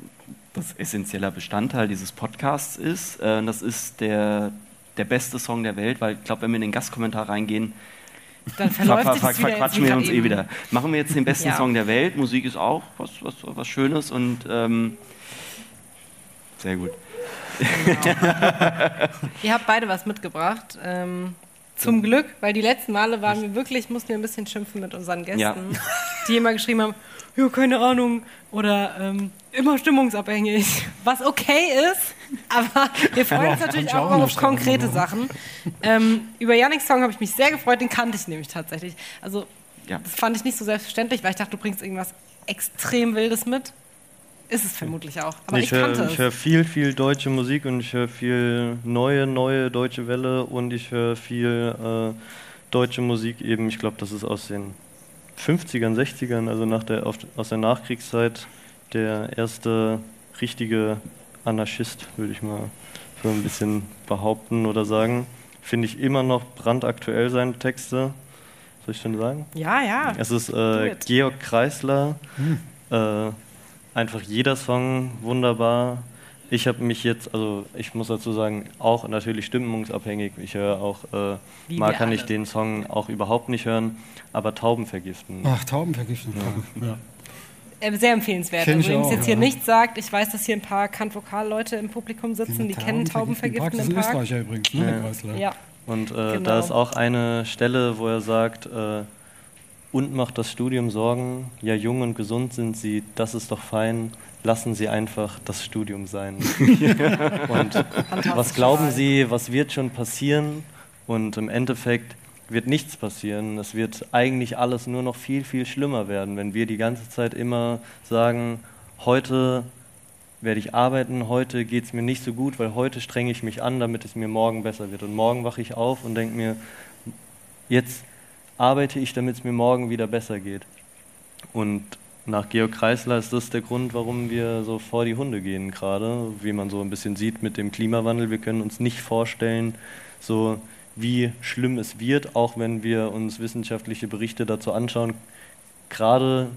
das essentieller Bestandteil dieses Podcasts ist. Äh, das ist der, der beste Song der Welt, weil ich glaube, wenn wir in den Gastkommentar reingehen, Dann ver verläuft ver sich ver wieder verquatschen wir uns eh Eben. wieder. Machen wir jetzt den besten Ja. Song der Welt. Musik ist auch was, was, was Schönes und ähm, sehr gut. Ihr habt beide was mitgebracht. Ähm, zum Glück, weil die letzten Male waren wir wirklich, mussten wir ein bisschen schimpfen mit unseren Gästen, Ja. die immer geschrieben haben, ja, keine Ahnung, oder ähm, immer stimmungsabhängig, was okay ist, aber wir freuen uns natürlich auch auch auf konkrete Stimmung. Sachen. Ähm, über Yannicks Song habe ich mich sehr gefreut, den kannte ich nämlich tatsächlich. Also Ja. das fand ich nicht so selbstverständlich, weil ich dachte, du bringst irgendwas extrem Wildes mit. Ist es vermutlich auch, aber ich, ich höre kannte ich es. hör viel, viel deutsche Musik und ich höre viel neue, neue deutsche Welle und ich höre viel äh, deutsche Musik eben, ich glaube, das ist aus den 50ern, 60ern, also nach der, auf, aus der Nachkriegszeit der erste richtige Anarchist, würde ich mal so ein bisschen behaupten oder sagen. Finde ich immer noch brandaktuell seine Texte. Soll ich schon sagen? Ja, ja. Es ist äh. Georg Kreisler. Äh, einfach jeder Song wunderbar. Ich habe mich jetzt, also ich muss dazu sagen, auch natürlich stimmungsabhängig. Ich höre auch, äh, mal kann ich den Song auch überhaupt nicht hören, aber Tauben vergiften. Ach, Taubenvergiftung. Ja. Äh, Sehr empfehlenswert. Kenn Also, wem es jetzt hier ja. nichts sagt, ich weiß, dass hier ein paar Kant-Vokal-Leute im Publikum sitzen, die kennen Taubenvergiften Das im ist ein Park. Österreicher übrigens, ne, Kreisler. Ja, Und äh, Genau. da ist auch eine Stelle, wo er sagt, äh, und macht das Studium Sorgen, ja jung und gesund sind sie, das ist doch fein, lassen sie einfach das Studium sein. und was glauben Sie, was wird schon passieren? Und im Endeffekt wird nichts passieren. Es wird eigentlich alles nur noch viel, viel schlimmer werden, wenn wir die ganze Zeit immer sagen, heute werde ich arbeiten, heute geht es mir nicht so gut, weil heute strenge ich mich an, damit es mir morgen besser wird. Und morgen wache ich auf und denke mir, jetzt arbeite ich, damit es mir morgen wieder besser geht. Und nach Georg Kreisler ist das der Grund, warum wir so vor die Hunde gehen gerade, wie man so ein bisschen sieht mit dem Klimawandel. Wir können uns nicht vorstellen, so wie schlimm es wird, auch wenn wir uns wissenschaftliche Berichte dazu anschauen. Gerade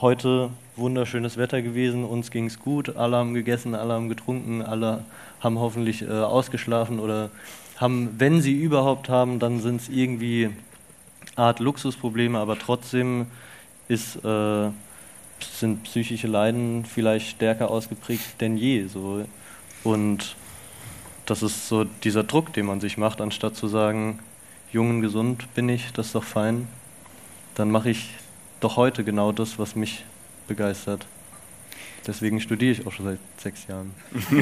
heute wunderschönes Wetter gewesen, uns ging es gut, alle haben gegessen, alle haben getrunken, alle haben hoffentlich äh, ausgeschlafen oder haben, wenn sie überhaupt haben, dann sind es irgendwie Art Luxusprobleme, aber trotzdem ist, äh, sind psychische Leiden vielleicht stärker ausgeprägt denn je. So. Und das ist so dieser Druck, den man sich macht, anstatt zu sagen, jung und gesund bin ich, das ist doch fein, dann mache ich doch heute genau das, was mich begeistert. Deswegen studiere ich auch schon seit sechs Jahren.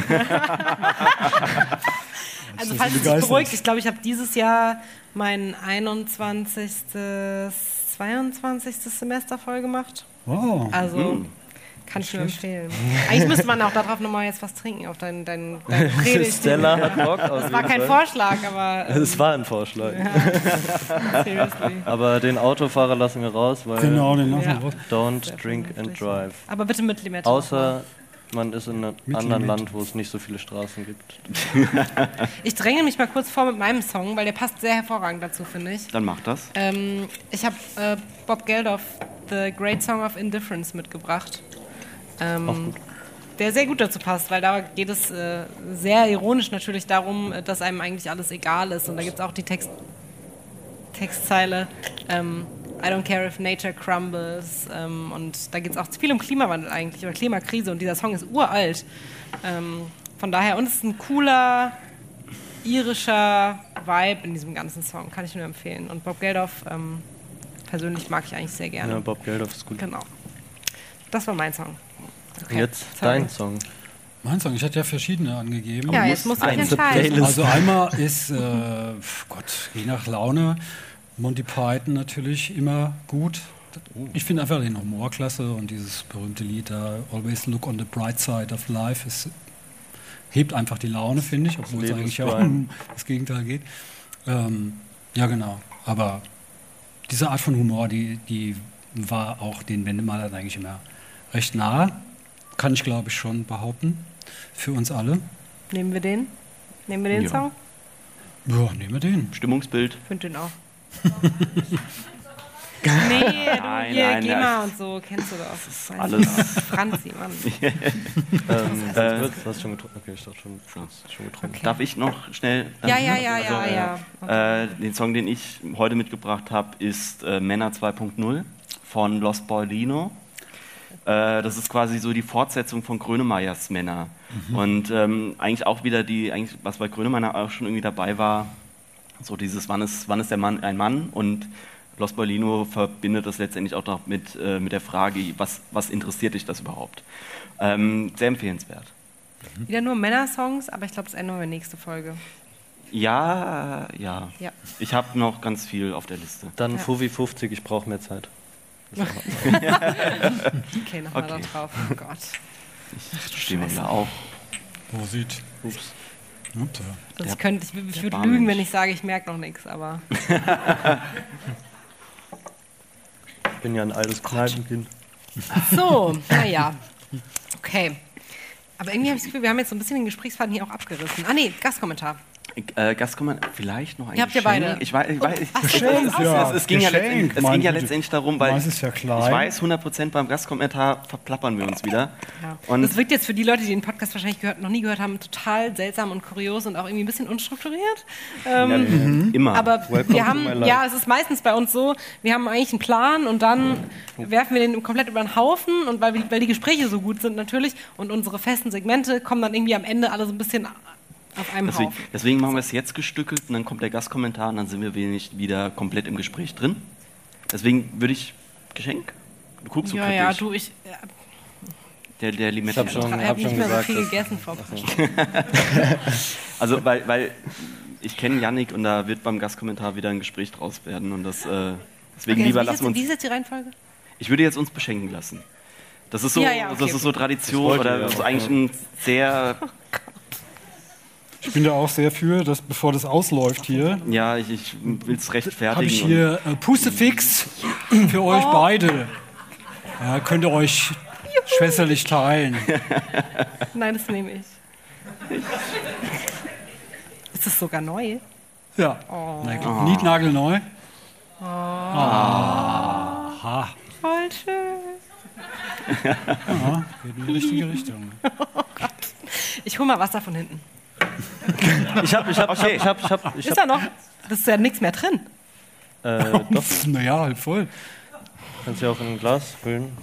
also falls es sich beruhigt, ich glaube, ich habe dieses Jahr mein 21. 22. Semester voll gemacht. Oh. Also mhm. kann ich nur empfehlen. Eigentlich müsste man auch darauf nochmal jetzt was trinken, auf deinen, deinen Predigt. Stella hat Bock. Das war kein Fall. Vorschlag, aber... Ähm, es war ein Vorschlag. Ja. aber den Autofahrer lassen wir raus, weil... Genau, den lassen wir raus. Don't drink and drive. Aber bitte mit Limette. Außer man ist in einem mit anderen Land, wo es nicht so viele Straßen gibt. ich dränge mich mal kurz vor mit meinem Song, weil der passt sehr hervorragend dazu, finde ich. Dann mach das. Ähm, ich habe äh, Bob Geldof, The Great Song of Indifference, mitgebracht. Ähm, der sehr gut dazu passt, weil da geht es äh, sehr ironisch natürlich darum, äh, dass einem eigentlich alles egal ist. Und da gibt es auch die Text Textzeile. Ähm, I don't care if nature crumbles. Ähm, und da geht es auch viel um Klimawandel eigentlich oder Klimakrise und dieser Song ist uralt. Ähm, von daher, und es ist ein cooler irischer Vibe in diesem ganzen Song, kann ich nur empfehlen. Und Bob Geldof ähm, persönlich mag ich eigentlich sehr gerne. Ja, Bob Geldof ist gut. Genau. Das war mein Song. Okay. Jetzt Sorry. dein Song. Mein Song, ich hatte ja verschiedene angegeben. Ja, jetzt musst du dich entscheiden. Also einmal ist, äh, Gott, je nach Laune, Monty Python natürlich immer gut. Ich finde einfach den Humor klasse und dieses berühmte Lied da, Always Look on the Bright Side of Life, es hebt einfach die Laune, finde ich, obwohl es eigentlich auch um das Gegenteil geht. Ähm, ja, genau. Aber diese Art von Humor, die, die war auch den Wendemalern eigentlich immer recht nahe. Kann ich, glaube ich, schon behaupten. Für uns alle. Nehmen wir den? Nehmen wir den ja. Song? Ja, nehmen wir den. Stimmungsbild. Ich finde den auch. Nee, du nein, hier, nein, GEMA und so, kennst du das. das ist alles. Franzi, Mann. ähm, äh, du hast schon getrunken. Okay, ich dachte schon, schon, schon getrunken. Okay. Darf ich noch schnell? Ja, ja, ja, also, ja, ja. Okay. Äh, den Song, den ich heute mitgebracht habe, ist äh, Männer 2.0 von Los Paulino. Äh, das ist quasi so die Fortsetzung von Grönemeyers Männer. Mhm. Und ähm, eigentlich auch wieder die, eigentlich, was bei Grönemeyer auch schon irgendwie dabei war, so dieses, wann ist, wann ist der Mann ein Mann? Und Los Paulino verbindet das letztendlich auch noch mit, äh, mit der Frage, was, was interessiert dich das überhaupt? Ähm, sehr empfehlenswert. Mhm. Wieder nur Männersongs, aber ich glaube, das ändern wir nächste Folge. Ja, ja. ja. Ich habe noch ganz viel auf der Liste. Dann ja. Fuvi 50, ich brauche mehr Zeit. okay, nochmal okay. da drauf. Oh Gott. Ich stehe mal da auf. Wo sieht? Ups. Ups ja. Das der, könnte, ich, ich würde lügen, wenn ich sage, ich merke noch nichts, aber. ich bin ja ein altes Kneipenkind. So, naja. Okay. Aber irgendwie habe ich das Gefühl, wir haben jetzt so ein bisschen den Gesprächsfaden hier auch abgerissen. Ah, nee, Gastkommentar. Äh, Gastkommentar, vielleicht noch ein Ihr habt ja beide. Ich weiß, ich weiß, oh, Geschenk, es, ja. es, es, ging, ja letztendlich, es ging ja letztendlich darum, weil ist ja ich weiß, 100% beim Gastkommentar verplappern wir uns wieder. Ja. Und das wirkt jetzt für die Leute, die den Podcast wahrscheinlich gehört, noch nie gehört haben, total seltsam und kurios und auch irgendwie ein bisschen unstrukturiert. Ähm, ja, mhm. Immer. Aber Welcome wir haben, ja, es ist meistens bei uns so, wir haben eigentlich einen Plan und dann mhm. werfen wir den komplett über den Haufen und weil, weil die Gespräche so gut sind natürlich und unsere festen Segmente kommen dann irgendwie am Ende alle so ein bisschen auf einem deswegen, Haufen. Deswegen machen wir es jetzt gestückelt und dann kommt der Gastkommentar und dann sind wir wenig wieder komplett im Gespräch drin. Deswegen würde ich Geschenk. Du guckst so ja, kritisch. Ja, du, ich. Ja. Der, der Limette. Ich habe schon, hab nicht schon mehr gesagt, so viel gegessen vor Also, weil, weil ich kenne Yannick und da wird beim Gastkommentar wieder ein Gespräch draus werden und das. Äh, deswegen okay, lieber also lassen wir uns. Wie ist jetzt die Reihenfolge? Ich würde jetzt uns beschenken lassen. Das ist so, ja, ja, okay, das ist so Tradition oder das ist eigentlich ein sehr oh ich bin da auch sehr für, dass bevor das ausläuft hier. Ja, ich, ich will es rechtfertigen. Habe ich hier äh, Pustefix für euch oh. beide. Ja, könnt ihr euch Juhu. schwesterlich teilen. Nein, das nehme ich. Ist das sogar neu? Ja. Oh. oh. Niednagelneu. Oh. Aha. Voll schön. ja, geht in die richtige Richtung. Oh Gott. Ich hole mal Wasser von hinten. Ich hab, ich hab, Okay. ich hab, ich hab, ich Ist hab, da noch? Das ist ja nichts mehr drin. äh, doch, Naja, halb voll. kannst ja auch in ein Glas füllen.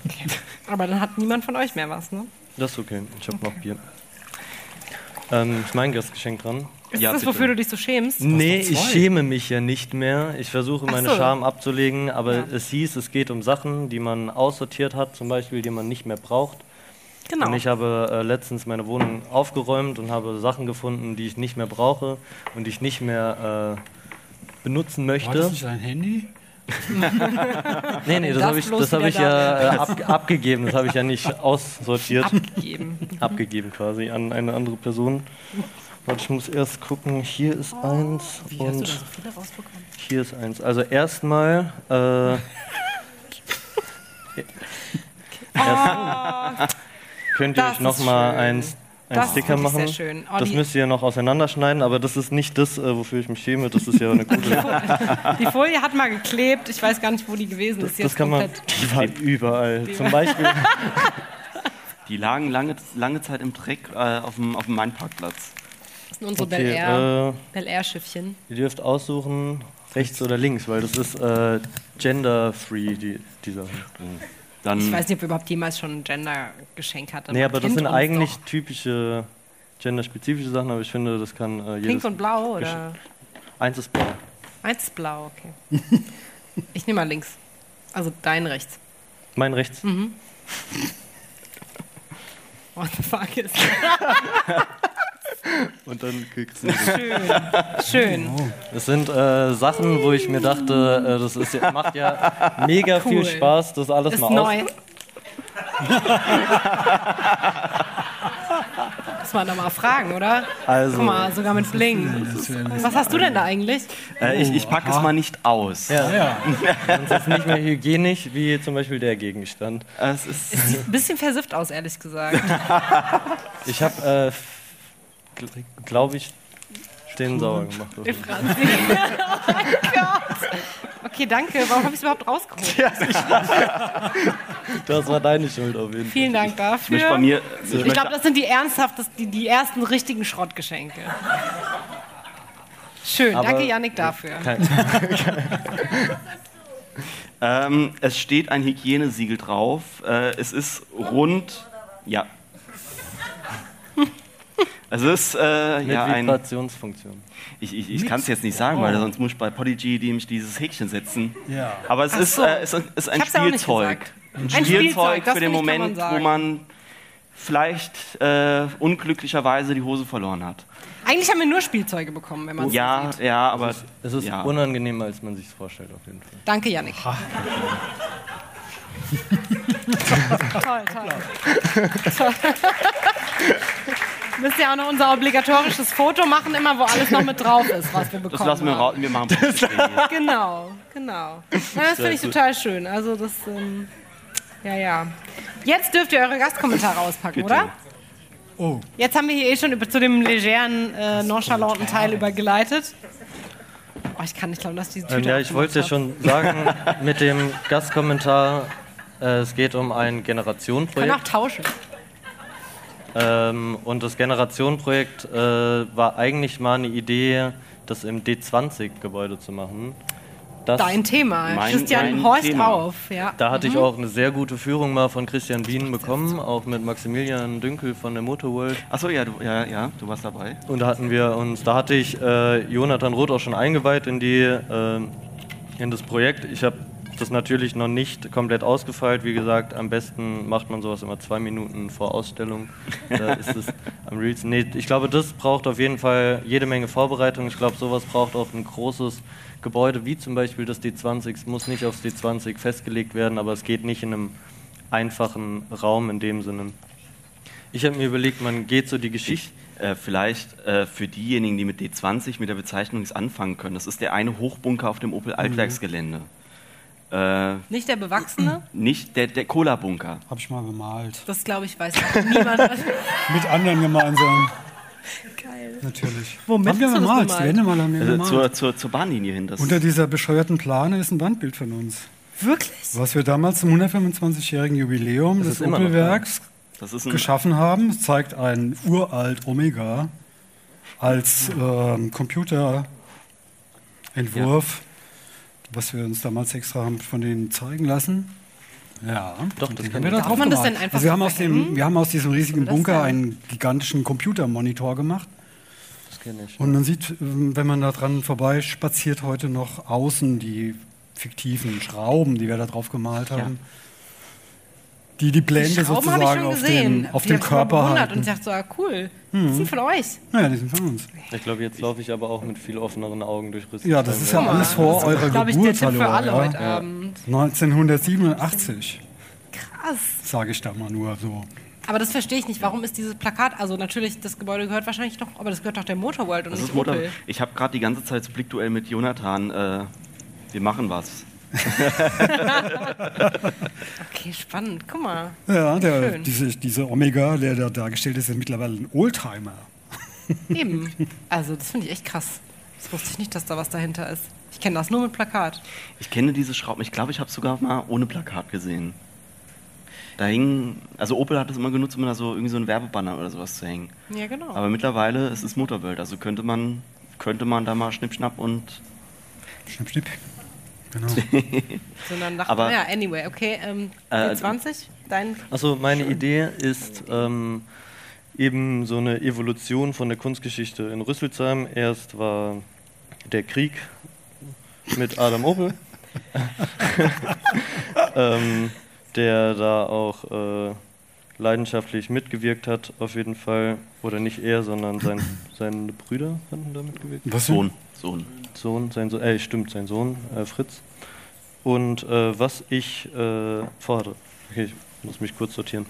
Aber dann hat niemand von euch mehr was, ne? Das ist okay, ich hab noch Bier. Ähm, ist mein Gastgeschenk dran? Ist Ja, das, bitte. wofür du dich so schämst? Nee, ich schäme mich ja nicht mehr. Ich versuche meine so. Scham abzulegen, aber Ja. es hieß, es geht um Sachen, die man aussortiert hat, zum Beispiel, die man nicht mehr braucht. Genau. Und ich habe äh, letztens meine Wohnung aufgeräumt und habe Sachen gefunden, die ich nicht mehr brauche und die ich nicht mehr äh, benutzen War möchte. das nicht ein Handy? Nee, nee, das das habe ich, das hab ich ja äh, ab, abgegeben. Das habe ich ja nicht aussortiert. abgegeben. abgegeben quasi an eine andere Person. Warte, ich muss erst gucken. Hier ist eins Wie hast du da und so hier ist eins. Also erstmal. Äh, erst, könnt ihr Das euch noch ist mal schön. eins, einen Das Sticker machen. sehr schön. Oh, das die- müsst ihr noch auseinanderschneiden, aber das ist nicht das, äh, wofür ich mich schäme. Das ist ja eine gute. Die Folie hat mal geklebt. Ich weiß gar nicht, wo die gewesen ist. Die das ist kann man. Die war überall. Zum Beispiel. Die lagen lange, lange Zeit im Dreck äh, auf dem, auf dem Main-Parkplatz. Das sind unsere Bel Okay, Air, äh, Bel Air Schiffchen. Ihr dürft aussuchen, rechts oder links, weil das ist äh, gender-free, die, die Sachen. Dann Ich weiß nicht, ob überhaupt jemals schon ein Gender-Geschenk hatten. Nee, aber das sind eigentlich doch. typische genderspezifische Sachen, aber ich finde, das kann äh, jedes. Pink und blau oder? Eins ist blau. Eins ist blau, okay. Ich nehme mal links. Also dein rechts. Mein rechts. Hm. What the fuck ist Und dann kriegst du. schön. Schön. Das sind äh, Sachen, wo ich mir dachte, äh, das ist, ja- macht ja mega viel Cool. Spaß, das alles Ist mal neu. Muss man doch mal fragen, oder? Also- Guck mal, sogar mit Bling. Was hast du denn da eigentlich? äh, ich, ich packe es mal nicht aus. Ja, Ja. sonst ist es nicht mehr hygienisch wie zum Beispiel der Gegenstand. Es ist, Es sieht ein bisschen versifft aus, ehrlich gesagt. Ich habe, äh, glaube ich, den sauer gemacht. Die Franzi. Oh mein Gott. Okay, danke. Warum habe ich es überhaupt rausgeholt? Das war deine Schuld auf jeden Fall. Vielen Dank möchte bei dafür. mir, ich Ich glaube, das sind die ernsthaftesten, die, die ersten richtigen Schrottgeschenke. Schön, Aber- danke Yannick dafür. Kein, ähm, es steht ein Hygienesiegel drauf. Äh, es ist rund. Ja. Es ist äh, ja ein. Vibrationsfunktion. Ich, ich, ich kann es jetzt nicht sagen, weil sonst muss ich bei Podigy nämlich dieses Häkchen setzen. Ja. Aber es ist, so. äh, es ist ein Spielzeug. Ein Ein Spielzeug Spielzeug, das für den Moment, man wo man vielleicht äh, unglücklicherweise die Hose verloren hat. Eigentlich haben wir nur Spielzeuge bekommen, wenn man es Ja, so sieht. ja, aber Es ist ja. unangenehmer, als man sich vorstellt, auf jeden Fall. Danke, Yannick. toll, toll. toll. Müsst ihr auch noch unser obligatorisches Foto machen, immer wo alles noch mit drauf ist, was wir bekommen das lassen wir raus. Wir machen Porträts. Genau, genau. Na, das finde ich total schön. Also das, ähm, ja, ja. Jetzt dürft ihr eure Gastkommentare auspacken, Bitte. oder? Oh, Jetzt haben wir hier eh schon über, zu dem legeren, äh, nonchalanten Teil übergeleitet. Oh, ich kann nicht glauben, dass diese Tüte Ähm, ja, ich wollte ja schon sagen, mit dem Gastkommentar, äh, es geht um ein hat. Können auch Generationenprojekt. tauschen. Ähm, und das Generationenprojekt äh, war eigentlich mal eine Idee, das im D20-Gebäude zu machen. Das, Dein Thema. Mein- Christian mein horcht Thema. auf. Ja. da hatte ich auch eine sehr gute Führung mal von Christian Wien bekommen, auch mit Maximilian Dünkel von der Motorworld. Achso, ja, du, ja, ja, du warst dabei. Und da hatten wir uns, da hatte ich äh, Jonathan Roth auch schon eingeweiht in die äh, in das Projekt. Ich habe das natürlich noch nicht komplett ausgefeilt. Wie gesagt, am besten macht man sowas immer zwei Minuten vor Ausstellung. Da ist es am realsten. Nee, ich glaube, das braucht auf jeden Fall jede Menge Vorbereitung. Ich glaube, sowas braucht auch ein großes Gebäude, wie zum Beispiel das D20. Es muss nicht aufs D20 festgelegt werden, aber es geht nicht in einem einfachen Raum in dem Sinne. Ich habe mir überlegt, man geht so die Geschichte. Äh, vielleicht äh, für diejenigen, die mit D20 mit der Bezeichnung nichts anfangen können. Das ist der eine Hochbunker auf dem Opel Altwerksgelände. Äh, Nicht der Bewachsene? nicht der, der Cola-Bunker. hab ich mal gemalt. Das glaube ich, weiß niemand. Mit anderen gemeinsam, Geil. natürlich. Womit haben wir hast du das gemalt? gemalt? Die mal haben wir Also gemalt. zur, zur, zur Bahnlinie hin. Das Unter dieser bescheuerten Plane ist ein Wandbild von uns. Wirklich? Was wir damals zum 125-jährigen Jubiläum Das des Opelwerks geschaffen haben. Zeigt ein uralt Omega. als ähm, Computerentwurf, was wir uns damals extra haben von denen zeigen lassen. Ja, Doch, das haben wir da drauf man das denn einfach also wir so haben, aus dem, wir haben aus diesem riesigen Bunker sein? einen gigantischen Computermonitor gemacht. Das kenne ich. Und man sieht, ähm, wenn man da dran vorbei spaziert, heute noch außen die fiktiven Schrauben, die wir da drauf gemalt haben. Die die Blende Die Schrauben habe ich sozusagen schon auf gesehen. dem, auf Die dem Körper halten. Und ich dachte so, ah, cool. Das sind von euch. Naja, die sind von uns. Ich glaube, jetzt laufe ich aber auch mit viel offeneren Augen durch Rüsselsheim. Ja, das ist ja alles vor eurer Glaube ich, Geburt. der Tipp für alle ja. heute Abend. 1987, Krass. sage ich da mal nur so. Aber das verstehe ich nicht. Warum ist dieses Plakat, also natürlich, das Gebäude gehört wahrscheinlich doch, aber das gehört doch der Motorworld und Das nicht ist Motor. Opel. Ich habe gerade die ganze Zeit so Blickduell mit Jonathan. Äh, wir machen was. Okay, spannend. Guck mal. Ja, der, Schön. diese, diese Omega, der da dargestellt ist, ist mittlerweile ein Oldtimer. Eben. Also, das finde ich echt krass. Das wusste ich nicht, dass da was dahinter ist. Ich kenne das nur mit Plakat. Ich kenne diese Schrauben. Ich glaube, ich habe es sogar mal ohne Plakat gesehen. Da hing, also Opel hat es immer genutzt, um da so irgendwie so ein Werbebanner oder sowas zu hängen. Ja, genau. Aber mittlerweile es ist Motorwelt, also könnte man könnte man da mal schnipp schnapp und Schnipp, schnipp. Genau. Sondern nach, aber- ja, anyway, okay. Ähm, Äh, 20 dein. Achso, meine Idee ist ähm, eben so eine Evolution von der Kunstgeschichte in Rüsselsheim. Erst war der Krieg mit Adam Opel, ähm, der da auch äh, leidenschaftlich mitgewirkt hat, auf jeden Fall. Oder nicht er, sondern sein, seine Brüder hatten da mitgewirkt. Was denn? Sohn, Sohn. Sohn, sein Sohn, äh, stimmt, sein Sohn, äh, Fritz. Und äh, was ich äh, vorhatte, okay, ich muss mich kurz sortieren,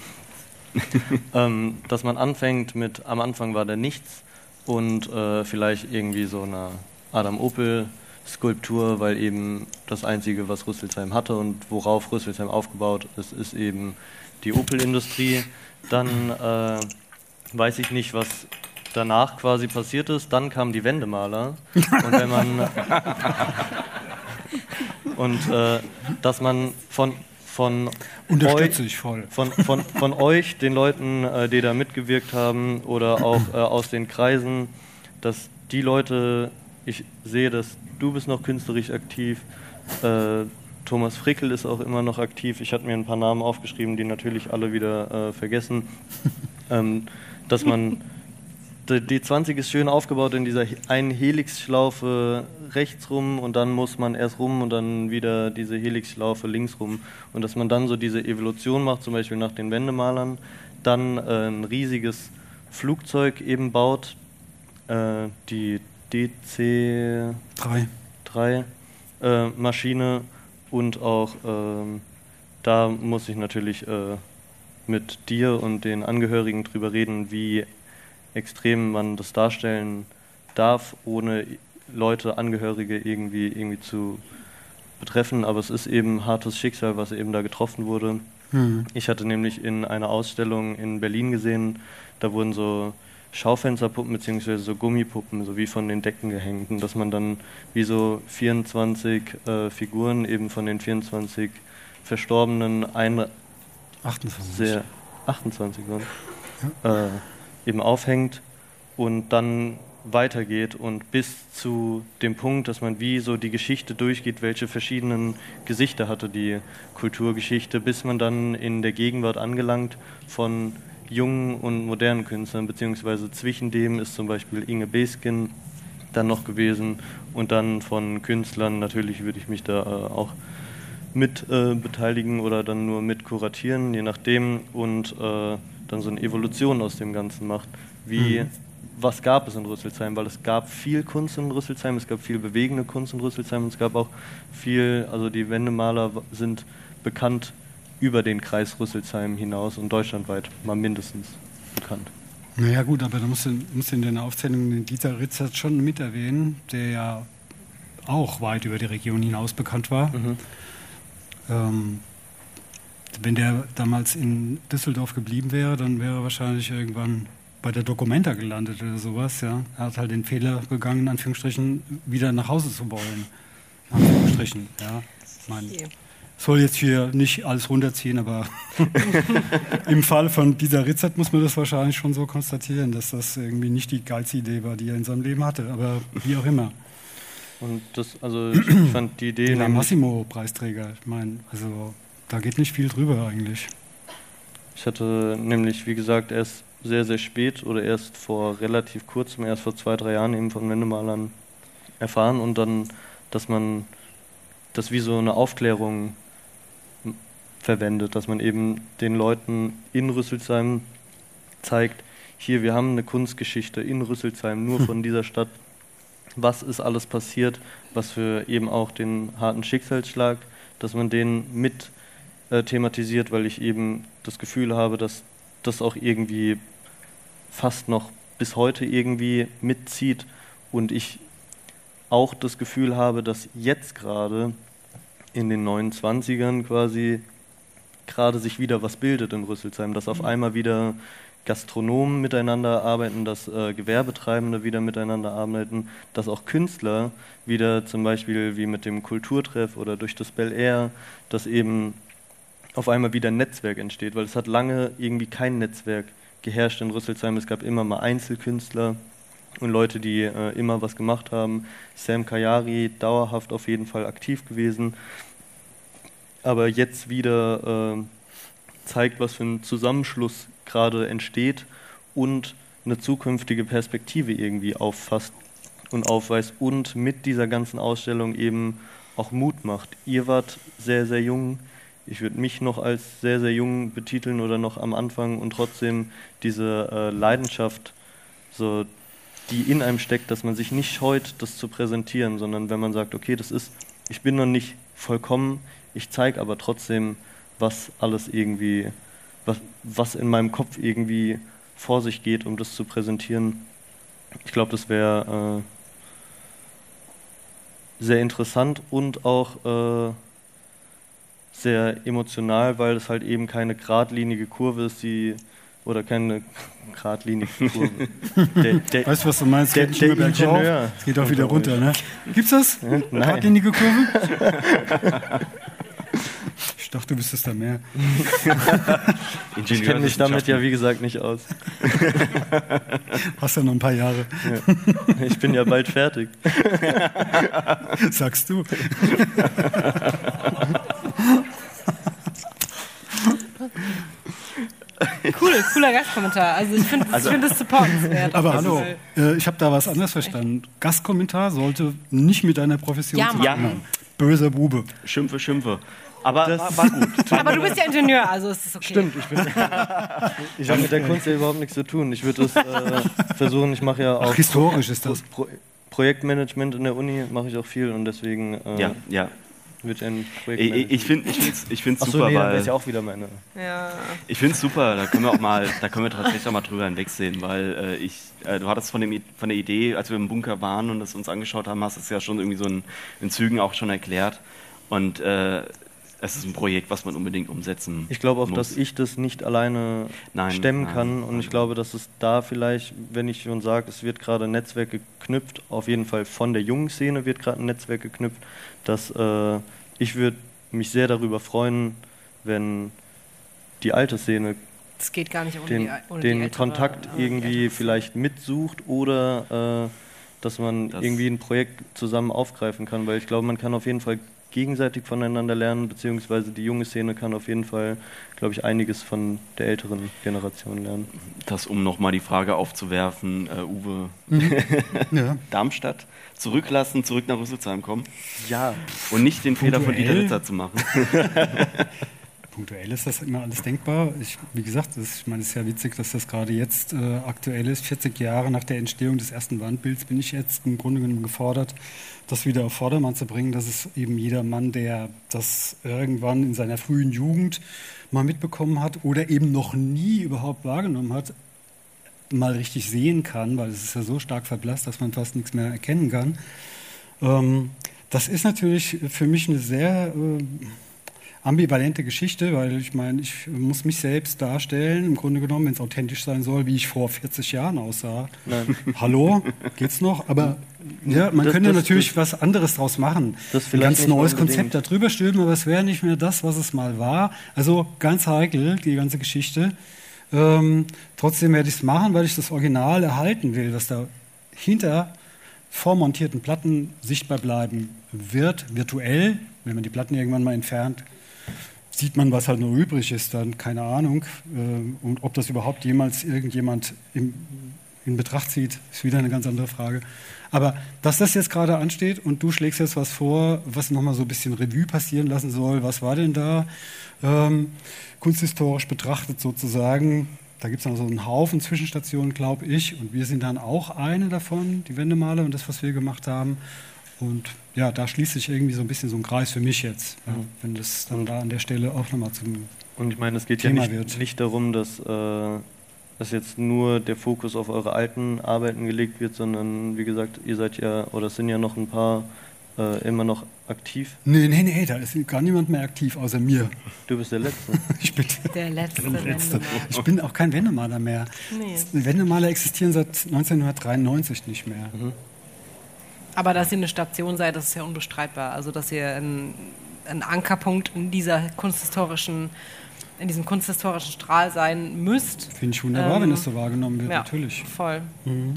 ähm, dass man anfängt mit, am Anfang war der Nichts und äh, vielleicht irgendwie so eine Adam Opel Skulptur, weil eben das Einzige, was Rüsselsheim hatte und worauf Rüsselsheim aufgebaut ist, ist eben die Opel-Industrie. Dann äh, weiß ich nicht, was danach quasi passiert ist. Dann kamen die Wendemaler. Und wenn man. und äh, dass man von, von Unterstütze euch, ich voll. von, von, von euch, den Leuten, äh, die da mitgewirkt haben oder auch äh, aus den Kreisen, dass die Leute, ich sehe, dass du bist noch künstlerisch aktiv, äh, Thomas Frickel ist auch immer noch aktiv. Ich hatte mir ein paar Namen aufgeschrieben, die natürlich alle wieder äh, vergessen. ähm, dass man die, die 20 ist schön aufgebaut in dieser einen Helixschlaufe rechts rum und dann muss man erst rum und dann wieder diese Helixschlaufe links rum und dass man dann so diese Evolution macht, zum Beispiel nach den Wendemalern, dann äh, ein riesiges Flugzeug eben baut, äh, die DC Drei. 3 äh, Maschine und auch ähm, da muss ich natürlich äh, mit dir und den Angehörigen drüber reden, wie extrem man das darstellen darf, ohne Leute, Angehörige irgendwie, irgendwie zu betreffen. Aber es ist eben hartes Schicksal, was eben da getroffen wurde. Hm. Ich hatte nämlich in einer Ausstellung in Berlin gesehen, da wurden so Schaufensterpuppen bzw. so Gummipuppen so wie von den Decken gehängt und dass man dann wie so 24 äh, Figuren eben von den 24 Verstorbenen ein 28. sehr 28 waren, äh, eben aufhängt und dann weitergeht und bis zu dem Punkt, dass man wie so die Geschichte durchgeht, welche verschiedenen Gesichter hatte die Kulturgeschichte, bis man dann in der Gegenwart angelangt von jungen und modernen Künstlern, beziehungsweise zwischen dem ist zum Beispiel Inge Beskin dann noch gewesen und dann von Künstlern, natürlich würde ich mich da äh, auch mit äh, beteiligen oder dann nur mit kuratieren, je nachdem, und äh, dann so eine Evolution aus dem Ganzen macht. Wie, was gab es in Rüsselsheim? Weil es gab viel Kunst in Rüsselsheim, es gab viel bewegende Kunst in Rüsselsheim, und es gab auch viel, also die Wendemaler sind bekannt über den Kreis Rüsselsheim hinaus und deutschlandweit mal mindestens bekannt. Naja gut, aber da musst du, musst du in deiner Aufzählung den Dieter Ritzert schon mit erwähnen, der ja auch weit über die Region hinaus bekannt war. Ähm, wenn der damals in Düsseldorf geblieben wäre, dann wäre er wahrscheinlich irgendwann bei der Documenta gelandet oder sowas. Ja. Er hat halt den Fehler begangen, in Anführungsstrichen, wieder nach Hause zu wollen. In Anführungsstrichen, ja. Okay. soll jetzt hier nicht alles runterziehen, aber im Fall von dieser Ritzert muss man das wahrscheinlich schon so konstatieren, dass das irgendwie nicht die geilste Idee war, die er in seinem Leben hatte, aber wie auch immer. Und das, also ich fand die Idee. Der Massimo-Preisträger, ich meine, also da geht nicht viel drüber eigentlich. Ich hatte nämlich, wie gesagt, erst sehr, sehr spät oder erst vor relativ kurzem, erst vor zwei, drei Jahren eben von Wendemalern erfahren und dann, dass man das wie so eine Aufklärung verwendet, dass man eben den Leuten in Rüsselsheim zeigt, hier, wir haben eine Kunstgeschichte in Rüsselsheim, nur von dieser Stadt. Was ist alles passiert, was für eben auch den harten Schicksalsschlag, dass man den mit äh, thematisiert, weil ich eben das Gefühl habe, dass das auch irgendwie fast noch bis heute irgendwie mitzieht und ich auch das Gefühl habe, dass jetzt gerade in den 29ern quasi gerade sich wieder was bildet in Rüsselsheim, dass auf mhm. einmal wieder Gastronomen miteinander arbeiten, dass äh, Gewerbetreibende wieder miteinander arbeiten, dass auch Künstler wieder zum Beispiel wie mit dem Kulturtreff oder durch das Bel Air, dass eben auf einmal wieder ein Netzwerk entsteht, weil es hat lange irgendwie kein Netzwerk geherrscht in Rüsselsheim. Es gab immer mal Einzelkünstler und Leute, die äh, immer was gemacht haben. Sam Kayari dauerhaft auf jeden Fall aktiv gewesen aber jetzt wieder äh, zeigt, was für ein Zusammenschluss gerade entsteht und eine zukünftige Perspektive irgendwie auffasst und aufweist und mit dieser ganzen Ausstellung eben auch Mut macht. Ihr wart sehr, sehr jung. Ich würde mich noch als sehr, sehr jung betiteln oder noch am Anfang und trotzdem diese äh, Leidenschaft, so, die in einem steckt, dass man sich nicht scheut, das zu präsentieren, sondern wenn man sagt, okay, das ist, ich bin noch nicht vollkommen, ich zeige aber trotzdem, was alles irgendwie, was, was in meinem Kopf irgendwie vor sich geht, um das zu präsentieren. Ich glaube, das wäre äh, sehr interessant und auch äh, sehr emotional, weil es halt eben keine geradlinige Kurve ist, die oder keine geradlinige Kurve. Der, der, weißt du, was du meinst? Der, der Ingenieur. Es geht auch wieder runter, ne? Gibt's das? Nein. Geradlinige Kurve? Ich dachte, du wüsstest da mehr. ich kenne mich damit ja, wie gesagt, nicht aus. Hast ja noch ein paar Jahre. Ja. Ich bin ja bald fertig. Sagst du. Cool, cooler Gastkommentar. Also ich finde also, find das supportenswert. Aber hallo, äh, ich habe da was anderes verstanden. Gastkommentar sollte nicht mit deiner Profession ja, zu tun haben. Böser Bube. Schimpfe, schimpfe. Aber das war gut. Aber du bist ja Ingenieur, also ist es okay. Stimmt, ich, ich habe mit der Kunst ja überhaupt nichts zu tun. Ich würde es äh, versuchen, ich mache ja auch. Ach, historisch ist das. Pro Projektmanagement in der Uni mache ich auch viel und deswegen. Äh, ja, ja. Ein Projekt ich finde es ich ich super, nee, weil ist ja auch wieder meine. Ja. Ich finde es super, da können wir auch mal, da können wir tatsächlich auch mal drüber hinwegsehen, weil äh, ich, äh, du hattest von, dem, von der Idee, als wir im Bunker waren und das uns angeschaut haben, hast du es ja schon irgendwie so in, in Zügen auch schon erklärt. Und äh, es ist ein Projekt, was man unbedingt umsetzen Ich glaube auch, muss. dass ich das nicht alleine nein, stemmen nein, kann. Und nein. ich glaube, dass es da vielleicht, wenn ich schon sage, es wird gerade ein Netzwerk geknüpft, auf jeden Fall von der jungen Szene wird gerade ein Netzwerk geknüpft, dass äh, ich würde mich sehr darüber freuen, wenn die alte Szene es geht gar nicht ohne den, die, ohne den ältere, Kontakt irgendwie vielleicht mitsucht oder äh, dass man das irgendwie ein Projekt zusammen aufgreifen kann, weil ich glaube, man kann auf jeden Fall gegenseitig voneinander lernen, beziehungsweise die junge Szene kann auf jeden Fall, glaube ich, einiges von der älteren Generation lernen. Das, um nochmal die Frage aufzuwerfen, äh, Uwe, mhm. ja. Darmstadt zurücklassen, zurück nach Rüsselsheim kommen? Ja. Und nicht den Fehler von Dieter Ritter zu machen. punktuell ist das immer alles denkbar. Ich, wie gesagt, das, ich meine, es ist ja witzig, dass das gerade jetzt äh, aktuell ist. 40 Jahre nach der Entstehung des ersten Wandbilds bin ich jetzt im Grunde genommen gefordert, das wieder auf Vordermann zu bringen, dass es eben jeder Mann, der das irgendwann in seiner frühen Jugend mal mitbekommen hat oder eben noch nie überhaupt wahrgenommen hat, mal richtig sehen kann, weil es ist ja so stark verblasst, dass man fast nichts mehr erkennen kann. Ähm, das ist natürlich für mich eine sehr... Äh, ambivalente Geschichte, weil ich meine, ich muss mich selbst darstellen, im Grunde genommen, wenn es authentisch sein soll, wie ich vor 40 Jahren aussah. Nein. Hallo, geht's noch? Aber ja, man Das- könnte das- natürlich das- was anderes draus machen. Das Ein ganz neues unbedingt. Konzept darüber stülpen, aber es wäre nicht mehr das, was es mal war. Also ganz heikel, die ganze Geschichte. Ähm, trotzdem werde ich es machen, weil ich das Original erhalten will, was da hinter vormontierten Platten sichtbar bleiben wird, virtuell. Wenn man die Platten irgendwann mal entfernt, sieht man, was halt noch übrig ist, dann keine Ahnung. Ähm, und ob das überhaupt jemals irgendjemand im, in Betracht zieht, ist wieder eine ganz andere Frage. Aber dass das jetzt gerade ansteht und du schlägst jetzt was vor, was nochmal so ein bisschen Revue passieren lassen soll, was war denn da ähm, kunsthistorisch betrachtet sozusagen? Da gibt es noch so einen Haufen Zwischenstationen, glaube ich, und wir sind dann auch eine davon, die Wendemaler und das, was wir gemacht haben. Und ja, da schließt sich irgendwie so ein bisschen so ein Kreis für mich jetzt, ja, wenn das dann da an der Stelle auch nochmal zum Und ich meine, es geht Thema ja nicht, nicht darum, dass, äh, dass jetzt nur der Fokus auf eure alten Arbeiten gelegt wird, sondern wie gesagt, ihr seid ja oder es sind ja noch ein paar äh, immer noch aktiv. Nee, nee, nee, da ist gar niemand mehr aktiv außer mir. Du bist der Letzte. Ich bin Der letzte, der Letzte. Wendemaler. Ich bin auch kein Wendemaler mehr. Nee. Wendemaler existieren seit 1993 nicht mehr. Aber dass ihr eine Station seid, das ist ja unbestreitbar. Also dass ihr ein, ein Ankerpunkt in dieser kunsthistorischen, in diesem kunsthistorischen Strahl sein müsst. Finde ich wunderbar, Ähm, wenn das so wahrgenommen wird, Ja, natürlich. voll.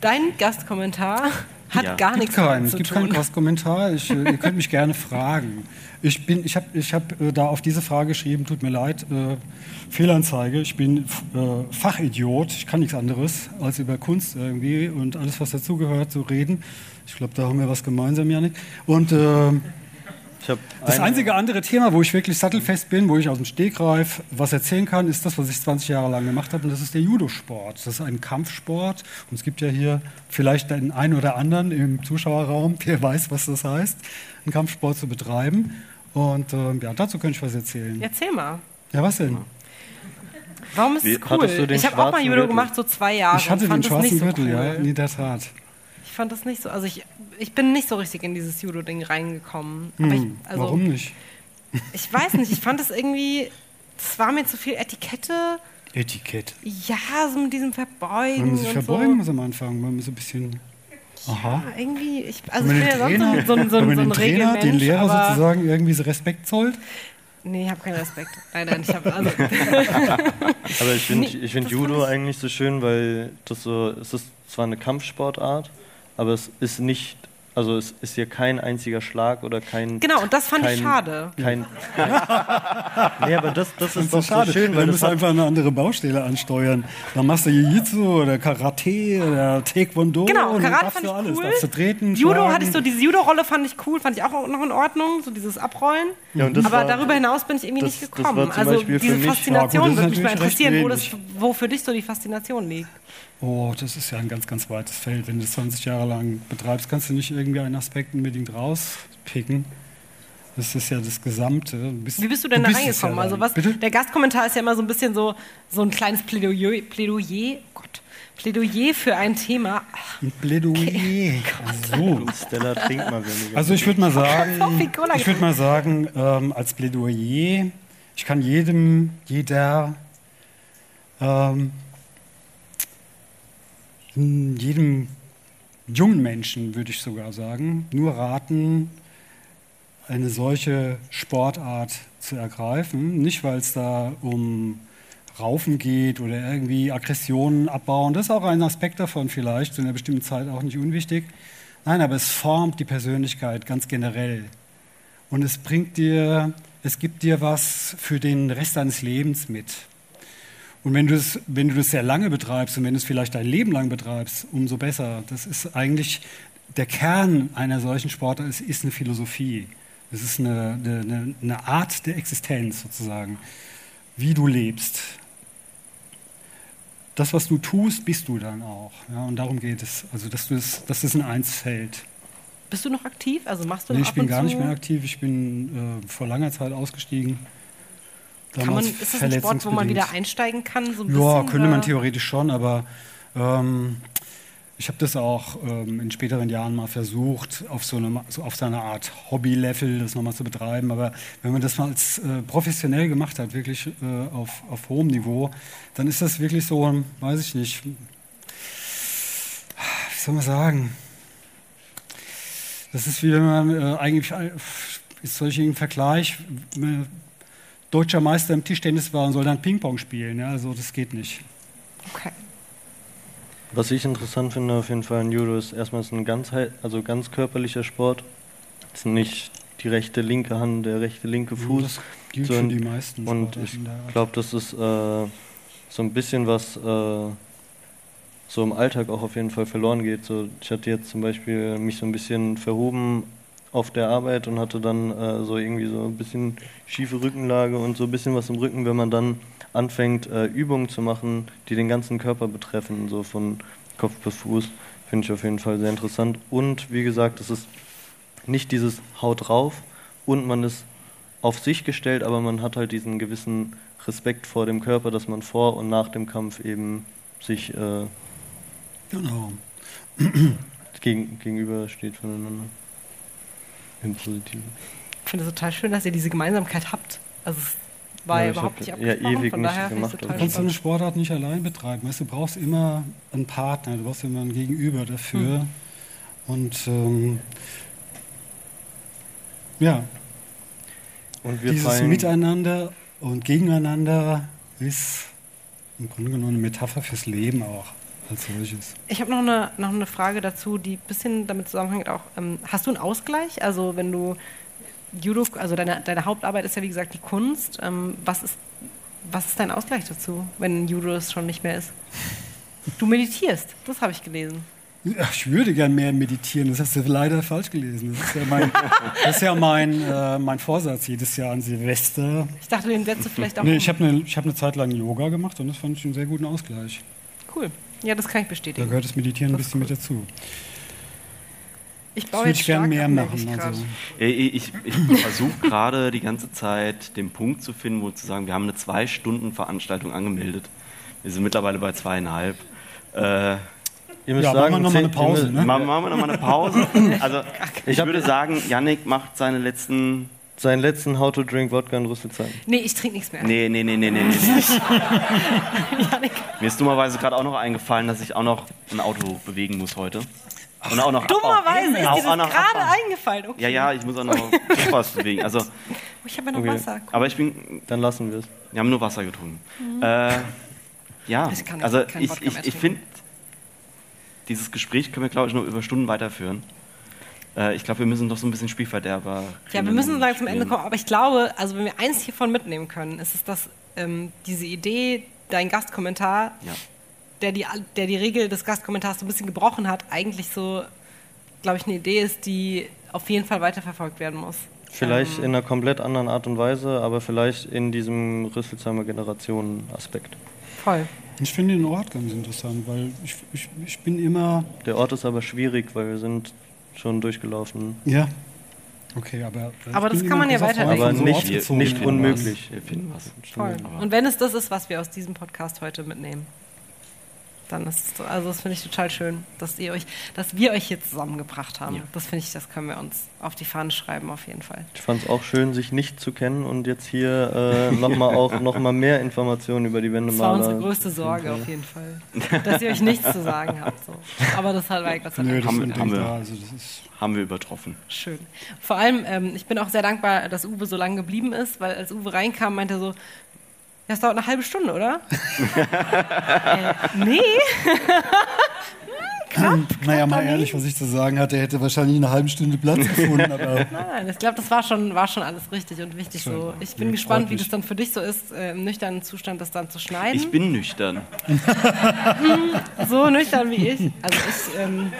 Dein Gastkommentar hat Ja. gar Gibt nichts keinen, damit es zu gibt tun. keinen Gastkommentar. Ich, äh, ihr könnt mich gerne fragen. Ich ich habe, ich hab, äh, da auf diese Frage geschrieben. Tut mir leid, äh, Fehlanzeige. Ich bin äh, Fachidiot. Ich kann nichts anderes als über Kunst irgendwie und alles, was dazugehört, zu reden. Ich glaube, da haben wir was gemeinsam, Janik. Und äh, das einzige andere Thema, wo ich wirklich sattelfest bin, wo ich aus dem Stegreif was erzählen kann, ist das, was ich 20 Jahre lang gemacht habe, und das ist der Judo-Sport. Das ist ein Kampfsport und es gibt ja hier vielleicht den einen oder anderen im Zuschauerraum, der weiß, was das heißt, einen Kampfsport zu betreiben. Und ähm, ja, dazu könnte ich was erzählen. Erzähl mal. Ja, was denn? Warum ist Wie- es cool? hattest du den Ich habe auch mal Judo Gürtel? gemacht, so zwei Jahre. Ich hatte und fand den schwarzen so Gürtel, cool. ja, in der Tat. Ich fand das nicht so. Also ich, ich bin nicht so richtig in dieses Judo-Ding reingekommen. Aber Hm, ich, also, warum nicht? Ich weiß nicht, ich fand es irgendwie, es war mir zu viel Etikette. Etikett. Ja, so mit diesem Verbeugen. Man muss sich und verbeugen so. muss am Anfang, man muss so ein bisschen... Aha. Ja, irgendwie, ich, also Wenn ich bin ja Trainer, sonst so, ein- so, so, man so ein den Trainer, den Lehrer aber, sozusagen irgendwie so Respekt zollt. Nee, ich habe keinen Respekt. Nein, nein, ich habe, also, Aber ich finde Nee, ich find das Judo ich- eigentlich so schön, weil das so, es ist zwar eine Kampfsportart, aber es ist nicht, also es ist hier kein einziger Schlag oder kein. genau, und das fand ich kein, schade. Kein, nee, aber das, das ist so doch so schön, weil du musst einfach eine andere Baustelle ansteuern. Dann machst du Jiu-Jitsu oder Karate oder Taekwondo. Genau, Karate fand du ich alles. cool. Darfst du treten, Judo schlagen. hatte ich so, diese Judo-Rolle fand ich cool, fand ich auch noch in Ordnung, so dieses Abrollen. Ja, und das Aber war- darüber hinaus bin ich irgendwie das- nicht gekommen. Also Beispiel diese Faszination Ja, gut, das würde mich mal interessieren, wo, das, wo für dich so die Faszination liegt. Oh, das ist ja ein ganz, ganz weites Feld. Wenn du das 20 Jahre lang betreibst, kannst du nicht irgendwie einen Aspekt unbedingt rauspicken. Das ist ja das Gesamte. Du bist- Wie bist du denn da bist es reingekommen? ja also was, Bitte? der Gastkommentar ist ja immer so ein bisschen so, so ein kleines Plädoyer, Plädoyer, oh Gott, Plädoyer für ein Thema. Ein Plädoyer. So. Stella trinkt mal weniger. Also ich würde mal sagen, ich würde mal sagen, ähm, als Plädoyer, ich kann jedem, jeder, ähm, jedem jungen Menschen, würde ich sogar sagen, nur raten, eine solche Sportart zu ergreifen. Nicht, weil es da um Raufen geht oder irgendwie Aggressionen abbauen. Das ist auch ein Aspekt davon vielleicht, zu einer bestimmten Zeit auch nicht unwichtig. Nein, aber es formt die Persönlichkeit ganz generell. Und es bringt dir, es gibt dir was für den Rest deines Lebens mit. Und wenn du es, wenn du das sehr lange betreibst und wenn du es vielleicht dein Leben lang betreibst, umso besser. Das ist eigentlich der Kern einer solchen Sportart, ist, ist eine Philosophie. Es ist eine, eine, eine Art der Existenz sozusagen, wie du lebst. Das, was du tust, bist du dann auch. Ja, und darum geht es. Also, dass, du es, dass es in eins fällt. Bist du noch aktiv? Also machst du Nee, noch ich ab bin und gar zu? nicht mehr aktiv. Ich bin äh, vor langer Zeit ausgestiegen. Kann man, ist das ein Sport, wo man wieder einsteigen kann? So ein Ja, könnte man theoretisch schon, aber ähm, ich habe das auch ähm, in späteren Jahren mal versucht, auf so eine, so auf so eine Art Hobby-Level das nochmal zu betreiben. Aber wenn man das mal als äh, professionell gemacht hat, wirklich äh, auf, auf hohem Niveau, dann ist das wirklich so, weiß ich nicht, wie soll man sagen? Das ist wie wenn man äh, eigentlich, äh, ist solch ein Vergleich, wenn deutscher Meister im Tischtennis war und soll dann Ping-Pong spielen. Ja? Also das geht nicht. Okay. Was ich interessant finde auf jeden Fall in Judo ist erstmal ist ein ganz, also ganz körperlicher Sport. Es ist nicht die rechte linke Hand, der rechte linke Fuß. Das gilt so für die meisten. Und ich glaube, das ist äh, so ein bisschen was äh, so im Alltag auch auf jeden Fall verloren geht. So, ich hatte jetzt zum Beispiel mich so ein bisschen verhoben auf der Arbeit und hatte dann äh, so irgendwie so ein bisschen schiefe Rückenlage und so ein bisschen was im Rücken, wenn man dann anfängt, äh, Übungen zu machen, die den ganzen Körper betreffen, so von Kopf bis Fuß, finde ich auf jeden Fall sehr interessant. Und wie gesagt, es ist nicht dieses Haut drauf und man ist auf sich gestellt, aber man hat halt diesen gewissen Respekt vor dem Körper, dass man vor und nach dem Kampf eben sich äh, genau. gegen, gegenüber steht voneinander. Im Positiven. Ich finde es total schön, dass ihr diese Gemeinsamkeit habt. Also es war ja, überhaupt nicht abgesprochen. Ja, ewig von daher nicht gemacht. Du kannst so eine Sportart nicht allein betreiben. Weißt, du brauchst immer einen Partner, du brauchst immer ein Gegenüber dafür. Hm. Und ähm, ja, und dieses Miteinander und Gegeneinander ist im Grunde genommen eine Metapher fürs Leben auch als solches. Ich habe noch eine, noch eine Frage dazu, die ein bisschen damit zusammenhängt auch. Ähm, hast du einen Ausgleich? Also wenn du Judo, also deine, deine Hauptarbeit ist ja wie gesagt die Kunst. Ähm, was, ist, was ist dein Ausgleich dazu, wenn Judo es schon nicht mehr ist? Du meditierst, das habe ich gelesen. Ja, ich würde gern mehr meditieren, das hast du leider falsch gelesen. Das ist ja mein, ist ja mein, äh, mein Vorsatz jedes Jahr an Silvester. Ich dachte, den setzt du vielleicht auch Nee, um. ich habe eine hab ne Zeit lang Yoga gemacht und das fand ich einen sehr guten Ausgleich. Cool, ja, das kann ich bestätigen. Da gehört das Meditieren das ein bisschen cool. mit dazu. Ich baue das ich gerne mehr machen. Also. Ich, ich, ich versuche gerade die ganze Zeit den Punkt zu finden, wo zu sagen, wir haben eine zwei Stunden Veranstaltung angemeldet. Wir sind mittlerweile bei zweieinhalb. Äh, Ihr müsst ja, sagen, machen wir nochmal eine Pause. Ne? Machen wir nochmal eine Pause. Also ich würde sagen, Yannick macht seine letzten seinen letzten How to Drink Wodka in Rüsselsheim. Nee, ich trinke nichts mehr. Nee, nee, nee, nee, nee. Mir ist dummerweise gerade auch noch eingefallen, dass ich auch noch ein Auto bewegen muss heute. Und auch noch Dummerweise ist dir das gerade eingefallen. Okay. Ja, ja, ich muss auch noch was bewegen. Also, oh, ich habe ja noch okay. Wasser. Cool. Aber ich bin. Dann lassen wir es. Wir haben nur Wasser getrunken. Mhm. Äh, ja, ich also ich, ich, ich finde, dieses Gespräch können wir, glaube ich, noch über Stunden weiterführen. Äh, ich glaube, wir müssen doch so ein bisschen Spielverderber. Ja, wir müssen langsam zum Ende kommen. Aber ich glaube, also wenn wir eins hiervon mitnehmen können, ist es, dass ähm, diese Idee, dein Gastkommentar, ja der die, der die Regel des Gastkommentars so ein bisschen gebrochen hat, eigentlich so, glaube ich, eine Idee ist, die auf jeden Fall weiterverfolgt werden muss. Vielleicht ähm, in einer komplett anderen Art und Weise, aber vielleicht in diesem Rüsselsheimer Generationen-Aspekt. Voll. Ich finde den Ort ganz interessant, weil ich, ich, ich bin immer. Der Ort ist aber schwierig, weil wir sind schon durchgelaufen. Ja. Okay, aber. Aber das kann man ja weiterdenken. Aber nicht, nicht unmöglich. Wir finden was. Voll. Und wenn es das ist, was wir aus diesem Podcast heute mitnehmen dann ist es, also das finde ich total schön, dass ihr euch, dass wir euch hier zusammengebracht haben. Ja. Das finde ich, das können wir uns auf die Fahne schreiben auf jeden Fall. Ich fand es auch schön, sich nicht zu kennen und jetzt hier äh, nochmal auch noch mal mehr Informationen über die Wendemaler. Das war unsere größte Sorge auf jeden Fall, dass ihr euch nichts zu sagen habt. So. Aber das hat Gott sei Dank. Haben, haben, wir, also haben wir übertroffen. Schön. Vor allem, ähm, ich bin auch sehr dankbar, dass Uwe so lange geblieben ist, weil als Uwe reinkam, meinte er so, das dauert eine halbe Stunde, oder? äh, nee. Knapp, knapp naja, mal ehrlich, was ich zu sagen hatte, er hätte wahrscheinlich eine halbe Stunde Platz gefunden. Aber Nein, ich glaube, das war schon, war schon alles richtig und wichtig Schön. so. Ich bin ja, gespannt, wie das dann für dich so ist, äh, im nüchternen Zustand das dann zu schneiden. Ich bin nüchtern. so nüchtern wie ich. Also ich, ähm,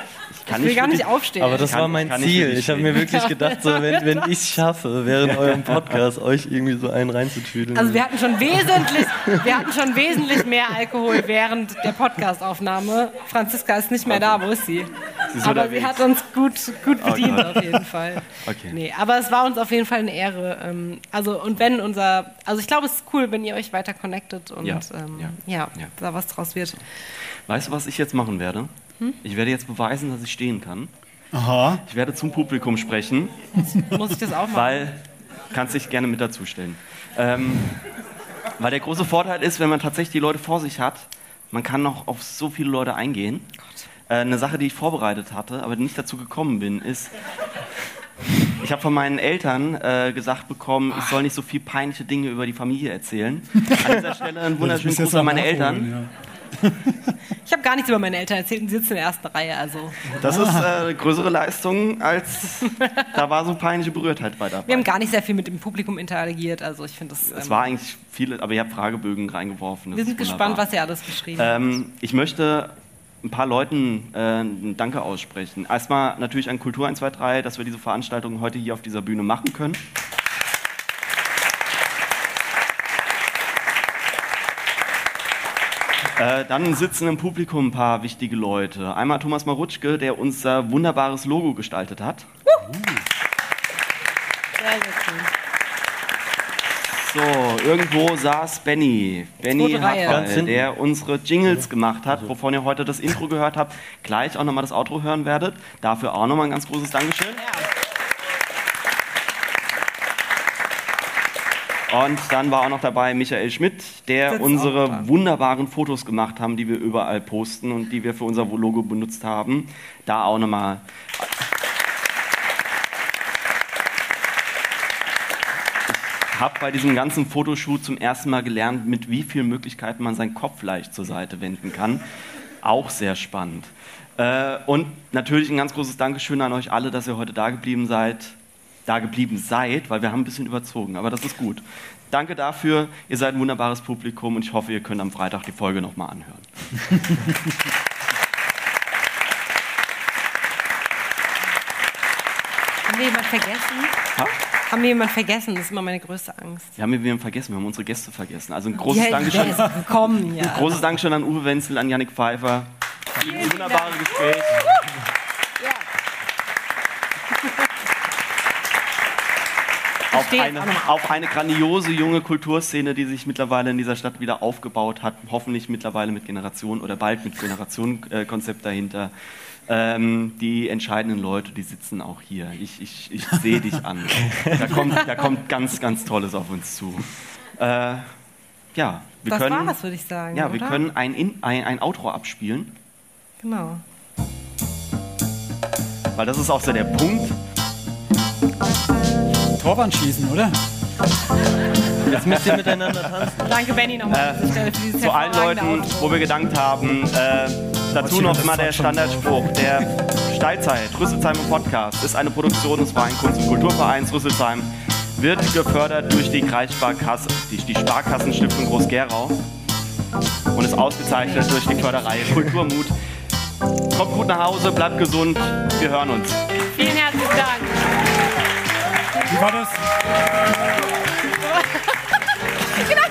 kann ich will gar nicht aufstehen. Aber das kann, war mein Ziel. Ich, ich habe mir wirklich gedacht, so, wenn, wenn ich es schaffe, während eurem Podcast euch irgendwie so einen reinzutüdeln. Also wir hatten schon wesentlich, wir hatten schon wesentlich mehr Alkohol während der Podcastaufnahme. Franziska ist nicht mehr da. Wo ist sie? Sie ist aber unterwegs. sie hat uns gut, gut bedient Gott. auf jeden Fall. Okay. Nee, aber es war uns auf jeden Fall eine Ehre. Ähm, also und wenn unser, also ich glaube, es ist cool, wenn ihr euch weiter connectet und Ja, ähm, ja, ja. da was draus wird. Weißt du, was ich jetzt machen werde? Hm? Ich werde jetzt beweisen, dass ich stehen kann. Aha. Ich werde zum Publikum sprechen, Muss ich das auch machen? weil kannst dich gerne mit dazustellen. Ähm, weil der große Vorteil ist, wenn man tatsächlich die Leute vor sich hat, man kann noch auf so viele Leute eingehen. Äh, eine Sache, die ich vorbereitet hatte, aber nicht dazu gekommen bin, ist, ich habe von meinen Eltern äh, gesagt bekommen, ich soll nicht so viel peinliche Dinge über die Familie erzählen. An dieser Stelle einen wunderschönen Gruß an meine Eltern. ich habe gar nichts über meine Eltern erzählt und sie sitzen in der ersten Reihe. Also Das ist äh, eine größere Leistung, als da war so peinliche Berührtheit bei dabei. wir haben gar nicht sehr viel mit dem Publikum interagiert. Also ich finde das. Es ähm, war eigentlich viele, aber ihr habt Fragebögen reingeworfen. wir sind gespannt, was ihr alles geschrieben habt. Ähm, ich möchte ein paar Leuten äh, ein Danke aussprechen. Erstmal natürlich an Kultur 123, dass wir diese Veranstaltung heute hier auf dieser Bühne machen können. Äh, dann sitzen im Publikum ein paar wichtige Leute. Einmal Thomas Marutschke, der unser wunderbares Logo gestaltet hat. Sehr, sehr cool. So, irgendwo saß Benny. Benny hinten. der unsere Jingles gemacht hat, wovon ihr heute das Intro gehört habt, gleich auch nochmal das Outro hören werdet. Dafür auch nochmal ein ganz großes Dankeschön. Und dann war auch noch dabei Michael Schmidt, der unsere wunderbaren Fotos gemacht haben, die wir überall posten und die wir für unser Logo benutzt haben. Da auch nochmal habe bei diesem ganzen Fotoshoot zum ersten Mal gelernt, mit wie vielen Möglichkeiten man seinen Kopf leicht zur Seite wenden kann. Auch sehr spannend. Äh, und natürlich ein ganz großes Dankeschön an euch alle, dass ihr heute da geblieben seid. Da geblieben seid, weil wir haben ein bisschen überzogen, aber das ist gut. Danke dafür. Ihr seid ein wunderbares Publikum und ich hoffe, ihr könnt am Freitag die Folge nochmal anhören. Haben wir jemanden vergessen? Ha? Haben wir jemanden vergessen? Das ist immer meine größte Angst. Wir haben wir haben vergessen, wir haben unsere Gäste vergessen. Also ein großes Ja, Dankeschön. gekommen, ja. Großes Dankeschön an Uwe Wenzel, an Yannick Pfeiffer. Ein wunderbares Gespräch. Auf eine, auf eine grandiose junge Kulturszene, die sich mittlerweile in dieser Stadt wieder aufgebaut hat. Hoffentlich mittlerweile mit Generation oder bald mit Generationenkonzept dahinter. Ähm, die entscheidenden Leute, die sitzen auch hier. Ich, ich, ich sehe dich an. Da kommt, da kommt ganz, ganz Tolles auf uns zu. Äh, ja, wir das können. war's, würde ich sagen. Ja, wir oder? können ein, In ein, ein Outro abspielen, Genau. weil das ist auch so der Punkt. Torwand schießen, oder? Jetzt müsst ihr miteinander tanzen. Danke, Benny, nochmal dieses Zu allen Leuten, wo wir gedankt haben. Äh, dazu noch immer der Standardspruch. Der Steilzeit, Rüsselsheim im Podcast, ist eine Produktion des Freien Kunst- und Kulturvereins Rüsselsheim. Wird gefördert durch die Kreissparkasse, die, die Sparkassenstiftung Groß-Gerau und ist ausgezeichnet durch die Förderreihe Kulturmut. Kommt gut nach Hause, bleibt gesund, wir hören uns. Vielen herzlichen Dank. Wie war das? Genau,